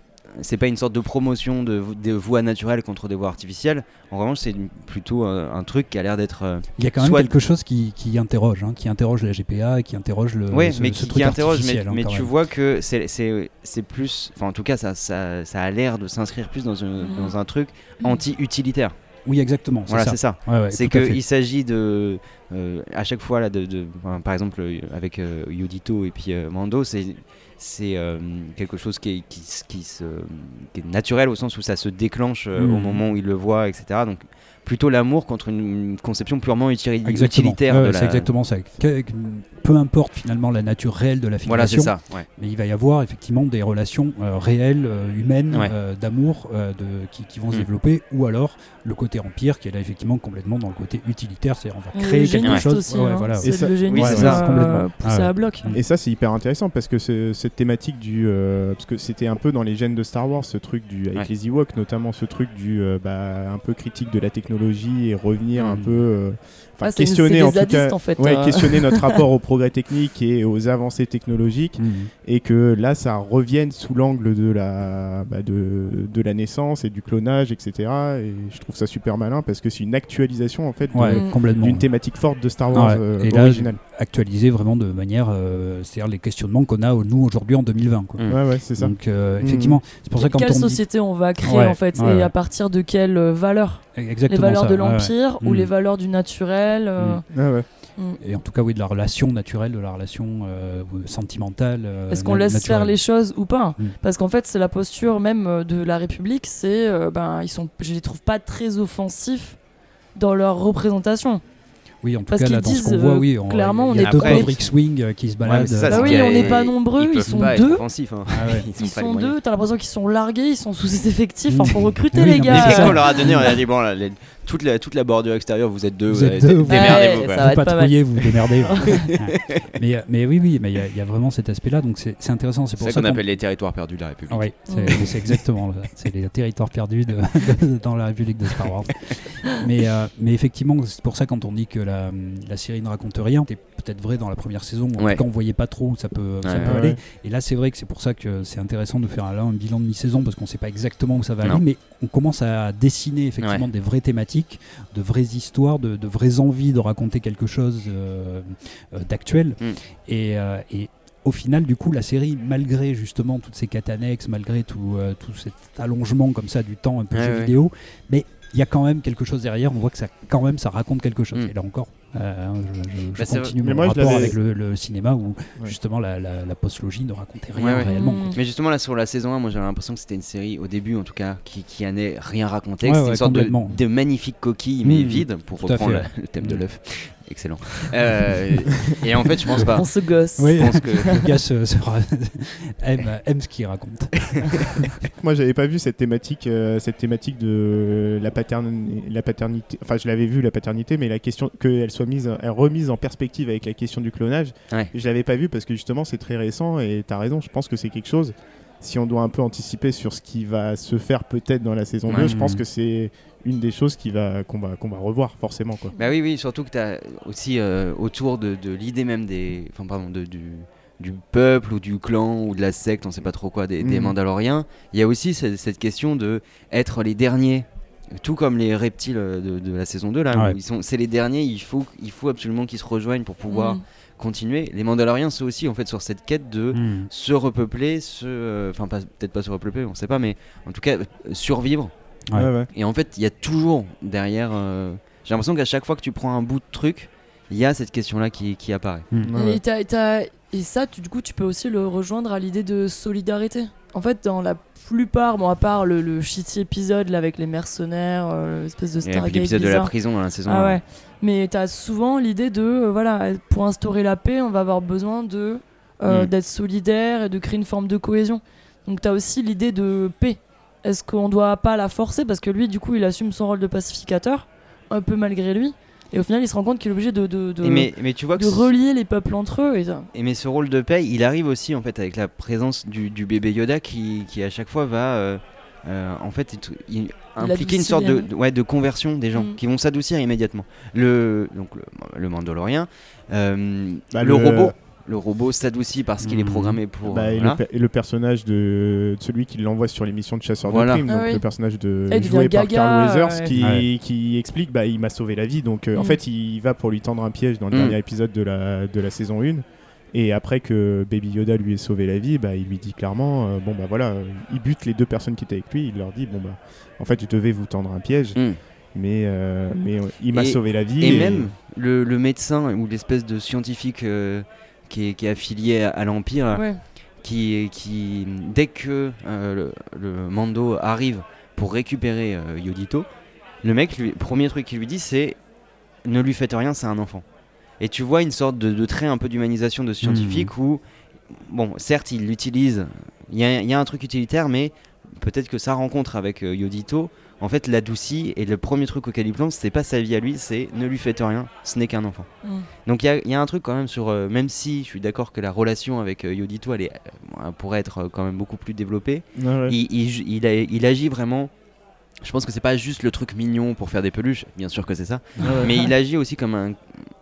c'est pas une sorte de promotion de, de voix naturelle contre des voix artificielles. En revanche, c'est plutôt euh, un truc qui a l'air d'être. euh, Il y a quand même quelque chose qui, qui interroge, hein, qui interroge la GPA qui interroge le ce, mais ce qui, truc qui interroge, mais, hein, mais tu même. vois que c'est- plus. Enfin, en tout cas, ça, ça, ça a l'air de s'inscrire plus dans, une- dans un truc anti-utilitaire. Oui, exactement. c'est Voilà, ça. c'est ça. Ouais, ouais, c'est qu'il s'agit de. euh, à chaque fois, là, de, par exemple, euh, avec Yodito et puis Mando, c'est. C'est euh, quelque chose qui est, qui, qui se, qui est naturel au sens où ça se déclenche euh, au Mhm. moment où il le voit, etc. Donc plutôt l'amour contre une, conception purement utili- Exactement. utilitaire Ouais, de ouais, la. C'est exactement ça. Peu importe finalement la nature réelle de la Voilà, c'est ça. Ouais. mais il va y avoir effectivement des relations euh, réelles, euh, humaines, Ouais. euh, d'amour euh, de, qui, qui vont se Mm. développer, ou alors le côté empire qui est là effectivement complètement dans le côté utilitaire, c'est-à-dire on va créer quelque chose. aussi, Ouais, hein. voilà. c'est Et ça- le c'est ça. euh, Complètement. Ah à bloc. Mm. Et ça, c'est hyper intéressant parce que c'est- cette thématique du. euh, parce que c'était un peu dans les gènes de Star Wars, ce truc du. Avec Ouais. les Ewoks, notamment ce truc du. euh, bah, un peu critique de la technologie et revenir un Mm. peu. euh, Enfin, questionner en tout cas. zadistes, en fait, ouais, euh. questionner notre rapport au progrès technique et aux avancées technologiques. Mm. Et que là, ça revienne sous l'angle de la, bah, de, de la naissance et du clonage, etc. Et je trouve ça super malin parce que c'est une actualisation en fait Ouais, complètement. d'une thématique forte de Star Wars Ouais. euh, Et là, originale. Actualisé vraiment de manière, euh, c'est-à-dire les questionnements qu'on a nous aujourd'hui en 2020. Quoi. Ouais, ouais, c'est ça. Donc euh, Mm. effectivement, c'est pour ça quand Quelle on dit- société on va créer Ouais, en fait ouais, et ouais. à partir de quelles euh, valeurs exactement Les valeurs ça, de ouais. l'empire ou Mm. les valeurs du naturel euh, Ouais, ouais. mm. Et en tout cas, oui, de la relation naturelle, de la relation euh, sentimentale. euh, Est-ce qu'on laisse naturelle. faire les choses ou pas Mm. Parce qu'en fait, c'est la posture même de la République, c'est euh, ben ils sont, je les trouve pas très offensifs dans leur représentation. Oui, en tout Parce cas, là, qu'ils dans ce qu'on disent, voit, euh, oui, on- clairement, il y a on deux est pas- pauvres X-Wing euh, qui se Ouais, baladent. c'est ça, Bah oui, qu'il y a- on n'est pas nombreux, ils peuvent sont pas deux. Hein. Ah ouais. Ils Ils sont deux, t'as l'impression qu'ils sont largués, ils sont sous ses effectifs, Mm. enfin faut recruter Oui, les gars. c'est quand on leur a donné, on a dit bon, là, les- toute, la, toute la bordure extérieure, vous êtes deux, Vous vous êtes avez- deux, vous- démerdez-vous. Ouais, vous patrouillez, vous démerdez. mais, euh, mais oui, oui, mais il y a- il y, a vraiment cet aspect-là, donc c'est c'est intéressant. C'est pour ça ça qu'on appelle les territoires perdus de la République. Ah c'est Mm. c'est exactement ça. C'est les territoires perdus de- de- dans la République de Star Wars. Mais, euh, mais effectivement, c'est pour ça quand on dit que la, la série ne raconte rien, c'est peut-être vrai dans la première saison. En Ouais. tout cas, on voyait pas trop où ça peut, ça Ouais, peut ouais, aller. ouais. Et là, c'est vrai que c'est pour ça que c'est intéressant de faire là un bilan de mi-saison parce qu'on sait pas exactement où ça va Non. aller, mais on commence à dessiner effectivement des vraies thématiques, de vraies histoires, de, de vraies envies de raconter quelque chose euh, euh, d'actuel. Mm. Et, euh, et au final, du coup, la série, malgré justement toutes ces quêtes annexes, malgré tout, tout cet allongement comme ça du temps un peu Ouais, jeu ouais. vidéo, mais il y a quand même quelque chose derrière. On voit que ça, quand même, ça raconte quelque chose. Mm. Et là encore, euh, je, je- je Bah, c'est- continue mais mon moi, je rapport avec le, le cinéma où Ouais. justement la, la, la post-logie ne racontait rien Ouais, ouais. réellement. Mm. quoi. Mais justement, là, sur la saison 1, moi j'avais l'impression que c'était une série, au début en tout cas, qui, qui n'allait rien que c'était ouais, une sorte de, de magnifique coquille, mais Mmh, vide, pour tout reprendre le thème de Mmh. l'œuf. Excellent. Euh, et en fait, je pense pas. On se gosse. Oui, Je pense que le gars se- sera- aime, aime ce qu'il raconte. Moi, j'avais pas vu cette thématique, euh, cette thématique de la, paterne- la paternité. Enfin, je l'avais vu la paternité, mais la question qu'elle soit mise, euh, remise en perspective avec la question du clonage, Ouais. je l'avais pas vu parce que justement, c'est très récent et t'as raison. Je pense que c'est quelque chose. Si on doit un peu anticiper sur ce qui va se faire peut-être dans la saison Ouais. 2, je pense Mhm. que c'est une des choses qui va qu'on va qu'on va revoir forcément quoi. Bah oui, oui, surtout que tu as aussi euh, autour de, de l'idée même des. Enfin, pardon, de, du, du peuple ou du clan ou de la secte, on sait pas trop quoi, des, des Mhm. Mandaloriens. Il y a aussi cette, cette question de être les derniers. Tout comme les reptiles euh, de, de la saison 2, là, Ouais. ils sont, c'est les derniers, il faut, il faut absolument qu'ils se rejoignent pour pouvoir Mm. Continuer. Les Mandaloriens sont aussi en fait sur cette quête de Hmm. se repeupler, se, euh, enfin pas- peut-être pas se repeupler, on sait pas, mais en tout cas euh, survivre. Ouais. ouais. Et en fait, il y a toujours derrière. euh, J'ai l'impression qu'à chaque fois que tu prends un bout de truc, il y a cette question-là qui, qui apparaît. Hmm. Ouais, ouais. Et, t'as- t'as- et ça, tu- du coup, tu peux aussi le rejoindre à l'idée de solidarité. En fait, dans la plupart, bon, à part le, le shitty épisode là, avec les mercenaires, euh, l'espèce de Stargate l'épisode de la prison dans la saison. Ah ouais. Mais t'as souvent l'idée de, euh, voilà, pour instaurer la paix, on va avoir besoin de euh, Mm. d'être solidaire et de créer une forme de cohésion. Donc t'as aussi l'idée de paix. Est-ce qu'on doit pas la forcer? Parce que lui, du coup, il assume son rôle de pacificateur, un peu malgré lui, et au final, il se rend compte qu'il est obligé de, de, de- Et mais, mais tu vois que de ce- relier les peuples entre eux. Et ça. et mais ce rôle de paix, il arrive aussi en fait avec la présence du, du bébé Yoda qui, qui à chaque fois va euh, euh, en fait il- impliquer une sorte de, ouais, de conversion des gens Mm. qui vont s'adoucir immédiatement. Le donc le, le Mandalorien, euh, Bah, le, le- robot, le robot s'adoucit parce qu'il est Mm. programmé pour. Bah, et, voilà. le, per- et le personnage de, de celui qui l'envoie sur les missions de chasseur Voilà. de primes, Ah donc oui. le personnage de Ah, il joué par gaga, Carl Weathers, ouais. qui, Ouais. qui explique bah il m'a sauvé la vie. Donc euh, en Mm. fait il va pour lui tendre un piège dans le Mm. dernier épisode de la de la saison 1 Et après que Baby Yoda lui ait sauvé la vie, bah, il lui dit clairement, euh, bon bah voilà, euh, il bute les deux personnes qui étaient avec lui, il leur dit, bon bah, en fait, je devais vous tendre un piège, Mm. mais, euh, mais il m'a Et- sauvé la vie. Et même le, le médecin ou l'espèce de scientifique euh, qui, est, qui est affilié à, à l'Empire, Ouais. qui, qui, dès que euh, le, le Mando arrive pour récupérer euh, Yodito, le mec, lui, premier truc qu'il lui dit, c'est ne lui faites rien, c'est un enfant. Et tu vois une sorte de, de trait un peu d'humanisation de scientifique où, bon, certes, il l'utilise, il y, a- il y a un truc utilitaire, mais peut-être que sa rencontre avec euh, Yodito, en fait, l'adoucit. Et le premier truc auquel il pense, c'est pas sa vie à lui, c'est ne lui faites rien, ce n'est qu'un enfant. Mm. Donc il y a, il y a un truc quand même sur, euh, même si je suis d'accord que la relation avec euh, Yodito, elle, est, euh, pourrait être euh, quand même beaucoup plus développée, ouais. il, il- il a- il agit vraiment. Je pense que c'est pas juste le truc mignon pour faire des peluches, bien sûr que c'est ça, ouais. mais il agit aussi comme un-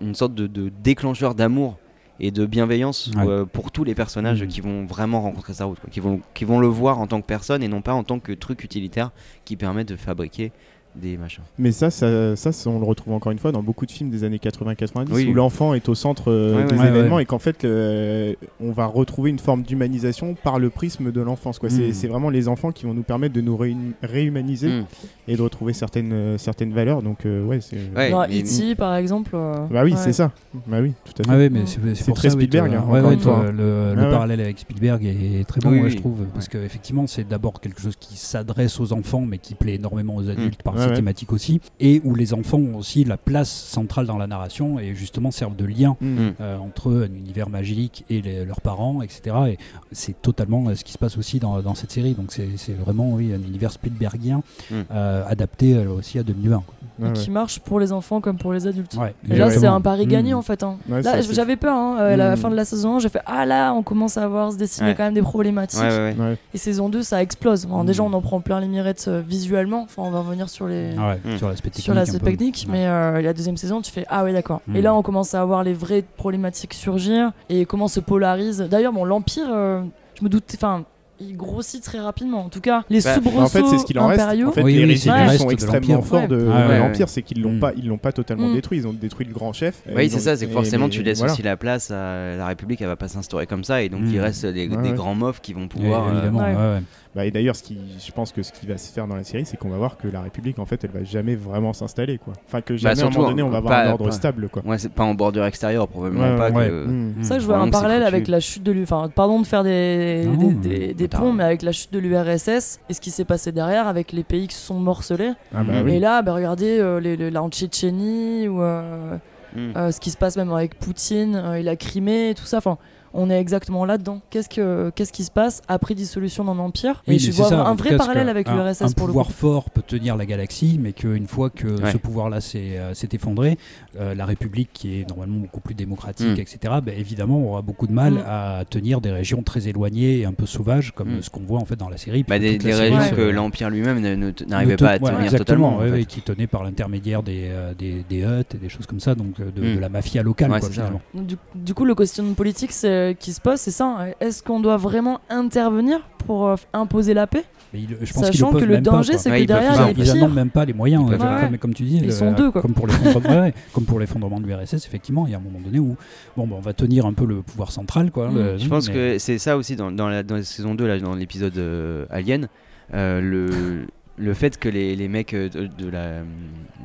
une sorte de, de déclencheur d'amour et de bienveillance Ouais. euh, pour tous les personnages Mhm. qui vont vraiment rencontrer sa route, quoi, qui, vont, qui vont le voir en tant que personne et non pas en tant que truc utilitaire qui permet de fabriquer des machins. Mais ça, ça, ça, on le retrouve encore une fois dans beaucoup de films des années 80-90 Oui. où l'enfant est au centre euh, Ouais, des ouais. événements Ouais, et qu'en fait, euh, on va retrouver une forme d'humanisation par le prisme de l'enfance. quoi. C'est c'est vraiment les enfants qui vont nous permettre de nous réhum- réhumaniser Mm. et de retrouver certaines, euh, certaines valeurs. Donc, euh, ouais, c'est. Ouais, Dans mais- E.T. par exemple. euh, Bah oui, ouais. c'est ça. Bah oui, tout à fait. Ah oui, mais c'est très ça, Spielberg, hein, encore toi, fois. le, le parallèle avec Spielberg est très bon, Oui, ouais, oui. je trouve, parce qu'effectivement, c'est d'abord quelque chose qui s'adresse aux enfants, mais qui plaît énormément aux adultes par Ouais, thématiques aussi, et où les enfants ont aussi la place centrale dans la narration et justement servent de lien Mm. Euh, entre un univers magique et les- leurs parents, etc. Et c'est totalement euh, ce qui se passe aussi dans, dans cette série. Donc c'est c'est vraiment oui, un univers Spielbergien Mm. euh, adapté euh, aussi à 2020. quoi. Ouais, et qui marche pour les enfants comme pour les adultes. Ouais, Et là, c'est un pari gagné Mm. en fait. hein. Ouais, Là, j'avais peur. hein, euh, à la fin de la saison 1, j'ai fait Ah là, on commence à voir se dessiner Ouais. quand même des problématiques. Ouais, ouais, ouais. Ouais. Et saison 2, ça explose. Déjà, on en prend plein les mirettes euh, visuellement. Enfin, on va revenir sur les. Ah ouais, sur l'aspect technique. Sur l'aspect technique, mais euh, la deuxième saison, tu fais ah ouais d'accord. Et là, on commence à avoir les vraies problématiques surgir et comment se polarise. D'ailleurs, bon, l'empire, euh, je me doute, enfin, il grossit très rapidement. En tout cas, les Bah, soubresauts En fait, c'est ce qu'il en reste. En fait, Oui, les résidus sont de extrêmement l'Empire. forts de, Ouais. de Ouais, ouais. l'Empire, c'est qu'ils l'ont Mm. pas, ils l'ont pas totalement Mm. détruit. Ils ont détruit le grand chef. Oui, c'est ont- ça, c'est que forcément mais- tu laisses voilà. aussi la place à la République, elle va pas s'instaurer comme ça, et donc Mm. il reste des, Ouais, des ouais. grands mofs qui vont Et- pouvoir. euh, Bah, et d'ailleurs, ce qui, je pense que ce qui va se faire dans la série, c'est qu'on va voir que la République, en fait, elle va jamais vraiment s'installer, quoi. Enfin, que jamais à un Bah, moment donné, on va avoir pas- un ordre pas- stable, quoi. Ouais, c'est pas en bordure extérieure, probablement Ouais, pas. ouais. que- Mm. C'est ça que je vois un parallèle avec la chute de l'U. Enfin, pardon de faire des, Non, des, mais- des- des Attends. ponts, mais avec la chute de l'URSS et ce qui s'est passé derrière avec les pays qui se sont morcelés. Ah bah oui. Et là, bah, regardez euh, les, les- là en Tchétchénie ou euh, Mm. euh, ce qui se passe même avec Poutine euh, et la Crimée, tout ça. Enfin, on est exactement là-dedans. Qu'est-ce que qu'est-ce qui se passe après dissolution d'un empire Oui, Et je vois ça, un vrai parallèle avec un- l'URSS Un pour le pouvoir coup. fort peut tenir la galaxie, mais qu'une fois que Ouais. ce pouvoir-là s'est euh, s'est effondré, euh, la République, qui est normalement beaucoup plus démocratique, Mm. etc., ben, évidemment aura beaucoup de mal Mm. à tenir des régions très éloignées et un peu sauvages, comme Mm. euh, ce qu'on voit en fait dans la série. Bah, des, série régions se- que l'Empire lui-même ne- ne- ne n'arrivait pas à ouais, tenir exactement, totalement. en ouais, fait. ouais, qui tenait par l'intermédiaire des, euh, des, des huttes et des choses comme ça, donc euh, de, de la mafia locale, Ouais, quoi, finalement. Du, du coup, le questionnement politique c'est- qui se pose, c'est ça. hein. Est-ce qu'on doit vraiment intervenir pour euh, imposer la paix? Mais ils- je pense qu'ils Sachant le que le danger, c'est Ouais, que ils derrière, pas. les Ils n'en ont même pas les moyens. Ils euh, comme, comme tu dis, Ils le- sont deux, quoi. Comme pour l'effondrement ouais, comme pour l'effondrement de l'URSS, effectivement, il y a un moment donné où bon, bah, on va tenir un peu le pouvoir central. Quoi, Mm. le- Je pense mais- que c'est ça aussi dans, dans la, dans la saison 2, là, dans l'épisode euh, Alien, euh, le, le fait que les, les mecs euh, de, de la,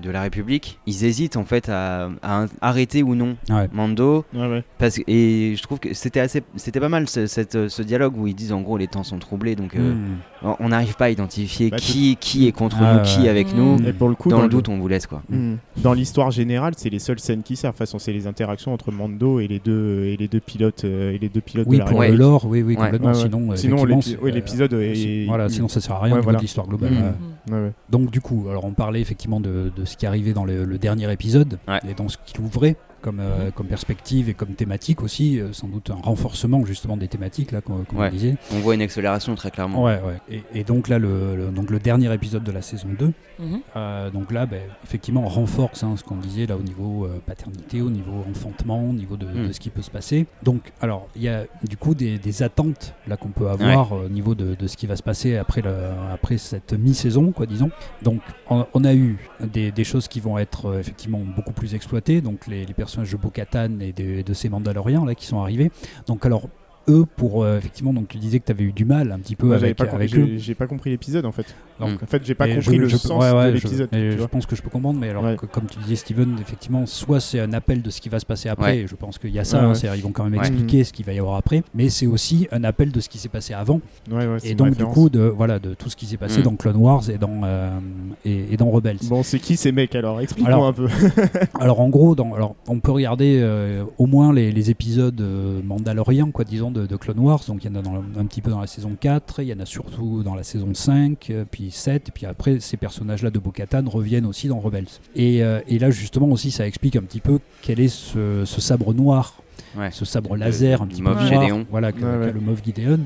de la République, ils hésitent en fait à, à arrêter ou non Ouais. Mando. Ouais, ouais. Parce, que- et je trouve que c'était assez, c'était pas mal ce, cette- ce dialogue où ils disent en gros les temps sont troublés, donc euh, Mm. on- n'arrive pas à identifier Bah, qui, qui est contre Ah, nous, qui ouais. est avec nous. Et pour le coup, Dans, le le- doute, on vous laisse quoi. Hmm. Dans l'histoire générale, c'est les seules scènes qui servent. De toute façon, c'est les interactions entre Mando et les deux et les deux pilotes euh, et les deux pilotes Oui, de la pour Ouais. le lore, oui, oui, complètement. Ouais, ouais. Sinon, euh, Sinon, euh, l'épisode voilà, sinon ça sert à rien de l'histoire globale. Ouais. Ouais, ouais. Donc du coup, alors on parlait effectivement de, de ce qui arrivait dans le, le dernier épisode Ouais. et dans ce qu'il ouvrait comme, euh, comme perspective et comme thématique aussi, euh, sans doute un renforcement justement des thématiques là, comme, comme Ouais. on disait. On voit une accélération très clairement. Ouais, ouais. Et, et donc là, le, le- donc le dernier épisode de la saison 2, Mhm. euh, donc là, ben, effectivement, on renforce hein, ce qu'on disait là au niveau euh, paternité, au niveau enfantement, au niveau de, Mm. de ce qui peut se passer. Donc, alors, il y a du coup des, des attentes là qu'on peut avoir au niveau de, de ce qui va se passer après, le, après cette mi-saison, quoi, disons. Donc, on, on a eu des, des choses qui vont être effectivement beaucoup plus exploitées, donc les, les personnages de Bo-Katan et de, de ces Mandaloriens là qui sont arrivés. Donc, alors. Eux, pour euh, effectivement, donc tu disais que tu avais eu du mal un petit peu avec, pas, eux. j'ai pas compris l'épisode en fait. Donc, Mm. en fait, j'ai pas Et compris je- le je- sens ouais, ouais, de l'épisode. Je, pense que je peux comprendre, mais alors Ouais. que, comme tu disais, Steven, effectivement, soit c'est un appel de ce qui va se passer après, Ouais. et je pense qu'il y a ça, Ouais, hein, ils vont quand même Ouais. expliquer ce qu'il va y avoir après, mais c'est aussi un appel de ce qui s'est passé avant, Ouais, ouais, c'est et donc du coup de voilà de tout ce qui s'est passé Mm. dans Clone Wars et dans euh, et, et dans Rebels. Bon, c'est qui ces mecs alors? Explique-moi Alors, un peu. Alors en gros, dans, alors, on peut regarder euh, au moins les, les épisodes mandaloriens, quoi, disons, de, Clone Wars. Donc il y en a dans un petit peu dans la saison 4, il y en a surtout dans la saison 5, euh, puis 7, et puis après ces personnages-là de Bo-Katan reviennent aussi dans Rebels. Et, euh, et là justement aussi, ça explique un petit peu quel est ce sabre noir, Ouais. ce sabre laser un le petit peu Moff noir, Gideon. voilà, que- Ouais, ouais. qu'a le Moff Gideon.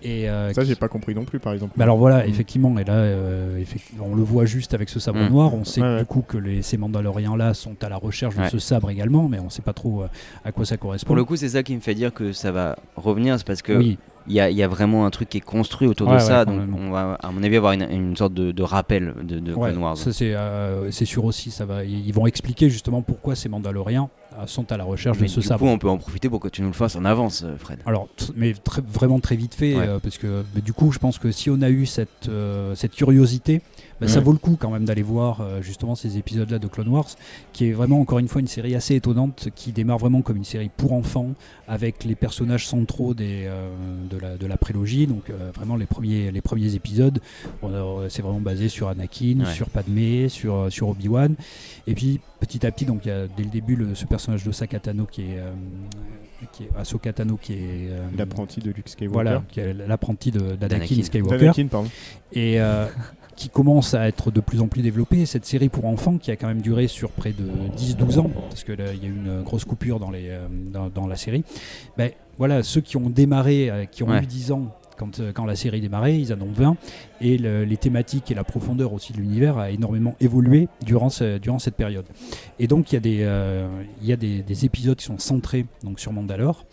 Et, euh, Ça, qui- j'ai pas compris non plus, par exemple. mais alors voilà, Mm. effectivement, et là, euh, effectivement, on le voit juste avec ce sabre Mm. noir. On sait Ouais, que, ouais. du coup que les, ces Mandaloriens-là sont à la recherche de ce sabre également, mais on sait pas trop euh, à quoi ça correspond. Pour le coup, c'est ça qui me fait dire que ça va revenir, c'est parce que oui, il y, a, il y a vraiment un truc qui est construit autour Ouais, de ouais, ça, donc on va, à mon avis, avoir une, une sorte de, de rappel de, de ouais, Clone Wars. ça c'est euh, c'est sûr aussi. Ça va, ils vont expliquer justement pourquoi ces Mandaloriens sont à la recherche Mais de ce du sabre. coup, on peut en profiter pour que tu nous le fasses en avance, euh, Fred. Alors, mais vraiment très vite fait, Ouais. euh, parce que mais du coup, je pense que si on a eu cette, euh, cette curiosité, bah, ça Ouais. vaut le coup quand même d'aller voir euh, justement ces épisodes-là de Clone Wars, qui est vraiment encore une fois une série assez étonnante, qui démarre vraiment comme une série pour enfants, avec les personnages centraux des, euh, de, la, de la prélogie, donc euh, vraiment les premiers, les premiers épisodes. Bon, alors, c'est vraiment basé sur Anakin, Ouais. sur Padmé, sur, euh, sur Obi-Wan, et puis petit à petit, donc il y a dès le début le- ce personnage de Sakatano qui est, euh, qui est Ahsoka Tano qui est euh, L'apprenti de Luke Skywalker. voilà, qui est l'apprenti d'Anakin. Skywalker pardon. et euh, qui commence à être de plus en plus développée. Cette série pour enfants qui a quand même duré sur près de 10-12 ans, parce qu'il y a eu une grosse coupure dans, les, euh, dans, dans la série. Ben, voilà, ceux qui ont démarré, euh, qui ont Ouais. eu 10 ans quand, euh, quand la série démarrait, ils en ont 20. Et le- les thématiques et la profondeur aussi de l'univers a énormément évolué durant, ce- durant cette période. Et donc il y a, des, euh, il y a des, des épisodes qui sont centrés donc, sur Mandalore.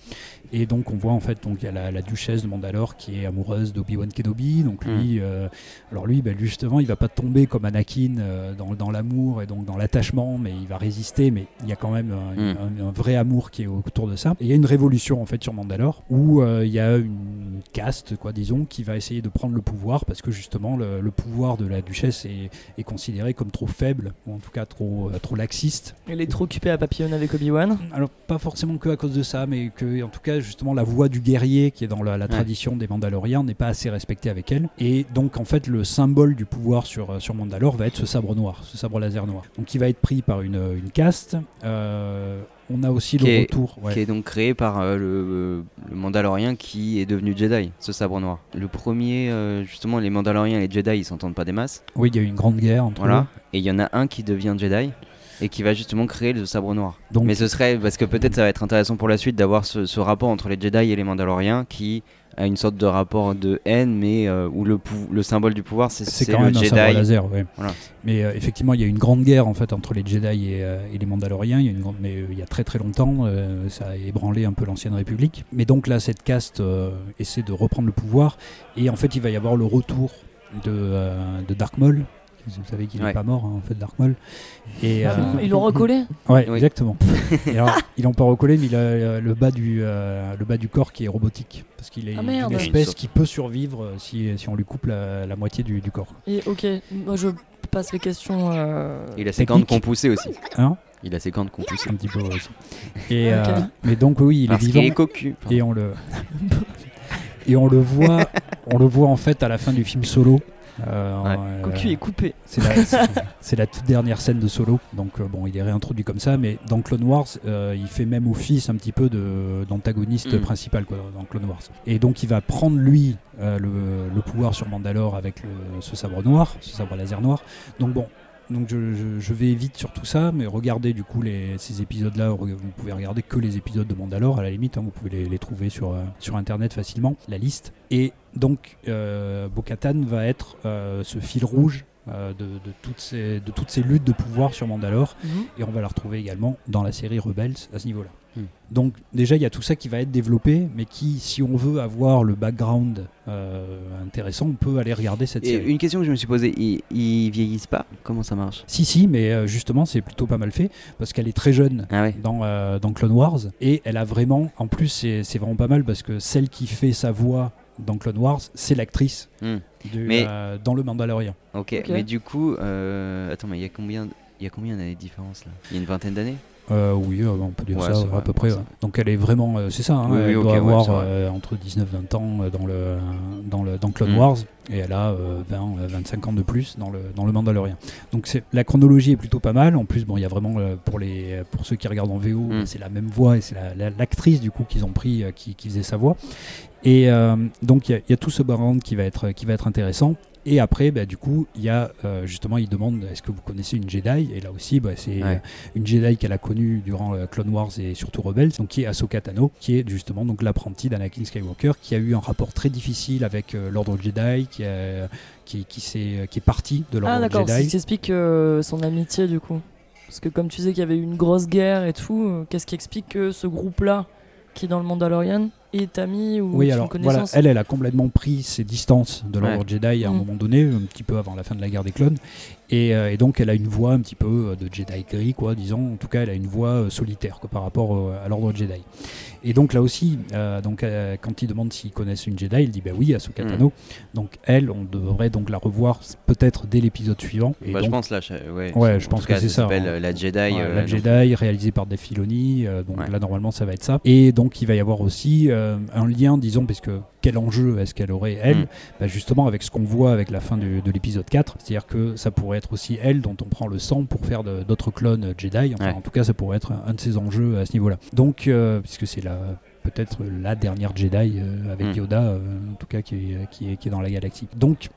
Et donc on voit en fait donc il y a la, la duchesse de Mandalore qui est amoureuse d'Obi-Wan Kenobi. Donc lui, euh, alors lui, ben, justement, il va pas tomber comme Anakin euh, dans, dans l'amour et donc dans l'attachement, mais il va résister. Mais il y a quand même un, Mm. un- un vrai amour qui est autour de ça. Et il y a une révolution en fait sur Mandalore où euh, il y a une caste, quoi, disons, qui va essayer de prendre le pouvoir parce que justement le, le pouvoir de la duchesse est, est considéré comme trop faible ou en tout cas trop euh, trop laxiste. Il est trop occupé à papillonner avec Obi-Wan. Alors pas forcément que à cause de ça, mais que en tout cas justement la voix du guerrier qui est dans la, la tradition des Mandaloriens n'est pas assez respectée avec elle. Et donc en fait le symbole du pouvoir sur, euh, sur Mandalore va être ce sabre noir, ce sabre laser noir. Donc il va être pris par une, une caste. Euh, on a aussi Qui le est- retour. ouais. Qui est donc créé par euh, le, le Mandalorien qui est devenu Jedi, ce sabre noir. Le premier, euh, justement, les Mandaloriens et les Jedi, ils s'entendent pas des masses. Oui, il y a eu une grande guerre entre Voilà. eux. Et il y en a un qui devient Jedi et qui va justement créer le sabre noir. Donc, Mais ce serait, parce que peut-être ça va être intéressant pour la suite d'avoir ce, ce rapport entre les Jedi et les Mandaloriens qui a une sorte de rapport de haine, mais euh, où le, symbole du pouvoir, c'est c'est c'est quand le même un sabre Jedi. laser. ouais. Voilà. Mais euh, effectivement, il y a une grande guerre en fait entre les Jedi et, euh, et les Mandaloriens. Il y a une grande, mais il y a très très longtemps, ça a ébranlé un peu l'ancienne République. Mais donc là, cette caste essaie de reprendre le pouvoir et en fait, il va y avoir le retour de, de Dark Maul. Vous savez qu'il n'est Ouais. pas mort hein, en fait, Dark Maul. Et, euh, Ils l'ont recollé. Ouais, Oui. exactement. Et alors, ils l'ont pas recollé, mais il a euh, le bas du euh, le bas du corps qui est robotique parce qu'il est Ah, une espèce qui peut survivre si, si on lui coupe la, la moitié du, du corps. Et ok, moi je passe les questions. euh, Il a ses cornes qu'on poussait aussi. Hein Il a ses cornes qu'on poussait. un petit peu aussi. Et, euh, mais donc oui, il est Parce vivant est cocu. et on le et on le voit, on le voit en fait à la fin du film Solo. Euh, Ouais. euh, Cocu est coupé. c'est la, c'est- c'est la toute dernière scène de Solo. Donc euh, bon, il est réintroduit comme ça, mais dans Clone Wars, euh, il fait même office un petit peu de d'antagoniste Mm. principal quoi, dans Clone Wars. Et donc il va prendre lui euh, le, le pouvoir sur Mandalore avec le- ce sabre noir, ce sabre laser noir. Donc bon. Donc je, je- je vais vite sur tout ça, mais regardez du coup les, ces épisodes-là, vous pouvez regarder que les épisodes de Mandalore à la limite, hein, vous pouvez les, les trouver sur, euh, sur internet facilement, la liste. Et donc euh, Bo-Katan va être euh, ce fil rouge de, de toutes ces, de toutes ces luttes de pouvoir sur Mandalore, Mhm. et on va la retrouver également dans la série Rebels à ce niveau-là. Hmm. Donc déjà il y a tout ça qui va être développé, mais qui, si on veut avoir le background euh, intéressant, on peut aller regarder cette Et série. une question que je me suis posée, ils, ils vieillissent pas? Comment ça marche? Si, si, mais euh, justement, c'est plutôt pas mal fait parce qu'elle est très jeune Ah ouais. dans, euh, dans Clone Wars et elle a vraiment, en plus, c'est vraiment pas mal parce que celle qui fait sa voix dans Clone Wars, c'est l'actrice Hmm. euh, dans le Mandalorian. Ok, Ok. mais du coup, euh, attends, mais il y a combien, il y a combien d'années de différence là? Il y a une vingtaine d'années? Euh, oui, euh, on peut dire Ouais, ça à peu près. ouais. Donc elle est vraiment, euh, c'est ça, hein, Oui, elle doit avoir entre 19-20 ans dans, le, dans, le, dans Clone Mm. Wars et elle a euh, 20, euh, 25 ans de plus dans le, dans le Mandalorian. Donc la chronologie est plutôt pas mal. En plus, bon, il y a vraiment pour, les, pour ceux qui regardent en VO, Mm. c'est la même voix et c'est la- la- l'actrice du coup qu'ils ont pris qui, qui faisait sa voix. Et euh, donc il y, y a tout ce background qui va être, qui va être intéressant. Et après, bah, du coup, il y a euh, justement, il demande est-ce que vous connaissez une Jedi? Et là aussi, bah, c'est Ouais. une Jedi qu'elle a connue durant euh, Clone Wars et surtout Rebels, donc qui est Ahsoka Tano, qui est justement donc l'apprenti d'Anakin Skywalker, qui a eu un rapport très difficile avec euh, l'ordre Jedi, qui, a- qui, qui, s'est- qui est parti de Ah l'ordre d'accord, Jedi. qui explique euh, son amitié du coup. Parce que comme tu disais qu'il y avait eu une grosse guerre et tout, euh, qu'est-ce qui explique que ce groupe-là, qui est dans le Mandalorian, est ami ou Oui, alors voilà, elle, elle a complètement pris ses distances de l'ordre Ouais. Jedi à un Mm. moment donné, un petit peu avant la fin de la guerre des clones. Et, euh, et donc, elle a une voix un petit peu euh, de Jedi gris, quoi, disons. En tout cas, elle a une voix euh, solitaire quoi, par rapport à l'ordre Jedi. Et donc, là aussi, euh, donc, euh, quand il demande s'ils connaissent une Jedi, il dit bah oui, Mm. Tano. Donc, elle, on devrait donc la revoir peut-être dès l'épisode suivant. Et bah, Je pense là, ouais. Je pense que c'est ça, hein. la Jedi. Ouais, euh, la Jedi réalisée par Dave Filoni, donc Ouais. là normalement ça va être ça. Et donc il va y avoir aussi un lien, disons, parce que quel enjeu est-ce qu'elle aurait elle? Mm. Bah, Justement avec ce qu'on voit avec la fin du- de l'épisode 4, c'est-à-dire que ça pourrait être aussi elle dont on prend le sang pour faire d'autres clones Jedi. Enfin, Ouais. en tout cas, ça pourrait être un, de ses enjeux à ce niveau-là. Donc, euh, puisque c'est la peut-être la dernière Jedi euh, avec Mm. Yoda, euh, en tout cas qui est, qui est- qui est dans la galaxie. Donc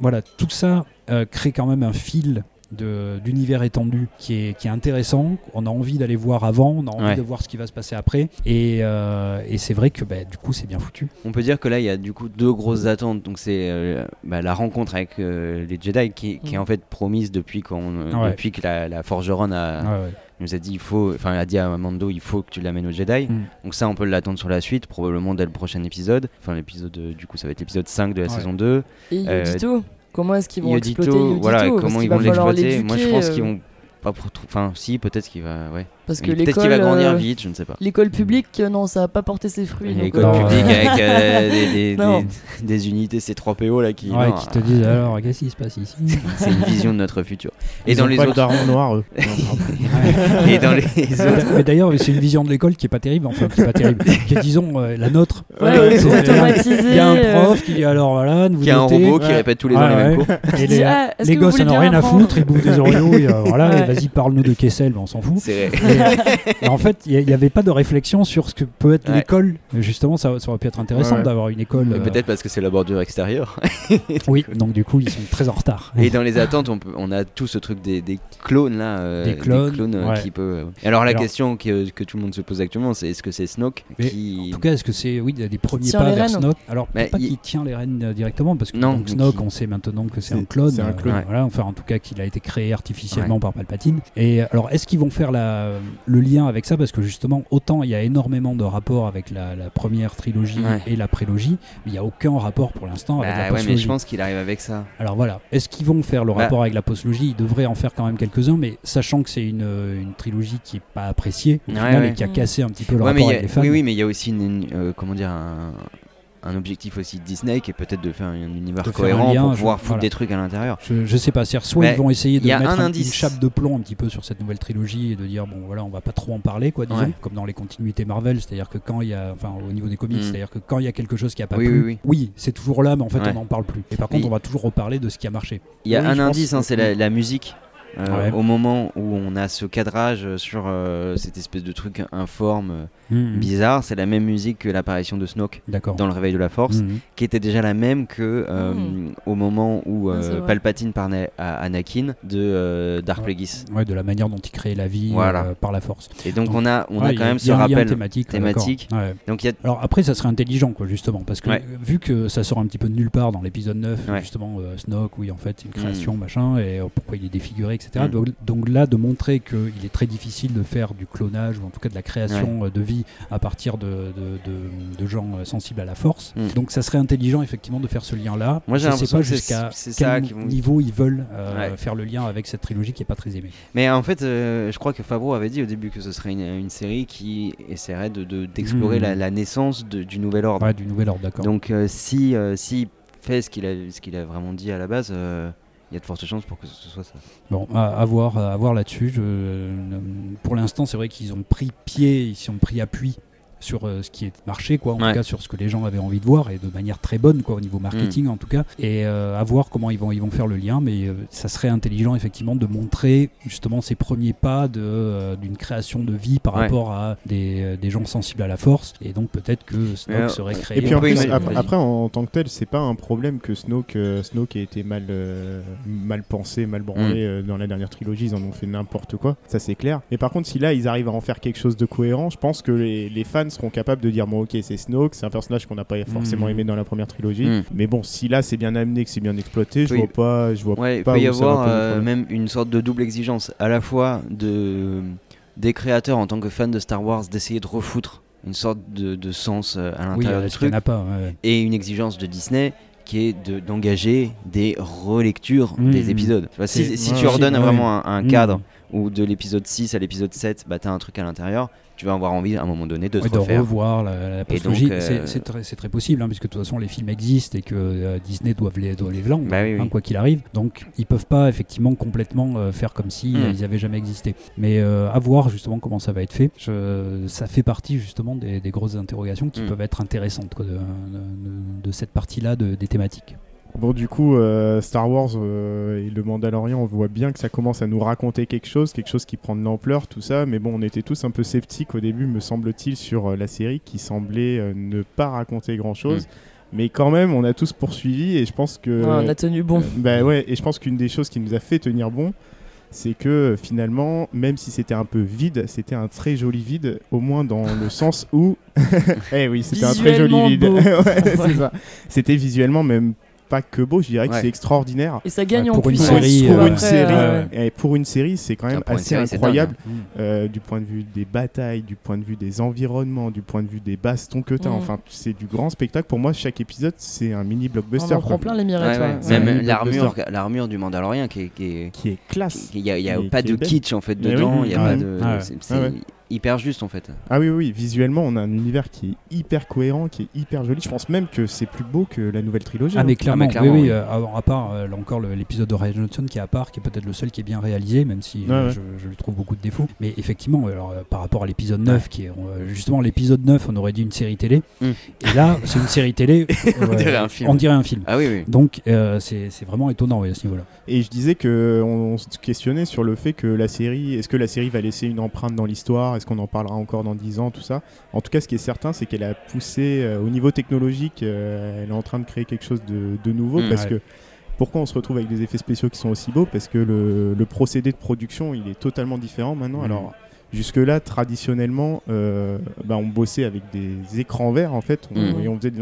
voilà, tout ça crée quand même un fil d'univers étendu qui est, qui est intéressant. On a envie d'aller voir avant, on a envie Ouais. de voir ce qui va se passer après. Et, euh, et c'est vrai que bah, du coup, c'est bien foutu. On peut dire que là, il y a du coup deux grosses attentes. Donc, c'est euh, bah, la rencontre avec euh, les Jedi qui, qui est Mm. en fait promise depuis, Ouais. depuis que la, la Forgeron a, Ouais, ouais. nous a dit il faut, enfin, a dit à Mando il faut que tu l'amènes au Jedi. Mm. Donc, ça, on peut l'attendre sur la suite, probablement dès le prochain épisode. Enfin, l'épisode, du coup, ça va être l'épisode 5 de la Ouais. saison 2. Et Euh, Yodito Comment est-ce qu'ils vont Yodito, exploiter Yodito? voilà, comment ils vont l'exploiter? Moi, je pense euh, qu'ils vont pas pour. Enfin, si, peut-être qu'il va, ouais. Parce que peut-être qu'il va l'école, grandir euh, vite, je ne sais pas. L'école publique, euh, non, ça va pas porter ses fruits. L'école euh, publique ouais. avec euh, des, des- Non. des- des unités C3PO là qui. Ouais, non, qui te disent alors, qu'est-ce qui se passe ici C'est une vision de notre futur. Et dans ont les pas autres. daron noir, eux. Et dans les autres. Mais d'ailleurs, c'est une vision de l'école qui est pas terrible, enfin qui est pas terrible, qui est disons euh, la nôtre. Ouais, ouais. Il y a un prof qui dit alors voilà, vous Qui a un robot qui répète tous les ans les mêmes cours. Les, ah, gosses, n'ont bien rien à foutre, ils bouffent des Oreos, et, voilà, vas-y, parle-nous de Kessel, ben, on s'en fout. C'est vrai. Et, et en fait, il n'y avait pas de réflexion sur ce que peut être Ouais. l'école. Justement, ça, ça aurait pu être intéressant Ouais, d'avoir une école. Euh, Peut-être parce que c'est la bordure extérieure. Oui, donc du coup, ils sont très en retard. Et dans les attentes, on, peut, on a tout ce truc des, des clones là. euh, Des clones, euh, ouais. qui peut. Alors la Alors- question que, que tout le monde se pose actuellement, c'est est-ce que c'est Snoke qui. En tout cas, est-ce que c'est oui, des premiers pas les vers rênes Snoke Alors, Bah, pas il- qu'il tient les rênes euh, directement, parce que Non, donc, Snoke, qui- on sait maintenant que c'est un clone. c'est un euh, clone. voilà, enfin, en tout cas, qu'il a été créé artificiellement par Palpatine. Et alors, est-ce qu'ils vont faire la, le lien avec ça Parce que justement, autant il y a énormément de rapports avec la, la première trilogie Ouais. et la prélogie, mais il n'y a aucun rapport pour l'instant avec la Bah ouais, mais postlogie. je pense qu'il arrive avec ça. Alors voilà, est-ce qu'ils vont faire le Bah. rapport avec la postlogie? Ils devraient en faire quand même quelques-uns, mais sachant que c'est une, euh, une trilogie qui est pas appréciée au Ouais, final ouais. et qui a cassé un petit peu le rapport a- avec les fans. oui, oui, mais il y a aussi une, une, euh, comment dire un, un objectif aussi de Disney qui est peut-être de faire un univers un cohérent lien, pour je- pouvoir foutre voilà. des trucs à l'intérieur. Je, je sais pas, c'est soit Mais ils vont essayer de il y a mettre un un- indice. une chape de plomb un petit peu sur cette nouvelle trilogie et de dire bon voilà on va pas trop en parler quoi disons Ouais. comme dans les continuités Marvel c'est-à-dire que quand il y a enfin au niveau des comics Mm. c'est-à-dire que quand il y a quelque chose qui a pas Oui, plu oui, oui. c'est toujours là mais en fait Ouais. on n'en parle plus et par contre on va toujours reparler de ce qui a marché Il y a un indice, hein, c'est la, la musique. Euh, Ouais. Au moment où on a ce cadrage sur euh, cette espèce de truc informe, Mhm. bizarre, c'est la même musique que l'apparition de Snoke dans le réveil de la Force, Mhm. qui était déjà la même que euh, Mm. au moment où euh. Palpatine parlait à Anakin de euh, Dark Ouais. Plagueis. ouais de la manière dont il crée la vie Voilà. euh, par la force Et donc, Donc, on a, on Ouais, a quand même ce rappel. thématique thématique. Ouais. Donc il y a Alors après, ça serait intelligent, quoi, justement, parce que Ouais. vu que ça sort un petit peu de nulle part dans l'épisode 9, Ouais. justement, euh, Snoke, oui, en fait, une création, machin, et euh, pourquoi il est défiguré, etc. Mm. Donc, donc là, de montrer qu'il est très difficile de faire du clonage, ou en tout cas de la création euh, de vie à partir de, de, de- de gens euh, sensibles à la force. Mm. Donc ça serait intelligent, effectivement, de faire ce lien-là. Moi, j'ai Je sais l'impression pas jusqu'à quel niveau ils veulent euh, Ouais. faire le lien avec cette trilogie qui est pas très aimée. Mais en fait, euh, je crois que Favreau avait dit au début que ce serait une, une série qui essaierait de- de- d'explorer Mhm. la, la naissance du nouvel ordre. Ouais, du nouvel ordre, d'accord. Donc si s'il fait ce qu'il a, ce qu'il a vraiment dit à la base, euh, il y a de fortes chances pour que ce soit ça. Bon, à, à voir, à voir là-dessus. Euh, pour l'instant, c'est vrai qu'ils ont pris pied, ils ont pris appui sur euh, ce qui est marché, quoi, en Ouais. tout cas sur ce que les gens avaient envie de voir et de manière très bonne, quoi, au niveau marketing en tout cas. Et euh, à voir comment ils vont, ils vont faire le lien, mais euh, ça serait intelligent effectivement de montrer justement ces premiers pas de, euh, d'une création de vie par Ouais. rapport à des, des gens sensibles à la force. Et donc peut-être que Snoke serait créé. Et puis en plus, après, en, tant que tel, c'est pas un problème que Snoke, euh, Snoke ait été mal, euh, mal pensé, mal branlé Mm. euh, dans la dernière trilogie. Ils en ont fait n'importe quoi, ça c'est clair. Mais par contre, si là ils arrivent à en faire quelque chose de cohérent, je pense que les, les fans seront capables de dire bon, ok, c'est Snoke, c'est un personnage qu'on n'a pas forcément Mm. aimé dans la première trilogie. Mm. Mais bon, si là c'est bien amené, que c'est bien exploité, je Oui. vois pas, je vois Ouais, il pas peut y avoir euh, même une sorte de double exigence, à la fois de des créateurs en tant que fans de Star Wars d'essayer de refoutre une sorte de, de sens euh, à Oui, l'intérieur euh, du truc, pas. ouais. et une exigence de Disney qui est de- d'engager des relectures Mm. des épisodes. Si C'est- si ouais, tu ordonnes ouais. vraiment un, un cadre où de l'épisode 6 à l'épisode 7, bah, tu as un truc à l'intérieur, tu vas avoir envie à un moment donné de te Ouais, de refaire. revoir la, la donc, euh, C'est- très, possible, hein, puisque de toute façon les films existent et que euh, Disney doivent les, doit les vendre, Bah oui, oui. hein, quoi qu'il arrive. Donc ils peuvent pas effectivement complètement euh, faire comme si Mm. euh, ils avaient jamais existé. Mais à voir justement comment ça va être fait. Je- ça fait partie justement des, des grosses interrogations qui Mm. peuvent être intéressantes quoi, de, de- de cette partie-là de- des thématiques. Bon, du coup, euh, Star Wars euh, et le Mandalorian, on voit bien que ça commence à nous raconter quelque chose, quelque chose qui prend de l'ampleur, tout ça. Mais bon, on était tous un peu sceptiques au début, me semble-t-il, sur euh, la série qui semblait euh, ne pas raconter grand-chose. Mais quand même, on a tous poursuivi et je pense que. Ouais, on a tenu bon. Bah ouais, et je pense qu'une des choses qui nous a fait tenir bon, c'est que finalement, même si c'était un peu vide, c'était un très joli vide, au moins dans le sens où. eh oui, c'était un très joli vide. Ouais, Ouais. C'était visuellement même pas que beau, je dirais que c'est extraordinaire. Et ça gagne Ouais, en pour une puissance. série, trouve, pour une après, série, euh, Et pour une série, c'est quand même Ah, une assez incroyable Mm. euh, du point de vue des batailles, du point de vue des environnements, du point de vue des bastons que tu as. Mm. Enfin, c'est du grand spectacle. Pour moi, chaque épisode, c'est un mini On blockbuster. en quoi. prend plein les mirettes. Même l'armure, l'armure du Mandalorian qui est, qui est- Qui est classe. Il n'y a, il y a pas de kitsch en fait dedans, il y a pas de. Hyper juste en fait. Ah oui, oui, visuellement, on a un univers qui est hyper cohérent, qui est hyper joli. Je pense même que c'est plus beau que la nouvelle trilogie. Ah hein. mais clairement, clairement, oui, oui, oui. euh, à, à part euh, là encore l'épisode de Ryan Johnson qui est à part, qui est peut-être le seul qui est bien réalisé, même si euh, Ouais. Je, je lui trouve beaucoup de défauts. Mais effectivement, alors, euh, par rapport à l'épisode 9, qui est euh, justement l'épisode 9, on aurait dit une série télé. Mm. Et là, c'est une série télé. On ouais, dirait un film. On dirait un film. Ah oui, oui. Donc euh, c'est c'est vraiment étonnant oui, à ce niveau-là. Et je disais que on, on se questionnait sur le fait que la série, est-ce que la série va laisser une empreinte dans l'histoire? Est-ce qu'on en parlera encore dans 10 ans, tout ça En tout cas, ce qui est certain, c'est qu'elle a poussé euh, au niveau technologique, euh, elle est en train de créer quelque chose de, de nouveau Mm, parce ouais. que pourquoi on se retrouve avec des effets spéciaux qui sont aussi beaux? Parce que le, le procédé de production, il est totalement différent maintenant. Alors jusque-là, traditionnellement, euh, bah, on bossait avec des écrans verts en fait, on- Mhm. et on faisait de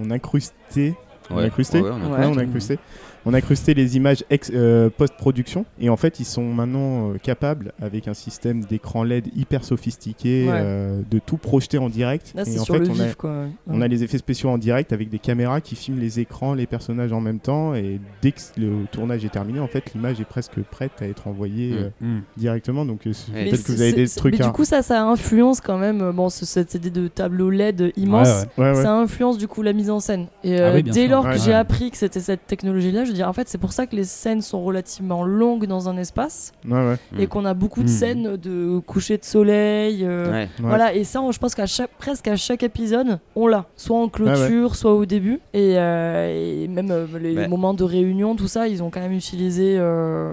on incrustait On Ouais. ouais, on Ouais. Incrusté. On a incrusté les images euh, post-production et en fait ils sont maintenant euh, capables avec un système d'écran LED hyper sophistiqué Ouais. euh, de tout projeter en direct. Là, et c'est en sur fait le on a, on les effets spéciaux en direct avec des caméras qui filment les écrans, les personnages en même temps et dès que le tournage est terminé en fait l'image est presque prête à être envoyée Mm. euh, directement donc peut-être que vous avez des trucs Mais à... du coup, ça, ça influence quand même. Bon, ce- cette idée de tableau LED immense. Ouais, ouais. Ouais, ouais. Ça influence du coup la mise en scène. Et Ah oui, dès sûr. lors Ouais, que ouais. j'ai appris que c'était cette technologie-là, je veux dire, en fait, c'est pour ça que les scènes sont relativement longues dans un espace Ouais, ouais. et Mm. qu'on a beaucoup de Mm. scènes de coucher de soleil. euh, Ouais. Ouais. Voilà, et ça, on- je pense qu'à chaque, presque à chaque épisode, on l'a, soit en clôture, soit au début, et, euh, et même euh, les Ouais. moments de réunion, tout ça, ils ont quand même utilisé euh,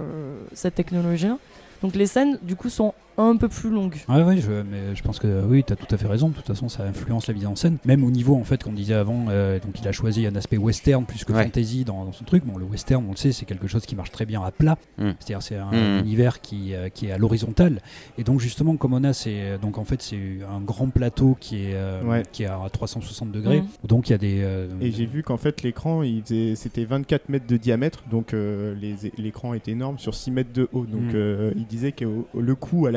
cette technologie-là. Donc les scènes, du coup, sont un peu plus longues. Ouais, ouais, je, mais je pense que oui, tu as tout à fait raison. De toute façon, ça influence la mise en scène. Même au niveau, en fait, qu'on disait avant, euh, donc il a choisi un aspect western plus que Ouais. fantasy dans, dans son truc. Bon, le western, on le sait, c'est quelque chose qui marche très bien à plat. Mm. C'est-à-dire, c'est un, Mm. univers qui, euh, qui est à l'horizontale. Et donc, justement, comme on a, c'est donc en fait, c'est un grand plateau qui est, euh, Ouais. qui est à 360 degrés. Mm. Donc, il y a des. euh, Et j'ai vu qu'en fait l'écran il faisait- c'était 24 mètres de diamètre, donc euh, les- l'écran est énorme sur 6 mètres de haut. Donc Mm. euh, il disait que le coût à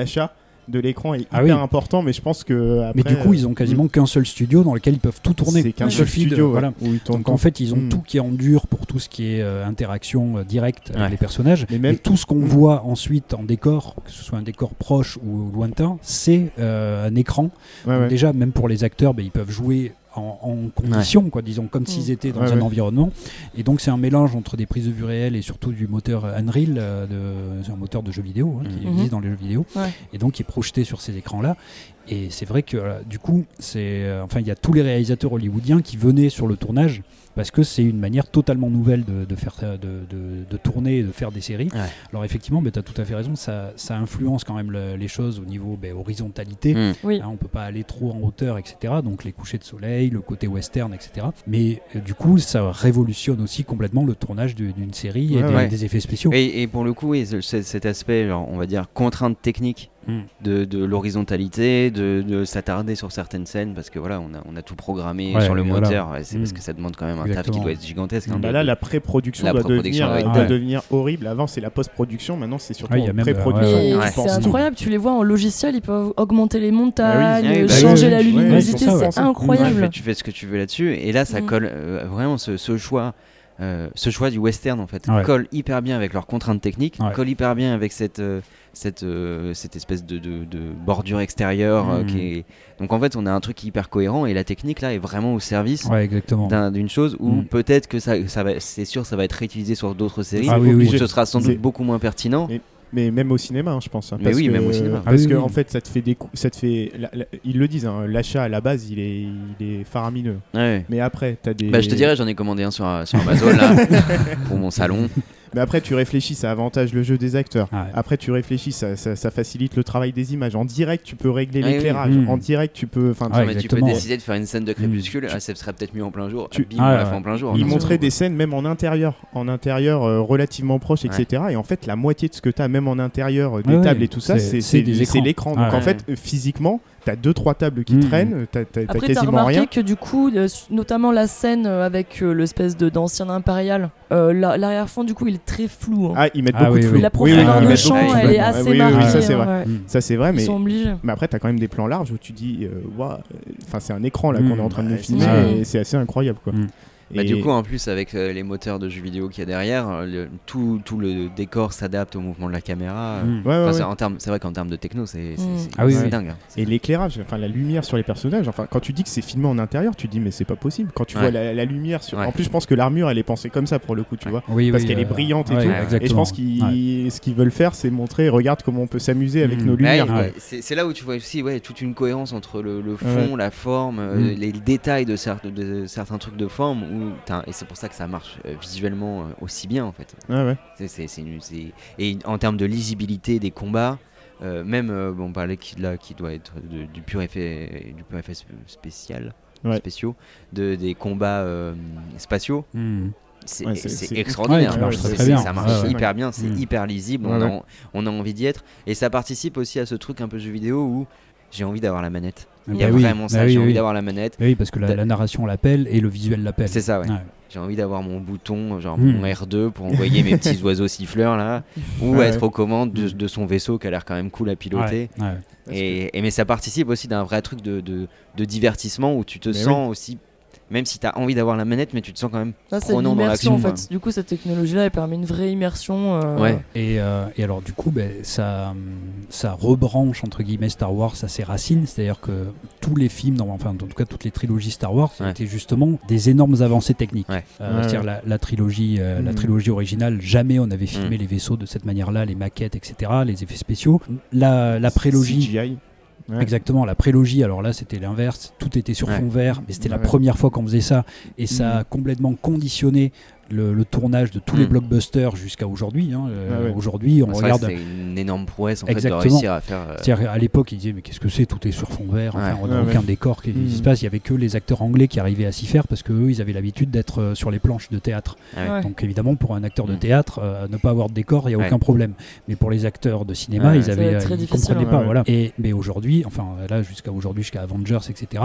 de l'écran est hyper Ah oui. important, mais je pense que après, Mais du coup, ils ont euh, quasiment qu'un seul studio dans lequel ils peuvent tout tourner. C'est qu'un Un seul feed, studio, ouais, voilà. où ils tournent Donc en fait, ils ont Mm. tout qui est en dur pour tout ce qui est euh, interaction euh, directe avec les personnages. Mais même- Et tout ce qu'on Mm. voit ensuite en décor, que ce soit un décor proche ou lointain, c'est euh, un écran. Ouais, Donc ouais. déjà, même pour les acteurs, ben, ils peuvent jouer en, en condition, quoi, disons, comme s'ils Mm. étaient dans Ouais, un ouais. environnement. Et donc c'est un mélange entre des prises de vue réelles et surtout du moteur Unreal, euh, de- un moteur de jeu vidéo hein, qui Mhm. existe dans les jeux vidéo, Ouais. et donc qui est projeté sur ces écrans-là. Et c'est vrai que euh, du coup, c'est, euh, enfin, il y a tous les réalisateurs hollywoodiens qui venaient sur le tournage parce que c'est une manière totalement nouvelle de, de faire, de, de- de tourner et de faire des séries. Ouais. Alors effectivement, tu as tout à fait raison, ça, ça influence quand même le- les choses au niveau ben, horizontalité. Mm. Oui. Hein, on peut pas aller trop en hauteur, etc. Donc les couchers de soleil, le côté western, etc. Mais euh, du coup, ça révolutionne aussi complètement le tournage du- d'une série et Ouais, des, ouais. des effets spéciaux. Et, et pour le coup, oui, ce- ce- cet aspect, genre, on va dire, contrainte technique Mm. de, de l'horizontalité, de, de s'attarder sur certaines scènes, parce que voilà, on a, on a tout programmé Ouais, sur le voilà. moteur, c'est parce Mm. que ça demande quand même un taf qui Exactement. doit être gigantesque. hein, Bah là, la pré-production doit, devenir, doit être- devenir horrible. Avant, c'est la post-production. Maintenant, c'est surtout Ouais, il y a en euh, pré-production. c'est tout. incroyable, tu les vois en logiciel, ils peuvent augmenter les montagnes, Ah oui, euh, bah changer oui, la luminosité, c'est incroyable. tu fais ce que tu veux là-dessus, et là, ça Mm. colle euh, vraiment ce, ce choix. Euh, ce choix du western en fait Ouais. colle hyper bien avec leurs contraintes techniques, Ouais. colle hyper bien avec cette, euh, cette, euh, cette espèce de, de- de bordure extérieure qui est... Donc en fait on a un truc hyper cohérent et la technique là est vraiment au service Ouais, d'une chose où Mm. peut-être que ça, ça va, c'est sûr, ça va être réutilisé sur d'autres séries. Ah oui, oui. où ce sera sans doute beaucoup moins pertinent. Mais même au cinéma, hein, je pense. hein, Mais parce oui, que- même au cinéma. Ah Parce oui, que oui. en fait, ça te fait des coups, ça te fait. la- la- ils le disent, hein, l'achat à la base, il est, il est faramineux. Ouais. Mais après, t'as des. Bah, je te dirais, j'en ai commandé un sur, sur Amazon là, pour mon salon. Mais après, tu réfléchis, ça avantage le jeu des acteurs. Ouais. Après, tu réfléchis, ça, ça- ça facilite le travail des images. En direct, tu peux régler Ah l'éclairage. oui. Mm. En direct, tu peux. Enfin, Ouais, Non, mais tu peux décider de faire une scène de crépuscule, ah, ça serait peut-être mieux en plein jour. Tu- Bim, Ah, on la ouais. fait en plein jour. Ils montraient des scènes même en intérieur, en intérieur euh, relativement proche, Ouais. etc. Et en fait, la moitié de ce que tu as, même en intérieur, euh, des Ouais, ouais. tables et tout ça, C'est- l'écran. Ah Donc en ouais. fait, euh, physiquement, tu as deux trois tables qui Mhm. traînent, tu as, Après, t'as quasiment remarqué rien. que du coup, euh, notamment la scène euh, avec euh, l'espèce de d'ancien impérial, euh, la- l'arrière-fond du coup il est très flou. hein. Ah, ils mettent Ah beaucoup oui, de oui. flou. la Oui, oui, profondeur ils de champ, elle flou. est assez oui, oui, marquée. oui, ça c'est vrai. ouais. Mm. Ça c'est vrai, Ils mais sont obligés. Mais après, tu as quand même des plans larges où tu dis, Ouah, enfin, c'est un écran là Mm. qu'on est en train de nous filmer et c'est assez incroyable quoi. Bah, Et- du coup, en plus, avec euh, les moteurs de jeux vidéo qu'il y a derrière, euh, le- tout, tout le décor s'adapte au mouvement de la caméra. Mm. Ouais, ouais, Enfin, ouais. c'est en termes- c'est vrai qu'en termes de techno, c'est Mm. Ah oui, c'est oui. dingue. hein. Et l'éclairage, enfin la lumière sur les personnages, enfin quand tu dis que c'est filmé en intérieur, tu dis mais c'est pas possible. Quand tu Ouais. vois la, la lumière sur. Ouais. En plus, je pense que l'armure elle est pensée comme ça pour le coup, tu Ouais. vois. Oui, Parce oui, qu'elle est euh, brillante et ouais, tout. exactement. Et je pense qu'ils Ouais. ce qu'ils veulent faire, c'est montrer, regarde comment on peut s'amuser avec Mm. nos Bah lumières. C'est là où tu vois aussi ouais, toute une cohérence entre le, le fond, la forme, les détails de, de certains trucs de forme. Et c'est pour ça que ça marche euh, visuellement euh, aussi bien en fait. Ouais, ouais. C'est- c'est- c'est une- c'est- Et en termes de lisibilité des combats, euh, même euh, bon, on parlait qui, là, qui doit être de- du pur effet, du pur effet sp- spécial, Ouais. spéciaux, de, des combats euh, spatiaux. Mm. C'est Ouais, c'est- c'est c'est- extraordinaire. Ouais, marche très, bien. Ça marche Ouais, ouais. hyper bien, c'est Mm. hyper lisible, Ouais, on, a, on a envie d'y être. Et ça participe aussi à ce truc un peu jeu vidéo où j'ai envie d'avoir la manette. Il y a Bah oui, vraiment ça, bah oui, j'ai envie oui. d'avoir la manette. Oui, parce que la, narration l'appelle et le visuel l'appelle. C'est ça, ouais. Ouais. J'ai envie d'avoir mon bouton, genre Mm. mon R2 pour envoyer mes petits oiseaux siffleurs là, ou Ouais, être aux commandes de, de son vaisseau qui a l'air quand même cool à piloter. Et, et mais ça participe aussi d'un vrai truc de, de, de divertissement où tu te Mais sens aussi, même si tu as envie d'avoir la manette, mais tu te sens quand même c'est prenant dans l'immersion en l'action. fait. Du coup, cette technologie-là, elle permet une vraie immersion. euh, Ouais. Et, euh, et alors du coup, ben, ça, hum, ça rebranche entre guillemets Star Wars à ses racines, c'est-à-dire que tous les films, dans- enfin en tout cas toutes les trilogies Star Wars, Ouais. étaient justement des énormes avancées techniques. Ouais. Euh, Ouais, c'est-à-dire la, la trilogie, euh, la Mhm. trilogie originale, jamais on avait filmé Mhm. les vaisseaux de cette manière-là, les maquettes, etc., les effets spéciaux. La, la prélogie, CGI. Ouais. Exactement, la prélogie, alors là c'était l'inverse, tout était sur Ouais. fond vert, mais c'était la première fois qu'on faisait ça, et ça a Mhm. complètement conditionné le, le tournage de tous les Mhm. blockbusters jusqu'à aujourd'hui. hein. Euh, Ah ouais. Aujourd'hui, on que regarde. c'est une énorme prouesse en fait, de Exactement. réussir à faire. euh, C'est-à-dire, à l'époque, ils disaient mais qu'est-ce que c'est Tout est sur fond vert. Enfin, Ouais. on n'a Ouais, aucun ouais. décor qui, qui se passe. Il y avait que les acteurs anglais qui arrivaient à s'y faire parce que eux, ils avaient l'habitude d'être euh, sur les planches de théâtre. ah. Donc évidemment, pour un acteur de Mhm. théâtre, euh, ne pas avoir de décor, il n'y a Ouais. aucun problème. Mais pour les acteurs de cinéma, ils ouais. avaient, ils difficile, comprenaient pas. Ouais, Voilà. Et mais aujourd'hui, enfin là jusqu'à aujourd'hui, jusqu'à Avengers, etc.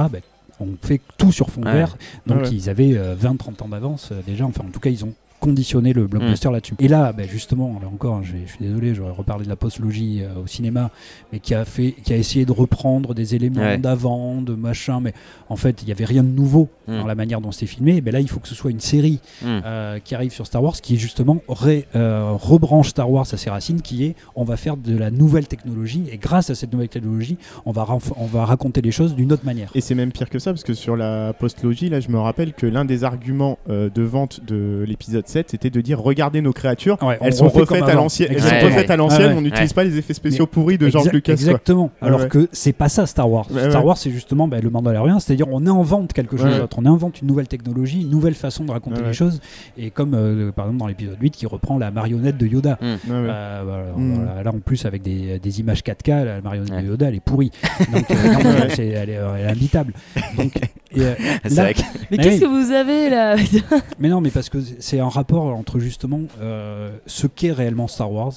on fait tout sur fond Ouais. vert. Donc Ouais, ils avaient 20-30 ans d'avance euh, déjà. Enfin, en tout cas, ils ont conditionné le Mm. blockbuster là-dessus. Et là, ben, justement, là encore, je, vais- je suis désolé, j'aurais reparlé de la postlogie euh, au cinéma, mais qui a fait, qui a essayé de reprendre des éléments Ouais. d'avant, de machin, mais en fait, il n'y avait rien de nouveau Mm. dans la manière dont c'était filmé. Mais là, il faut que ce soit une série Mm. euh, qui arrive sur Star Wars, qui justement ré- euh, rebranche Star Wars à ses racines, qui est on va faire de la nouvelle technologie, et grâce à cette nouvelle technologie, on va, renf- on va raconter les choses d'une autre manière. Et c'est même pire que ça, parce que sur la postlogie, là, je me rappelle que l'un des arguments euh, de vente de l'épisode 7, c'était de dire regardez nos créatures, Ouais, elles sont refaites à l'ancienne, elles sont refaites à l'ancienne, on n'utilise pas les effets spéciaux Mais pourris de George Lucas. Exactement. Alors que c'est pas ça Star Wars. Star. Wars, c'est justement ben, le Mandalorian, c'est-à-dire on invente quelque chose d'autre, on invente une nouvelle technologie, une nouvelle façon de raconter les choses. Et comme euh, par exemple dans l'épisode 8 qui reprend la marionnette de Yoda. Mm. Euh, Mm. là en plus avec des, des images 4K, la marionnette de Yoda elle est pourrie. Donc euh, non, elle, est, elle est. Donc, et, euh, là- que- Mais qu'est-ce que vous avez là? Mais non, mais parce que c'est un rapport entre justement euh, ce qu'est réellement Star Wars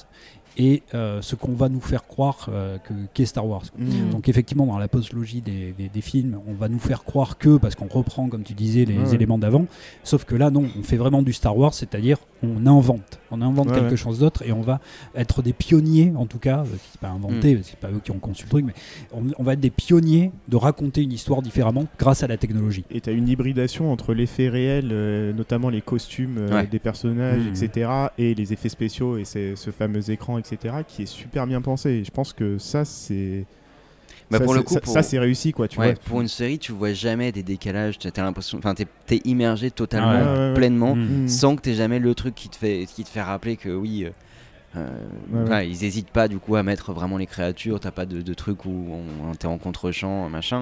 et euh, ce qu'on va nous faire croire euh, que qu'est Star Wars. Mm. Donc effectivement, dans la postlogie des, des- des films, on va nous faire croire que, parce qu'on reprend, comme tu disais, les Ouais, ouais. éléments d'avant, sauf que là, non, on fait vraiment du Star Wars, c'est-à-dire on invente, on invente Ouais, quelque ouais. chose d'autre et on va être des pionniers, en tout cas, euh, c'est pas inventé, c'est pas eux qui ont conçu le truc, mais on, on va être des pionniers de raconter une histoire différemment grâce à la technologie. Et t'as une hybridation entre l'effet réel, euh, notamment les costumes euh, Ouais. des personnages, Mhm. etc., et les effets spéciaux et c'est- ce fameux écran, etc., qui est super bien pensé. Et je pense que ça, c'est. Bah, ça, pour le coup, ça, pour- ça, c'est réussi, quoi, tu Ouais, vois. pour une série, tu vois jamais des décalages. T'as l'impression, enfin, t'es t'es immergé totalement, ouais, ouais. pleinement, Mm. Mm. sans que t'aies jamais le truc qui te fait, qui te fait rappeler que oui. euh, euh, ils hésitent pas du coup à mettre vraiment les créatures. T'as pas de, de truc où on, t'es en contre-champ, machin.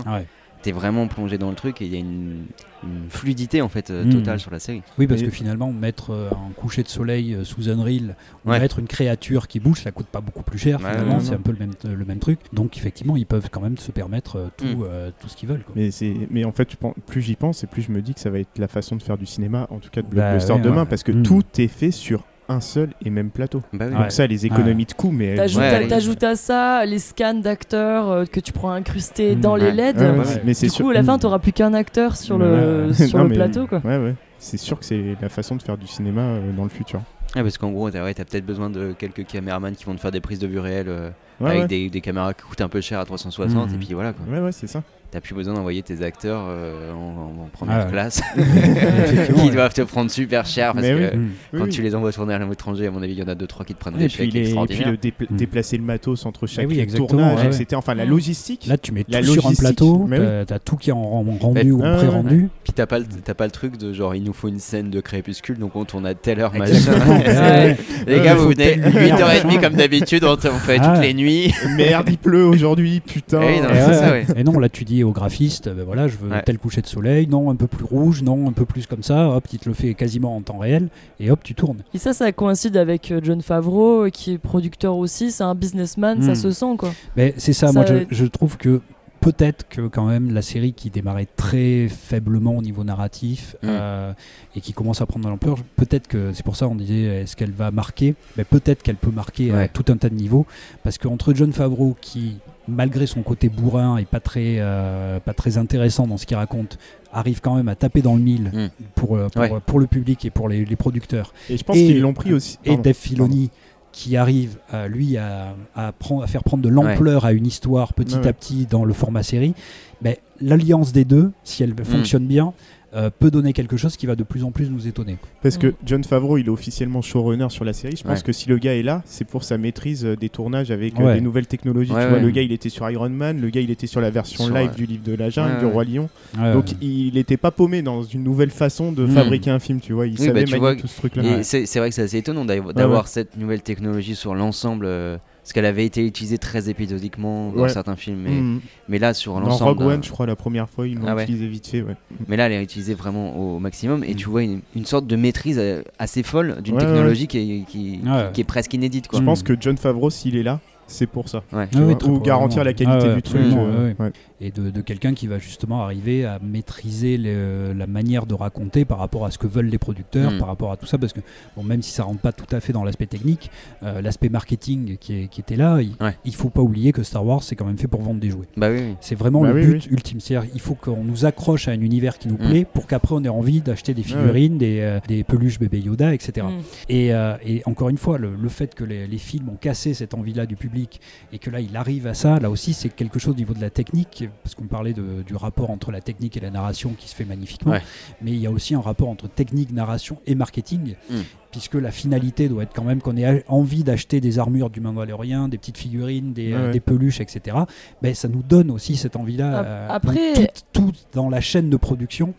T'es vraiment plongé dans le truc et il y a une, une fluidité en fait euh, Mm. totale sur la série. Oui, parce Et- que finalement, mettre euh, un coucher de soleil euh, sous Unreal ou Ouais. mettre une créature qui bouge, ça coûte pas beaucoup plus cher. Ouais, finalement, c'est un peu le même, le même truc. Donc, effectivement, ils peuvent quand même se permettre euh, tout, Mm. euh, tout ce qu'ils veulent. quoi. Mais, c'est... mais en fait, plus j'y pense, et plus je me dis que ça va être la façon de faire du cinéma, en tout cas de Bah, blockbuster ouais, demain, ouais. parce que Mm. tout est fait sur un seul et même plateau. Bah oui. Ouais. Donc ça, les économies de coûts, mais... elles T'ajoutes Ouais, à- ça les scans d'acteurs euh, que tu prends incrustés Mm. dans les. LED. Ouais, ouais, Ouais. Mais c'est Du sûr... coup, à la fin, Mm. t'auras plus qu'un acteur sur le, Ouais. sur Non, le mais- plateau. Quoi. Ouais, ouais. C'est sûr que c'est la façon de faire du cinéma euh, dans le futur. Ouais, parce qu'en gros, t'as ouais, peut-être besoin de quelques caméramans qui vont te faire des prises de vue réelles euh, Ouais, avec ouais. Des, des caméras qui coûtent un peu cher à 360 Mhm. et puis voilà quoi. Ouais, ouais, c'est ça. T'as plus besoin d'envoyer tes acteurs euh, en, en première Ah ouais. classe qui ouais. doivent te prendre super cher parce Mais que Mm. quand Oui, tu oui. les envoies tourner à l'étranger, à mon avis, il y en a deux trois qui te prennent Et des puis, chèques les- et puis extraordinaires. le dépla- Mm. déplacer le matos entre chaque oui, exactement, tournage, ouais, etc. Enfin, la Mm. logistique. Là, tu mets La tout sur un plateau, t'as tout qui est en ren- rendu ou pré-rendu. Puis t'as pas, le- t'as pas le truc de genre il nous faut une scène de crépuscule donc on tourne à telle heure machin. Les gars, vous venez telle lumière, 8h30 machin. comme d'habitude, on, fait Ah. toutes les nuits. Merde, il pleut aujourd'hui, putain. Et non, là tu dis au graphiste, ben voilà, je veux Ouais. tel coucher de soleil, non un peu plus rouge, non un peu plus comme ça, hop, il te le fait quasiment en temps réel, et hop, tu tournes. Et ça, ça coïncide avec euh, John Favreau, euh, qui est producteur aussi. C'est un businessman, ça Mm. se sent quoi. Mais c'est ça, Ça- moi je, je trouve que peut-être que quand même la série qui démarrait très faiblement au niveau narratif Mm. euh, et qui commence à prendre de l'ampleur, peut-être que c'est pour ça on disait est-ce qu'elle va marquer? Mais peut-être qu'elle peut marquer à tout un tas de niveaux parce qu'entre John Favreau qui malgré son côté bourrin et pas très euh, pas très intéressant dans ce qu'il raconte arrive quand même à taper dans le mille Mm. pour, euh, pour, Ouais. pour le public et pour les, les producteurs Et je pense Et- qu'ils l'ont pris aussi. et. Dave Filoni qui arrive euh, lui à, à, prendre- à faire prendre de l'ampleur à une histoire petit Ouais, à petit dans le format série, ben, l'alliance des deux, si elle fonctionne bien, euh, peut donner quelque chose qui va de plus en plus nous étonner. Parce que Mm. John Favreau, il est officiellement showrunner sur la série. Je pense Ouais. que si le gars est là, c'est pour sa maîtrise euh, des tournages avec euh, Ouais. des nouvelles technologies. Ouais, tu vois, le gars, il était sur Iron Man, le gars, il était sur la version Sur, live du livre de la jungle, ouais, du. Roi Lion. Ouais, Donc il était pas paumé dans une nouvelle façon de Mm. fabriquer un film, tu vois. Il Oui, savait bah, tu manier vois, tout ce truc-là. C'est vrai que c'est assez étonnant d'avoir d'avoir cette nouvelle technologie sur l'ensemble. euh, parce qu'elle avait été utilisée très épisodiquement dans Ouais. certains films. Mais, Mm. mais là, sur Dans l'ensemble. Rogue d'un- One, je crois, la première fois, ils l'ont Ah ouais. utilisé vite fait. Ouais. Mais là, elle est utilisée vraiment au maximum. Et Mm. tu vois une, une sorte de maîtrise euh, assez folle d'une Ouais, technologie qui est, qui, Ouais. qui est presque inédite. Quoi. Je pense que John Favreau, s'il est là, c'est pour ça. Ouais. Ah oui, ou garantir la qualité Ah ouais, du truc. euh, ouais. Et de, de quelqu'un qui va justement arriver à maîtriser le- la manière de raconter par rapport à ce que veulent les producteurs, Mm. par rapport à tout ça, parce que bon, même si ça rentre pas tout à fait dans l'aspect technique, euh, l'aspect marketing qui, est- qui était là, il, Ouais. il faut pas oublier que Star Wars c'est quand même fait pour vendre des jouets. Bah oui, oui. C'est vraiment Bah le oui, but ultime. C'est-à-dire il faut qu'on nous accroche à un univers qui nous Mm. plaît pour qu'après on ait envie d'acheter des Ouais, figurines, des, euh, des peluches bébé Yoda, etc. Mm. Et, euh, et encore une fois, le, le fait que les, les films ont cassé cette envie-là du public et que là il arrive à ça, là aussi c'est quelque chose au niveau de la technique, parce qu'on parlait de- du rapport entre la technique et la narration qui se fait magnifiquement, Ouais. mais il y a aussi un rapport entre technique, narration et marketing. Mm. Puisque la finalité doit être quand même qu'on ait envie d'acheter des armures du Mandalorian, des petites figurines, des, Ouais, euh, des peluches, etc. Ben, ça nous donne aussi cette envie-là. Euh, après- tout, tout dans la chaîne de production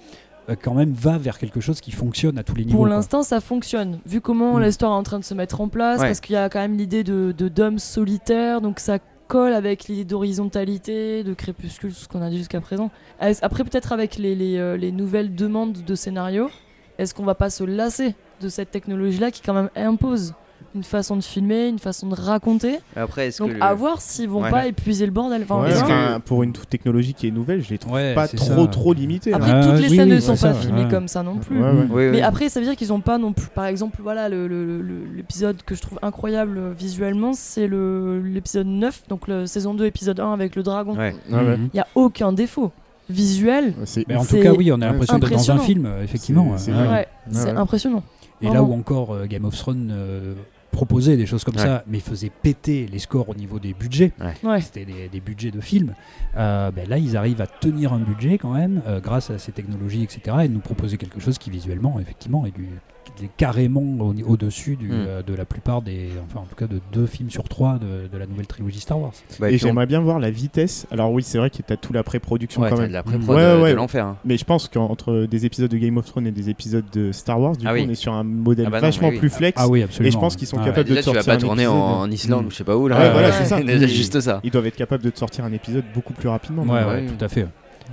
euh, quand même va vers quelque chose qui fonctionne à tous les niveaux. Pour l'instant, ça fonctionne. Vu comment Mm. l'histoire est en train de se mettre en place, Ouais. parce qu'il y a quand même l'idée de de- d'homme solitaire, donc ça avec l'idée d'horizontalité, de crépuscule, ce qu'on a dit jusqu'à présent. Après, peut-être avec les, les, euh, les nouvelles demandes de scénario, est-ce qu'on va pas se lasser de cette technologie-là qui quand même impose une façon de filmer, une façon de raconter Après, est-ce Donc que. le- à voir s'ils vont Ouais. pas épuiser le bordel. Enfin, Ouais, enfin, pour une technologie qui est nouvelle, je les trouve Ouais, pas c'est trop ça. trop limitées. Après, hein. Ah, toutes les oui, scènes oui, ne sont pas filmées ouais. comme ça non plus. Ouais, ouais. Oui, oui. Mais après, ça veut dire qu'ils ont pas non plus. Par exemple, voilà, le- le- le- l'épisode que je trouve incroyable euh, visuellement, c'est le- l'épisode 9, donc la saison 2, épisode 1 avec le dragon. Ouais. Ouais, ouais. Il y a aucun défaut visuel. C'est Mais en tout C'est cas, oui, on a Ouais, l'impression d'être dans un impressionnant. film, euh, effectivement. C'est- ouais. Ouais, ouais. impressionnant. Et là Vraiment. où encore euh, Game of Thrones euh, proposait des choses comme Ouais. ça, mais faisait péter les scores au niveau des budgets, Ouais. c'était des, des budgets de films, euh, ben là ils arrivent à tenir un budget quand même, euh, grâce à ces technologies, etc., et de nous proposer quelque chose qui visuellement, effectivement, est, du, est carrément au- au-dessus du, Mm. euh, de la plupart des, enfin en tout cas de deux films sur trois de, de la nouvelle trilogie Star Wars. Bah, Et on- j'aimerais bien voir la vitesse. Alors oui, c'est vrai que t'as tout la pré-production Ouais, quand même. de la Ouais, de, de ouais. l'enfer. hein. Mais je pense qu'entre des épisodes de Game of Thrones et des épisodes de Star Wars, du Ah coup, oui. on est sur un modèle Ah bah non, vachement oui. plus flex. Ah oui, absolument. Et je pense qu'ils sont Ouais. capables de Déjà, tu vas sortir pas un tourner en, Islande Mm. ou je sais pas où là. Ouais, voilà, Ouais. c'est ça. Juste ça. Ils doivent être capables de te sortir un épisode beaucoup plus rapidement. Ouais, Ouais. tout à fait.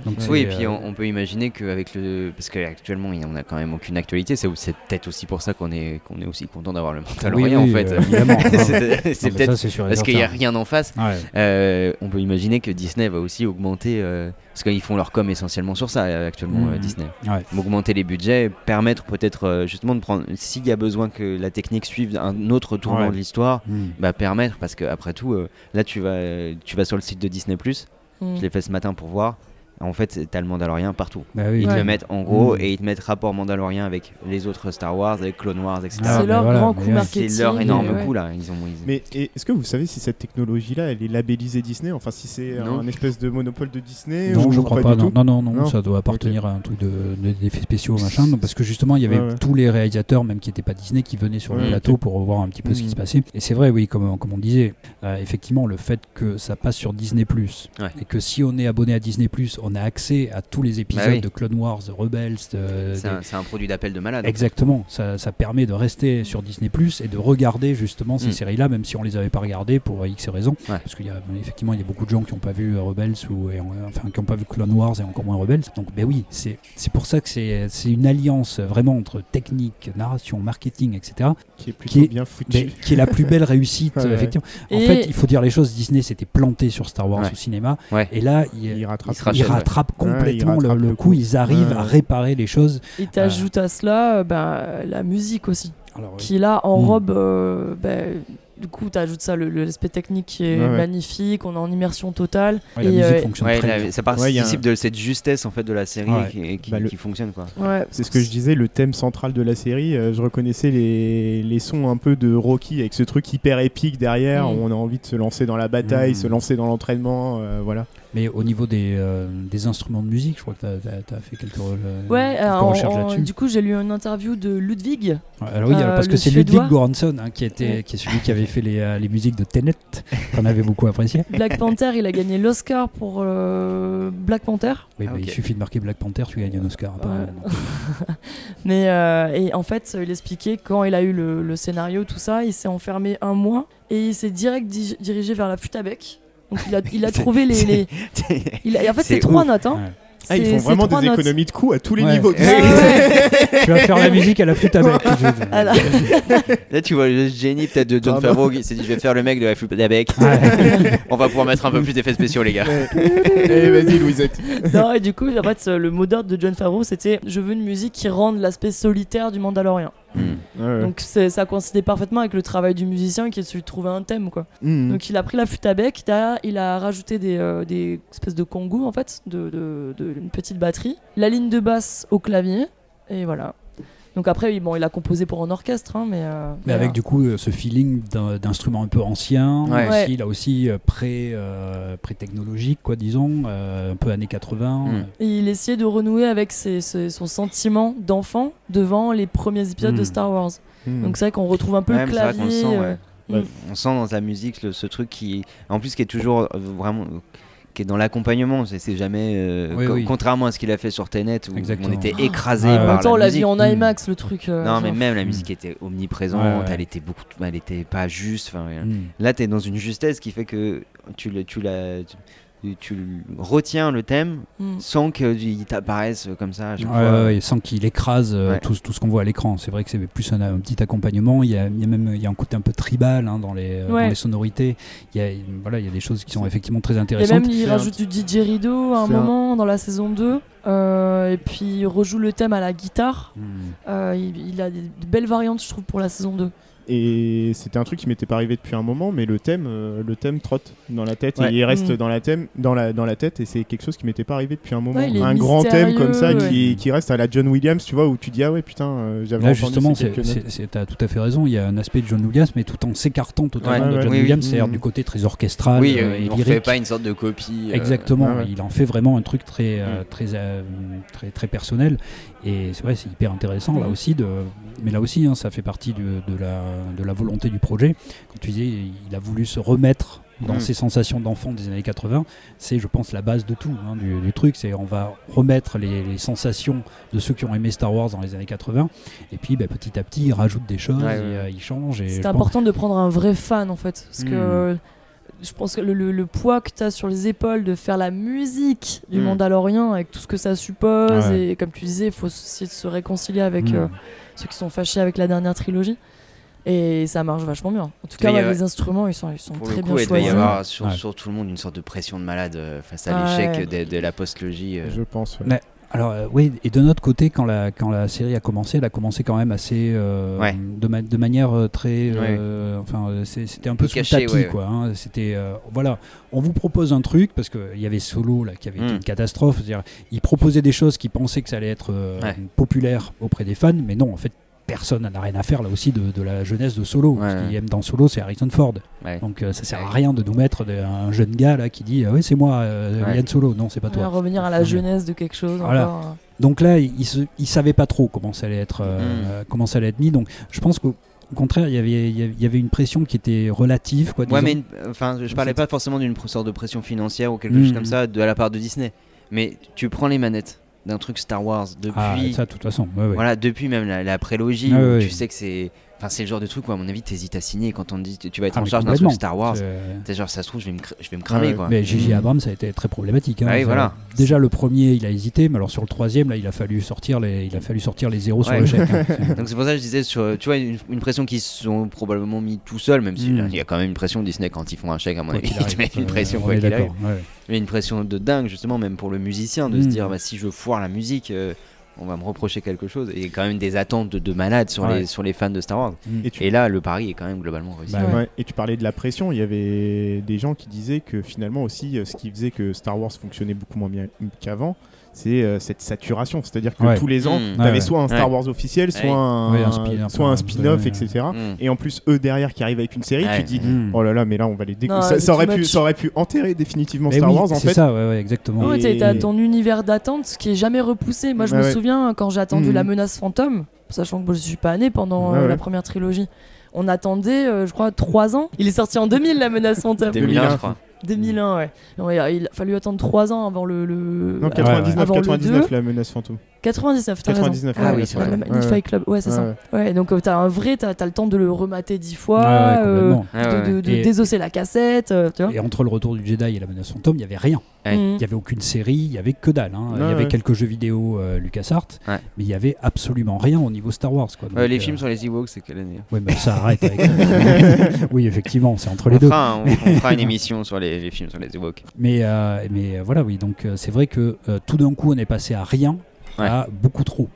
Donc Oui, et puis euh, on, on peut imaginer qu'avec le. Parce qu'actuellement, on a quand même aucune actualité. C'est c'est peut-être aussi pour ça qu'on est, qu'on est aussi content d'avoir le oui, Mandalorian oui, en fait. euh, évidemment. C'est peut-être ça, c'est sûr et parce qu'il n'y a rien en face. Ouais. Euh, on peut imaginer que Disney va aussi augmenter. euh, parce qu'ils font leur com essentiellement sur ça actuellement, Mhm. euh, Disney. Ouais. Augmenter les budgets, permettre peut-être euh, justement de prendre. S'il y a besoin que la technique suive un autre tournant Ouais. de l'histoire, Mm. bah permettre. Parce que après tout, euh, là tu vas, tu vas sur le site de Disney. Mm. Je l'ai fait ce matin pour voir. En fait, t'as le Mandalorien partout. Bah oui. Ils te Ouais. le mettent en gros Mm. et ils te mettent rapport Mandalorien avec les autres Star Wars, avec Clone Wars, etc. Ah, c'est mais leur voilà, grand coup marketing. C'est leur énorme ouais. coup là. Ils ont, ils- Mais est-ce que vous savez si cette technologie-là, elle est labellisée Disney? Enfin, si c'est Non. un espèce de monopole de Disney Non, ou je crois pas. du Non, tout? Non, non, non, Non? ça doit appartenir à un truc de- de- d'effets spéciaux, machin. Parce que justement, il y avait Ouais, ouais. tous les réalisateurs, même qui n'étaient pas Disney, qui venaient sur le plateau pour voir un petit peu ce qui se passait. Et c'est vrai, oui, comme, comme on disait, euh, effectivement, le fait que ça passe sur Disney Ouais. et que si on est abonné à Disney on a accès à tous les épisodes Bah oui. de Clone Wars, de Rebels, de- c'est des- un, produit d'appel de malade. Exactement, ça, ça permet de rester sur Disney Plus et de regarder justement ces Mm. séries-là, même si on les avait pas regardées pour X raisons. Ouais. Parce qu'il y a effectivement il y a beaucoup de gens qui n'ont pas vu euh, Rebels ou et, euh, enfin qui n'ont pas vu Clone Wars et encore moins Rebels. Donc ben oui, c'est c'est pour ça que c'est c'est une alliance vraiment entre technique, narration, marketing, etc. Qui est plutôt Qui est- bien foutu. Mais qui est la plus belle réussite Ouais, ouais. effectivement. En Et- fait, il faut dire les choses. Disney s'était planté sur Star Wars Ouais. au cinéma Ouais. et là il, Il rattrape. il ouais. Rattrapent complètement le- rattrapent le, le coup. coup. Ils arrivent Ouais, à réparer les choses. Et t'ajoutes à cela euh, ben, la musique aussi, Alors, oui. qui là Mm. enrobe. euh, ben, du coup, t'ajoutes ça, le- le- l'aspect technique qui est Ouais, ouais. magnifique, on est en immersion totale. Ouais, la et, musique euh, fonctionne Ouais, très bien. ça Ouais, il y a participe un- de cette justesse en fait de la série Ouais. qui, qui- Bah, le- qui fonctionne quoi. ouais, C'est ce que je disais, le thème central de la série, euh, je reconnaissais les, les sons un peu de Rocky avec ce truc hyper épique derrière, Mm. où on a envie de se lancer dans la bataille, Mm. se lancer dans l'entraînement, euh, voilà. Mais au niveau des, euh, des instruments de musique, je crois que tu as, fait quelques, Ouais, euh, recherches là-dessus. du coup, j'ai lu une interview de Ludwig. Ouais, Alors oui, euh, alors parce le que c'est. Ludwig Göransson hein, qui, était, Ouais. qui est celui qui avait fait les, euh, les musiques de Tenet, qu'on avait beaucoup apprécié. Black Panther, il a gagné l'Oscar pour euh, Black Panther. Oui, Ah, bah, ok. Il suffit de marquer Black Panther, tu gagnes un Oscar. apparemment. Donc, Mais euh, et en fait, il expliquait quand il a eu le, le scénario, tout ça, il s'est enfermé un mois et il s'est direct di- dirigé vers la flûte à bec. Donc il a, il a trouvé les. il a- en fait, c'est trois ouf. notes. Hein. ouais. Ah, ils font vraiment des notes. économies de coûts à tous les Ouais. niveaux. Ah ouais. tu vas faire la musique à la flûte à bec. Ah là. Tu vois le génie peut-être de John Pardon. Favreau qui s'est dit je vais faire le mec de la flûte d'Abec. Ouais. On va pouvoir mettre un peu plus d'effets spéciaux les gars. Allez, vas-y, Louisette. non, et du coup, en fait, le mot d'ordre de John Favreau, c'était Je veux une musique qui rende l'aspect solitaire du Mandalorian. Ouais. Donc ça coïncidait parfaitement avec le travail du musicien qui est de trouver un thème. quoi. Mm. Donc il a pris la flûte à bec, il a rajouté des, euh, des espèces de congo en fait, de, de- de- une petite batterie, la ligne de basse au clavier, et voilà. Donc après, bon, il a composé pour un orchestre, hein, mais. euh, Mais avec du coup euh, ce feeling d'instrument un peu ancien, Ouais. aussi, là aussi euh, pré, euh, pré-technologique, quoi, disons, euh, un peu années 80. Mm. euh, Et il essayait de renouer avec ses- ses- son sentiment d'enfant devant les premiers épisodes de Mm. Star Wars. Mm. Donc c'est vrai qu'on retrouve un peu Ouais, le clavier. sent, euh, ouais. mm. On sent dans ta musique le- ce truc qui, en plus, qui est toujours vraiment, qui est dans l'accompagnement. C'est jamais, euh, Oui, co- oui. contrairement à ce qu'il a fait sur Tenet où Exactement. on était écrasé Ouais, En ouais. par même temps, on la l'a musique. vu en Mm. IMAX, le truc. euh, Non, mais même la Mm. musique était omniprésente. Ouais, ouais. Elle était beaucoup, elle était pas juste. Enfin, mm. Là, tu es dans une justesse qui fait que tu, le- tu, la, tu, retiens le thème Mm. sans qu'il t'apparaisse comme ça Ouais, ouais, sans qu'il écrase euh, Ouais. tout, tout ce qu'on voit à l'écran. C'est vrai que c'est plus un, un petit accompagnement. Il y a, il y a même il y a un côté un peu tribal hein, dans, les, euh, Ouais. dans les sonorités. Il y a, voilà, il y a des choses qui sont effectivement très Et intéressantes. même, il un- rajoute du DJ Rideau à un moment dans la saison 2. euh, et puis, il rejoue le thème à la guitare. Mm. Euh, il, il a des, de belles variantes, je trouve, pour la saison 2. Et c'était un truc qui m'était pas arrivé depuis un moment, mais le thème, euh, le thème trotte dans la tête Ouais. et il reste Mm. dans la thème, dans la dans la tête et c'est quelque chose qui m'était pas arrivé depuis un moment. Ouais, il un grand thème comme ça qui, qui reste à la John Williams, tu vois, où tu dis ah ouais putain, euh, j'avais Là entendu justement, t'as tout à fait raison. Il y a un aspect de John Williams, mais tout en s'écartant totalement Ouais, de ouais, John oui, oui. Williams, c'est-à-dire Mm. du côté très orchestral oui, euh, euh, et on fait pas une sorte de copie. euh, Exactement, il en fait vraiment un truc très, euh, Mm. très, euh, très, très personnel. Et c'est vrai, c'est hyper intéressant là aussi. De... Mais là aussi, hein, ça fait partie de, de la, de la volonté du projet. Quand tu disais, il a voulu se remettre dans Mm. ses sensations d'enfant des années 80. C'est, je pense, la base de tout, hein, du, du truc. C'est on va remettre les, les sensations de ceux qui ont aimé Star Wars dans les années 80. Et puis, bah, petit à petit, il rajoute des choses, Ouais, et, ouais. euh, il change. et C'est pense- important de prendre un vrai fan, en fait. Parce Mm. que je pense que le, le- le poids que tu as sur les épaules de faire la musique du Mm. Mandalorian, avec tout ce que ça suppose, Ouais. et comme tu disais, il faut essayer de se réconcilier avec Mm. euh, ceux qui sont fâchés avec la dernière trilogie. Et ça marche vachement bien. En tout cas, les instruments, ils sont, ils sont Pour très le bien coup, il devait y choisis. avoir sur, Ouais. sur tout le monde une sorte de pression de malade euh, face à Ah l'échec ouais. de, de la post-logie. euh. Je pense. ouais. Alors euh, oui, et de notre côté, quand la, quand la série a commencé, elle a commencé quand même assez euh, Ouais. de, ma- de manière euh, très, euh, enfin c'est- c'était un peu sous tapis ouais, quoi. hein. C'était euh, voilà, on vous propose un truc parce que il y avait Solo là qui avait été une catastrophe. C'est-à-dire, ils proposaient des choses qui pensaient que ça allait être euh, populaire auprès des fans, mais non en fait. Personne n'a rien à faire là aussi de, de la jeunesse de Solo. Ouais, Ce ouais. qui aime dans Solo, c'est Harrison Ford. Ouais. Donc euh, ça sert à rien de nous mettre de- un jeune gars là qui dit ah oui c'est moi euh, Ouais. Yann Solo. Non c'est pas toi. revenir à la Ouais. jeunesse de quelque chose. Voilà. encore. Donc là, il ne il savait pas trop comment ça allait être, euh, Mm. euh, comment ça allait être mis. Donc je pense qu'au au contraire, il y avait- il y avait- il y avait une pression qui était relative. Quoi, Ouais, mais une- enfin, je parlais pas forcément d'une sorte de pression financière ou quelque Mm. chose comme ça de à la part de Disney. Mais tu prends les manettes d'un truc Star Wars depuis, Ah, ça, de toute façon. ouais, ouais. voilà, depuis même la, la prélogie, Ah, ouais, tu sais que c'est, enfin, c'est le genre de truc où à mon avis t'hésites à signer quand on te dit tu vas être Ah, en charge d'un truc. Star Wars. C'est- T'es genre ça se trouve je vais me, cr- je vais me cramer Ouais, quoi. Mais J.J. Mm. Abrams, ça a été très problématique. hein. Ah oui, voilà. Déjà le premier, il a hésité, mais alors sur le troisième, là, il a fallu sortir les, il a fallu sortir les zéros sur le chèque. hein. Donc c'est pour ça que je disais sur, tu vois, une, une pression qu'ils se sont probablement mis tout seuls, même si Mm. y a quand même une pression Disney quand ils font un chèque à mon avis, ils te mettent une pression on quoi qu'il arrive. Mais une pression de dingue justement même pour le musicien de se Mm. dire bah, si je foire la musique euh, on va me reprocher quelque chose. Et quand même des attentes de, de malades sur, Ouais. les, sur les fans de Star Wars. Mm. Et tu, et là le pari est quand même globalement réussi. Bah, ouais, et tu parlais de la pression, il y avait des gens qui disaient que finalement aussi, euh, ce qui faisait que Star Wars fonctionnait beaucoup moins bien qu'avant, c'est euh, cette saturation. C'est-à-dire que Ouais. tous les ans, Mm. tu avais Ouais, soit un Star. Wars officiel, soit Ouais. un, Ouais, un spin- soit un enfin, spin-off, ouais. etc. Mm. Et en plus, eux derrière qui arrivent avec une série, Ouais. tu dis Mm. Oh là là, mais là on va les dégoûter. Ça, c'est ça aurait pu, ça aurait pu enterrer définitivement Mais Star oui, Wars en c'est fait. ça, ouais, ouais, exactement. Ouais, t'as- Et- t'as ton univers d'attente qui est jamais repoussé. Moi, je me ouais. souviens quand j'ai attendu Mhm. La Menace Fantôme, sachant que je suis pas né pendant euh, ouais. la première trilogie. On attendait, euh, je crois, 3 ans. Il est sorti en 2000, La Menace Fantôme. 2001 je crois 2001, ouais. Ouais, il a fallu attendre 3 ans avant le. le... Non, avant 99, avant le 99 2. la menace fantôme. 99, t'as 99, raison. ah Ouais, oui, c'est vrai. le Ouais, Fight ouais. Club, ouais, c'est Ouais, ça. ouais. Ouais, donc euh, t'as un vrai, t'as as le temps de le remater 10 fois, Ouais, ouais, euh, de, de- de Et- désosser la cassette, euh, tu vois. Et entre le retour du Jedi et la menace fantôme, il y avait rien. Ouais. Mhm. Il n'y avait aucune série, il y avait que dalle. hein. il y avait ouais. quelques jeux vidéo euh, LucasArts, Ouais. mais il y avait absolument rien au niveau Star Wars. Quoi. Donc, les euh, films sur les Ewoks c'est quelle année Ouais, mais ça arrête. avec- oui, effectivement, c'est entre les on deux. fera, on, on fera une émission sur les, les films sur les Ewoks Mais, euh, mais euh, voilà, oui. Donc euh, c'est vrai que euh, tout d'un coup, on est passé à rien, Ouais. à beaucoup trop.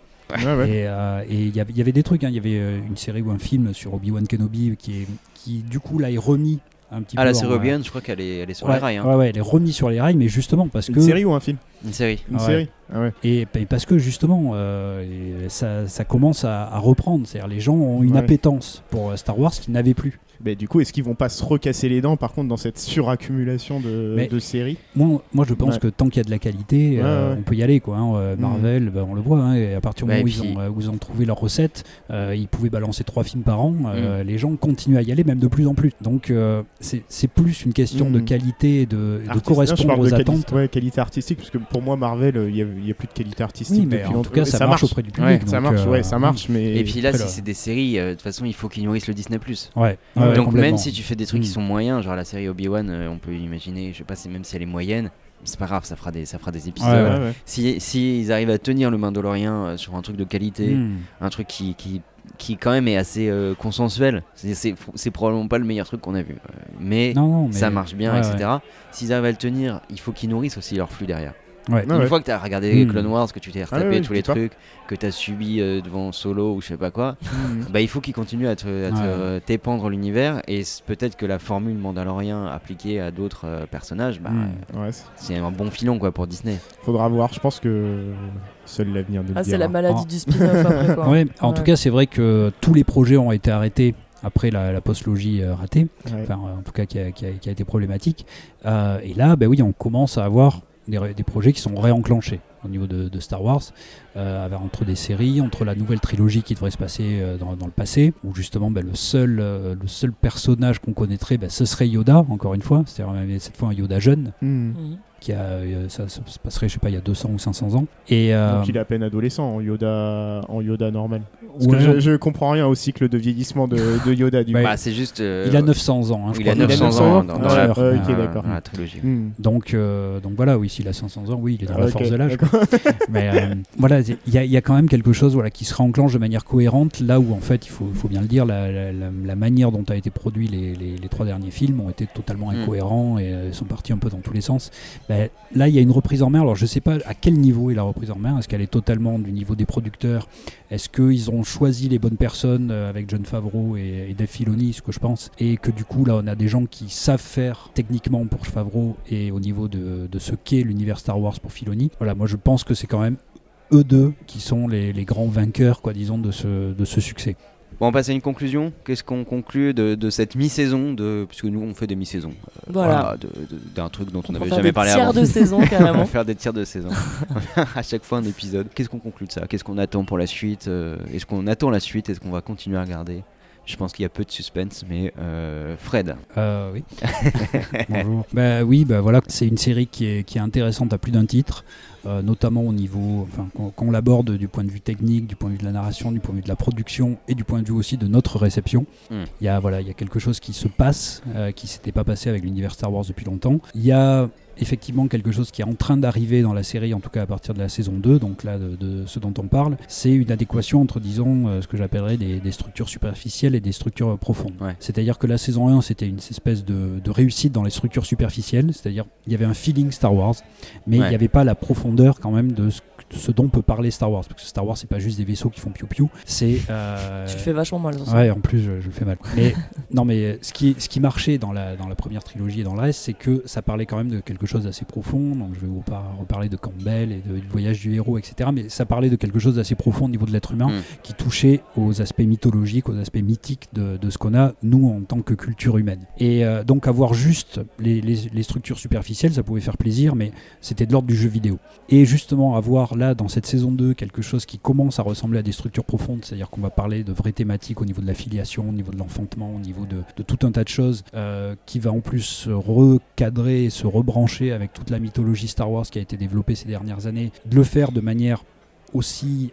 Et il y avait- il y avait des trucs. hein. Il y avait euh, une série ou un film sur Obi-Wan Kenobi qui, est, qui, du coup, là, est remis un petit ah peu. la en- série Obi-Wan je crois qu'elle est, elle est sur ouais, les rails hein. ouais, ouais, elle est remise sur les rails, mais justement parce Une que série ou un film? Une série Une Ouais. série Ah ouais. Et, et parce que justement, euh, ça, ça commence à, à reprendre. C'est-à-dire les gens ont une Ouais. appétence pour euh, Star Wars qu'ils n'avaient plus. Mais du coup, est-ce qu'ils vont pas se recasser les dents par contre dans cette suraccumulation de, séries Moi, moi je pense Ouais. que tant qu'il y a de la qualité, Ouais, euh, ouais. on peut y aller. Quoi, hein. Euh, Mm. Marvel, ben, on le voit. hein, et à partir du moment où, et ils puis- ont, euh, où ils ont trouvé leur recette, euh, ils pouvaient balancer trois films par an. Mm. euh, Les gens continuent à y aller, même de plus en plus. Donc euh, c'est c'est plus une question Mm. de qualité et de, de correspondre aux de quali- attentes. ouais, qualité artistique, parce que pour moi, Marvel, il n'y a, plus de qualité artistique. Oui, mais depuis en longtemps. tout cas, ça, marche auprès du public. Ouais, Ça marche, euh, ouais, ça marche, mais. et puis là si c'est des séries euh, de toute façon il faut qu'ils nourrissent le Disney Plus Ouais, ouais, donc même si tu fais des trucs qui Mm. sont moyens genre la série Obi-Wan euh, on peut imaginer je sais pas si même si elle est moyenne c'est pas grave ça fera des ça fera des épisodes Ouais, Ouais, ouais. si si ils arrivent à tenir le Mandalorian euh, sur un truc de qualité Mm. un truc qui, qui, qui quand même est assez euh, consensuel. C'est- probablement pas le meilleur truc qu'on a vu. Mais, Non, non, mais ça marche bien, etc. S'ils arrivent à le tenir, il faut qu'ils nourrissent aussi leur flux derrière. Ouais. Une ouais. fois que tu as regardé Mm. Clone Wars, que tu t'es retapé ouais, tous les dis pas. trucs, que tu as subi euh, devant Solo ou je sais pas quoi, Mm. bah, il faut qu'ils continuent à te, Ouais. euh, t'épandre l'univers. Et peut-être que la formule Mandalorian appliquée à d'autres euh, personnages, bah, Mm. Ouais, c'est- un bon filon quoi, pour Disney. faudra voir. Je pense que seul l'avenir de Ah, c'est la maladie Ah. du spin-off après quoi. Ouais, en Ouais. tout cas, c'est vrai que tous les projets ont été arrêtés après la, la postlogie euh, ratée, Ouais. enfin euh, en tout cas qui a, qui a- qui a été problématique. Euh, et là, bah oui, on commence à avoir des, projets qui sont réenclenchés au niveau de, de Star Wars, euh, entre des séries, entre la nouvelle trilogie qui devrait se passer euh, dans, dans le passé, où justement bah, le, seul, euh, le seul personnage qu'on connaîtrait, bah, ce serait Yoda, encore une fois, c'est-à-dire cette fois un Yoda jeune, Mm. Mhm. Qui a, euh, ça, ça se passerait, je sais pas, il y a 200 ou 500 ans. Et, euh, Donc il est à peine adolescent en Yoda, en Yoda normal. Parce ouais, que je, je comprends rien au cycle de vieillissement de, de Yoda du Ouais. Bah, c'est juste. euh, il a 900 ans, hein, je il a crois. 900 900 ans ans dans, dans la, dans trilogie. Mm. Donc, euh, donc voilà, oui, s'il a 500 ans, oui, il est dans Ah, la force de l'âge. Mais euh, voilà, il y, a- il y a quand même quelque chose voilà, qui se réenclenche de manière cohérente, là où en fait, il faut, il faut bien le dire, la, la- la- la manière dont a été produit les, les- les trois derniers films ont été totalement Mm. incohérents et euh, sont partis un peu dans tous les sens. Ben, là, il y a une reprise en main. Alors, je ne sais pas à quel niveau est la reprise en main. Est-ce qu'elle est totalement du niveau des producteurs? Est-ce qu'ils ont choisi les bonnes personnes euh, avec John Favreau et, Dave Filoni, ce que je pense? Et que du coup, là, on a des gens qui savent faire techniquement pour Favreau et au niveau de, ce qu'est l'univers Star Wars pour Filoni. Voilà, moi, je pense que c'est quand même eux deux qui sont les, grands vainqueurs, quoi, disons, de ce succès. Bon, on passe à une conclusion. Qu'est-ce qu'on conclut de, de cette mi-saison de... Puisque nous, on fait des mi-saisons. Euh, Voilà. D'un truc dont on n'avait jamais des parlé tiers avant. de saison, on va faire des tirs de saison. à chaque fois un épisode. Qu'est-ce qu'on conclut de ça? Qu'est-ce qu'on attend pour la suite Euh, Est-ce qu'on attend la suite? Est-ce qu'on va continuer à regarder? Je pense qu'il y a peu de suspense, mais euh, Fred. Euh, oui. Bonjour. Bah oui, bah voilà, c'est une série qui est, qui est intéressante à plus d'un titre, euh, notamment au niveau, enfin, quand, quand on l'aborde du point de vue technique, du point de vue de la narration, du point de vue de la production et du point de vue aussi de notre réception. Mm. Il y a voilà, il y a quelque chose qui se passe, euh, qui s'était pas passé avec l'univers Star Wars depuis longtemps. Il y a effectivement quelque chose qui est en train d'arriver dans la série, en tout cas à partir de la saison 2, donc là de, de ce dont on parle, c'est une adéquation entre, disons, euh, ce que j'appellerais des, des structures superficielles et des structures profondes. Ouais. C'est-à-dire que la saison 1, c'était une espèce de, de réussite dans les structures superficielles, c'est-à-dire il y avait un feeling Star Wars, mais il n'y avait pas la profondeur quand même de ce, de ce dont peut parler Star Wars, parce que Star Wars, c'est pas juste des vaisseaux qui font piou-piou, c'est... euh, Tu le fais vachement mal. Ouais, en plus, je, je le fais mal. Mais non, mais ce qui, ce qui marchait dans la, dans la première trilogie et dans le reste, c'est que ça parlait quand même de quelque chose d'assez profond. Donc, je vais vous pas reparler de Campbell et de- du voyage du héros, etc. Mais ça parlait de quelque chose d'assez profond au niveau de l'être humain, Mm. qui touchait aux aspects mythologiques, aux aspects mythiques de, de ce qu'on a, nous, en tant que culture humaine. Et euh, donc, avoir juste les, les- les structures superficielles, ça pouvait faire plaisir, mais c'était de l'ordre du jeu vidéo. Et justement, avoir dans cette saison 2, quelque chose qui commence à ressembler à des structures profondes, c'est-à-dire qu'on va parler de vraies thématiques au niveau de la filiation, au niveau de l'enfantement, au niveau de, tout un tas de choses, euh, qui va en plus se recadrer et se rebrancher avec toute la mythologie Star Wars qui a été développée ces dernières années, de le faire de manière aussi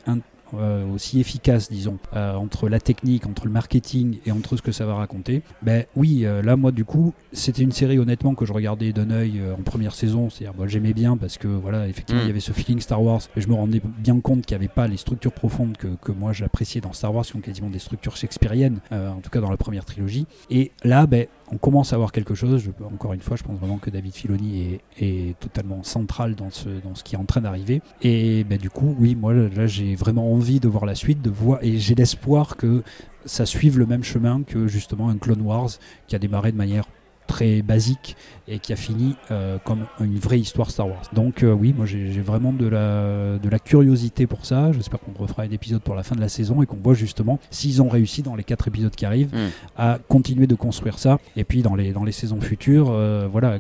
euh, aussi efficace, disons, euh, entre la technique, entre le marketing et entre ce que ça va raconter, ben oui, euh, là, moi, du coup, c'était une série, honnêtement, que je regardais d'un œil en première saison. C'est-à-dire, bon, j'aimais bien parce que, voilà, effectivement, Mm. il y avait ce feeling Star Wars, et je me rendais bien compte qu'il n'y avait pas les structures profondes que, que moi j'appréciais dans Star Wars, qui sont quasiment des structures shakespeariennes, en tout cas dans la première trilogie. Et là, ben, on commence à voir quelque chose. Encore une fois, je pense vraiment que David Filoni est, totalement central dans ce, qui est en train d'arriver. Et ben, du coup, oui, moi là, j'ai vraiment envie de voir la suite, de voir, et j'ai l'espoir que ça suive le même chemin que justement un Clone Wars qui a démarré de manière très basique et qui a fini euh, comme une vraie histoire Star Wars. Donc euh, oui, moi j'ai vraiment de la, de la curiosité pour ça. J'espère qu'on refera un épisode pour la fin de la saison et qu'on voit justement s'ils ont réussi dans les quatre épisodes qui arrivent Mm. à continuer de construire ça. Et puis dans les, dans les saisons futures, euh, voilà.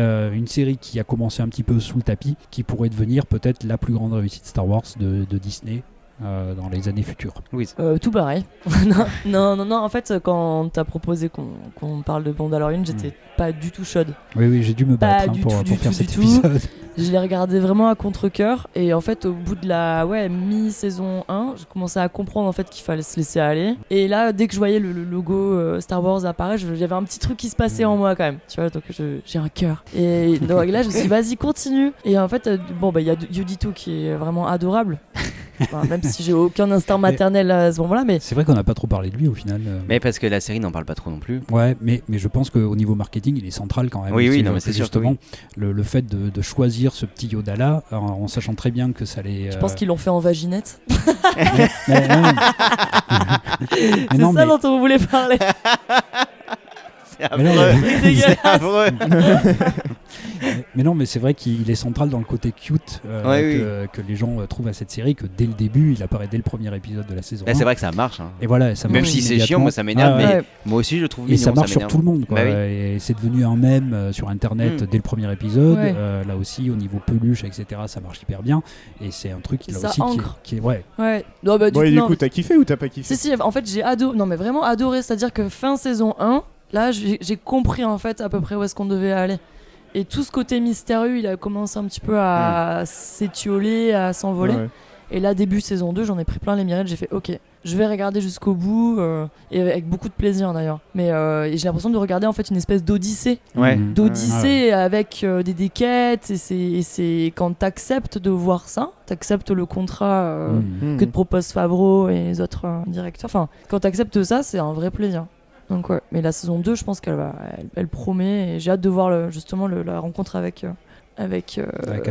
euh, une série qui a commencé un petit peu sous le tapis, qui pourrait devenir peut-être la plus grande réussite Star Wars de, de Disney euh, dans les années futures. Oui. Euh, tout pareil. non, non, non, non, en fait, quand t'as proposé qu'on qu'on parle de Mandalorian, j'étais pas du tout chaude. Oui, oui, j'ai dû me battre hein, pour, tout, pour du faire tout, cet du tout. épisode. Je l'ai regardé vraiment à contre-coeur et en fait au bout de la ouais, mi-saison 1, je commençais à comprendre en fait qu'il fallait se laisser aller. Et là dès que je voyais le, le logo euh, Star Wars apparaître, j'avais un petit truc qui se passait en moi quand même. Tu vois, donc j'ai un cœur. Et donc là je me suis dit vas-y continue. Et en fait euh, bon bah il y a Yodito qui est vraiment adorable. Enfin, même si j'ai aucun instinct maternel à ce moment-là mais C'est vrai qu'on n'a pas trop parlé de lui au final. euh. Mais parce que la série n'en parle pas trop non plus. Ouais, mais, mais je pense qu'au niveau marketing, il est central quand même. Oui, oui, non, mais c'est sûr que justement, le, le fait de, de choisir ce petit Yoda là, en, en sachant très bien que ça allait. je euh, pense qu'ils l'ont fait en vaginette? mais- mais non, C'est non, ça mais- dont on voulait parler. C'est Mais non, affreux. C'est affreux. Mais- non, mais c'est vrai qu'il est central dans le côté cute euh, Ouais, que, que les gens euh, trouvent à cette série, que dès le début, il apparaît dès le premier épisode de la saison. C'est 1. vrai que ça marche. hein. Et voilà, ça Même marche si c'est chiant, moi ça m'énerve, Ah, mais ouais. Moi aussi je le trouve Et mignon. ça marche sur tout le monde, quoi. Bah oui. Et c'est devenu un mème euh, sur Internet Mm. dès le premier épisode. Ouais. Euh, là aussi, au niveau peluche, etc., ça marche hyper bien. Et c'est un truc Et là ça aussi qui est, ancre. qui est- ouais. Ouais. Non, bah, du Bon, et coup, du non. coup, t'as kiffé ou t'as pas kiffé? Si, si, en fait, j'ai adoré. Non, mais vraiment adoré. C'est-à-dire que fin saison 1, là, j'ai j'ai compris en fait à peu près où est-ce qu'on devait aller. Et tout ce côté mystérieux, il a commencé un petit peu à s'étioler, à s'envoler. Ouais. Et là, début saison 2, j'en ai pris plein les mirettes. J'ai fait, ok, je vais regarder jusqu'au bout. euh, et avec beaucoup de plaisir d'ailleurs. Mais euh, j'ai l'impression de regarder en fait une espèce d'odyssée. Ouais. Mm. D'odyssée avec euh, des déquêtes. Et c'est- et c'est quand t'acceptes de voir ça, t'acceptes le contrat. euh, Mm. que te propose Favreau et les autres euh, directeurs. Enfin, quand t'acceptes ça, c'est un vrai plaisir. Donc ouais, mais la saison 2, je pense qu'elle va, elle, elle promet. Et j'ai hâte de voir le, justement le- la rencontre avec, euh, avec. euh, Avec.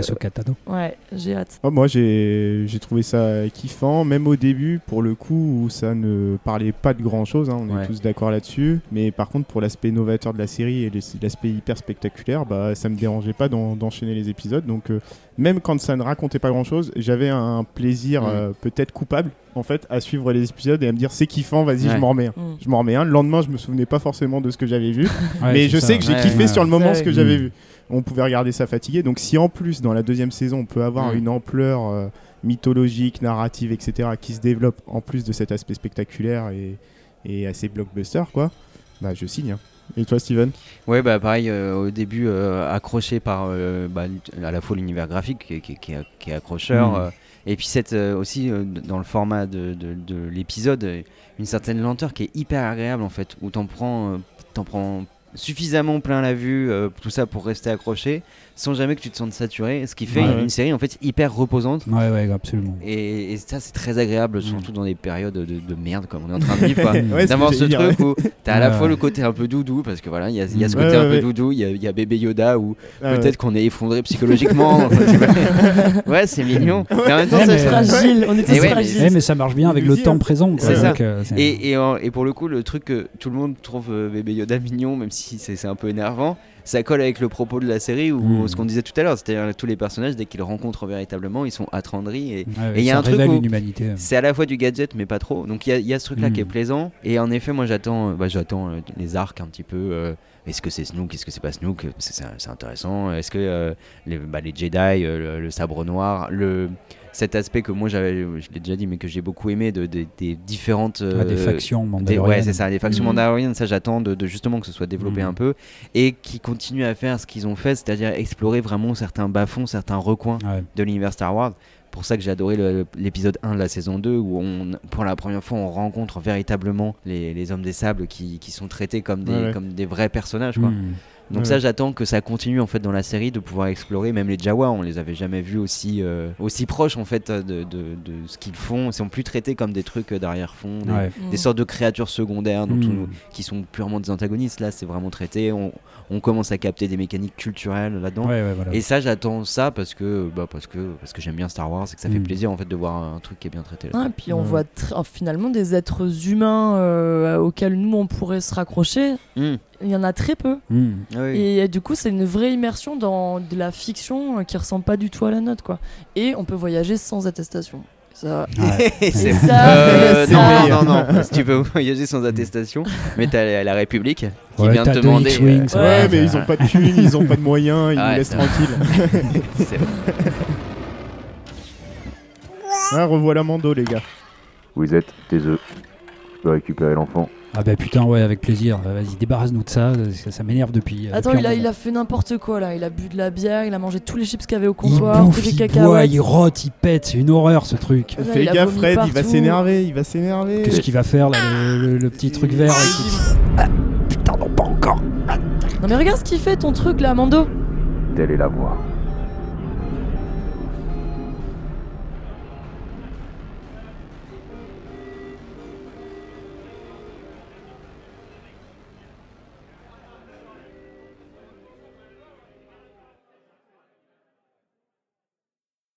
Ouais, j'ai hâte. Oh, moi j'ai j'ai trouvé ça kiffant, même au début pour le coup où ça ne parlait pas de grand chose, on Ouais. est tous d'accord là-dessus. Mais par contre pour l'aspect novateur de la série et l'aspect hyper spectaculaire, bah ça me dérangeait pas d'en- d'enchaîner les épisodes. Donc euh, même quand ça ne racontait pas grand-chose, j'avais un plaisir Mm. euh, peut-être coupable en fait à suivre les épisodes et à me dire c'est kiffant, vas-y Ouais. je m'en remets un. Mm. Je m'en remets un. Le lendemain je me souvenais pas forcément de ce que j'avais vu, Ouais, mais je ça. sais que j'ai Ouais, kiffé ouais, sur le moment ce que Mm. j'avais vu. On pouvait regarder ça fatigué. Donc si en plus dans la deuxième saison on peut avoir Mm. une ampleur euh, mythologique, narrative, etc. qui se développe en plus de cet aspect spectaculaire et, et assez blockbuster quoi, bah je signe. hein. Et toi Steven? Ouais, bah pareil, euh, au début, euh, accroché par euh, bah, à la fois l'univers graphique qui, est- qui est- qui est- qui est accrocheur, Mm. euh, et puis cette, euh, aussi euh, dans le format de, de- de l'épisode, une certaine lenteur qui est hyper agréable en fait, où t'en prends, euh, t'en prends suffisamment plein la vue, euh, tout ça pour rester accroché, sans jamais que tu te sentes saturé, ce qui fait Ouais, une, ouais. série en fait hyper reposante. Ouais, ouais, absolument. Et, et ça c'est très agréable, Mm. surtout dans des périodes de, de merde comme on est en train de vivre. quoi. Ouais, c'est D'avoir ce truc où t'as à la fois le côté un peu doudou, parce que voilà, il y a, il y a ce côté Ouais, un peu ouais. doudou, il y, a- il y a bébé Yoda où Ah, ouais. peut-être qu'on est effondré psychologiquement. enfin, ouais, c'est mignon. Mais en même temps, Ouais, ça mais- fait- Fragile, on Et ouais, mais- fragiles. Mais ça marche bien avec le temps présent. C'est ça. C'est- Et, pour le coup, le truc que tout le monde trouve euh, bébé Yoda mignon, même si c'est c'est un peu énervant, ça colle avec le propos de la série ou Mm. ce qu'on disait tout à l'heure, c'est-à-dire tous les personnages, dès qu'ils rencontrent véritablement, ils sont attendris et, ouais, il y a un truc humanité. C'est à la fois du gadget, mais pas trop. Donc il y a- il y, a ce truc-là qui est plaisant. Et en effet, moi j'attends, euh, bah, j'attends euh, les arcs un petit peu. euh, est-ce que c'est Snook Est-ce que c'est pas Snook C'est intéressant. Est-ce que les, bah, les Jedi, le, le sabre noir, le cet aspect que moi j'avais, je l'ai déjà dit, mais que j'ai beaucoup aimé de, de- des différentes Ah, des euh, factions des- mandaloriennes. ouais, c'est ça, des factions mandaloriennes, ça j'attends de, de justement que ce soit développé Mhm. un peu et qui continuent à faire ce qu'ils ont fait, c'est-à-dire explorer vraiment certains bas-fonds, certains recoins Ouais. de l'univers Star Wars. Pour ça que j'ai adoré l'épisode 1 de la saison 2 où on, pour la première fois on rencontre véritablement les, les hommes des sables qui, qui sont traités comme des, Ouais, ouais. comme des vrais personnages. Quoi. Mm. Donc Ouais, ça j'attends que ça continue en fait dans la série de pouvoir explorer même les Jawa on les avait jamais vus aussi euh, aussi proches en fait de, de, de ce qu'ils font ils sont plus traités comme des trucs euh, d'arrière-fond des, Ouais. Mm. des sortes de créatures secondaires dont Mm. on- qui sont purement des antagonistes là c'est vraiment traité on, on commence à capter des mécaniques culturelles là-dedans Ouais, ouais, voilà. et ça, j'attends ça parce que, bah, parce que, parce que j'aime bien Star Wars et que ça fait Mm. plaisir en fait de voir un truc qui est bien traité. Là. Ouais, puis on voit oh, finalement des êtres humains euh, auxquels nous on pourrait se raccrocher. Mm. Il y en a très peu. Ah oui. Et euh, du coup, c'est une vraie immersion dans de la fiction euh, qui ressemble pas du tout à la nôtre, quoi. Et on peut voyager sans attestation. Ça, Ouais. C'est- ça, Euh, ça- non, non, non, non. Si tu peux voyager sans attestation, mais t'as la, la République qui Ouais, vient te demander. Ça Ouais, Ouais, mais ils ont pas de thunes, ils ont pas de moyens, ils Ah nous laissent tranquilles. c'est- Ah, revoilà Mando, les gars. Vous êtes tes œufs. Je peux récupérer l'enfant. Ah bah putain, ouais, avec plaisir. Euh, Vas-y, débarrasse-nous de ça. Ça, ça m'énerve depuis. euh, Attends, depuis il a, il a fait n'importe quoi là. Il a bu de la bière, il a mangé tous les chips qu'il y avait au Il comptoir, bouffe, tous les il boit, cacahuètes. il rote, il pète. C'est une horreur ce truc. Fais gaffe, Fred, il va s'énerver, il va s'énerver. Qu'est-ce qu'il va faire là, le, le- le petit truc vert là, qui- Ah, Putain, non, pas encore. Non mais regarde ce qu'il fait ton truc là, Mando. Telle est la voie.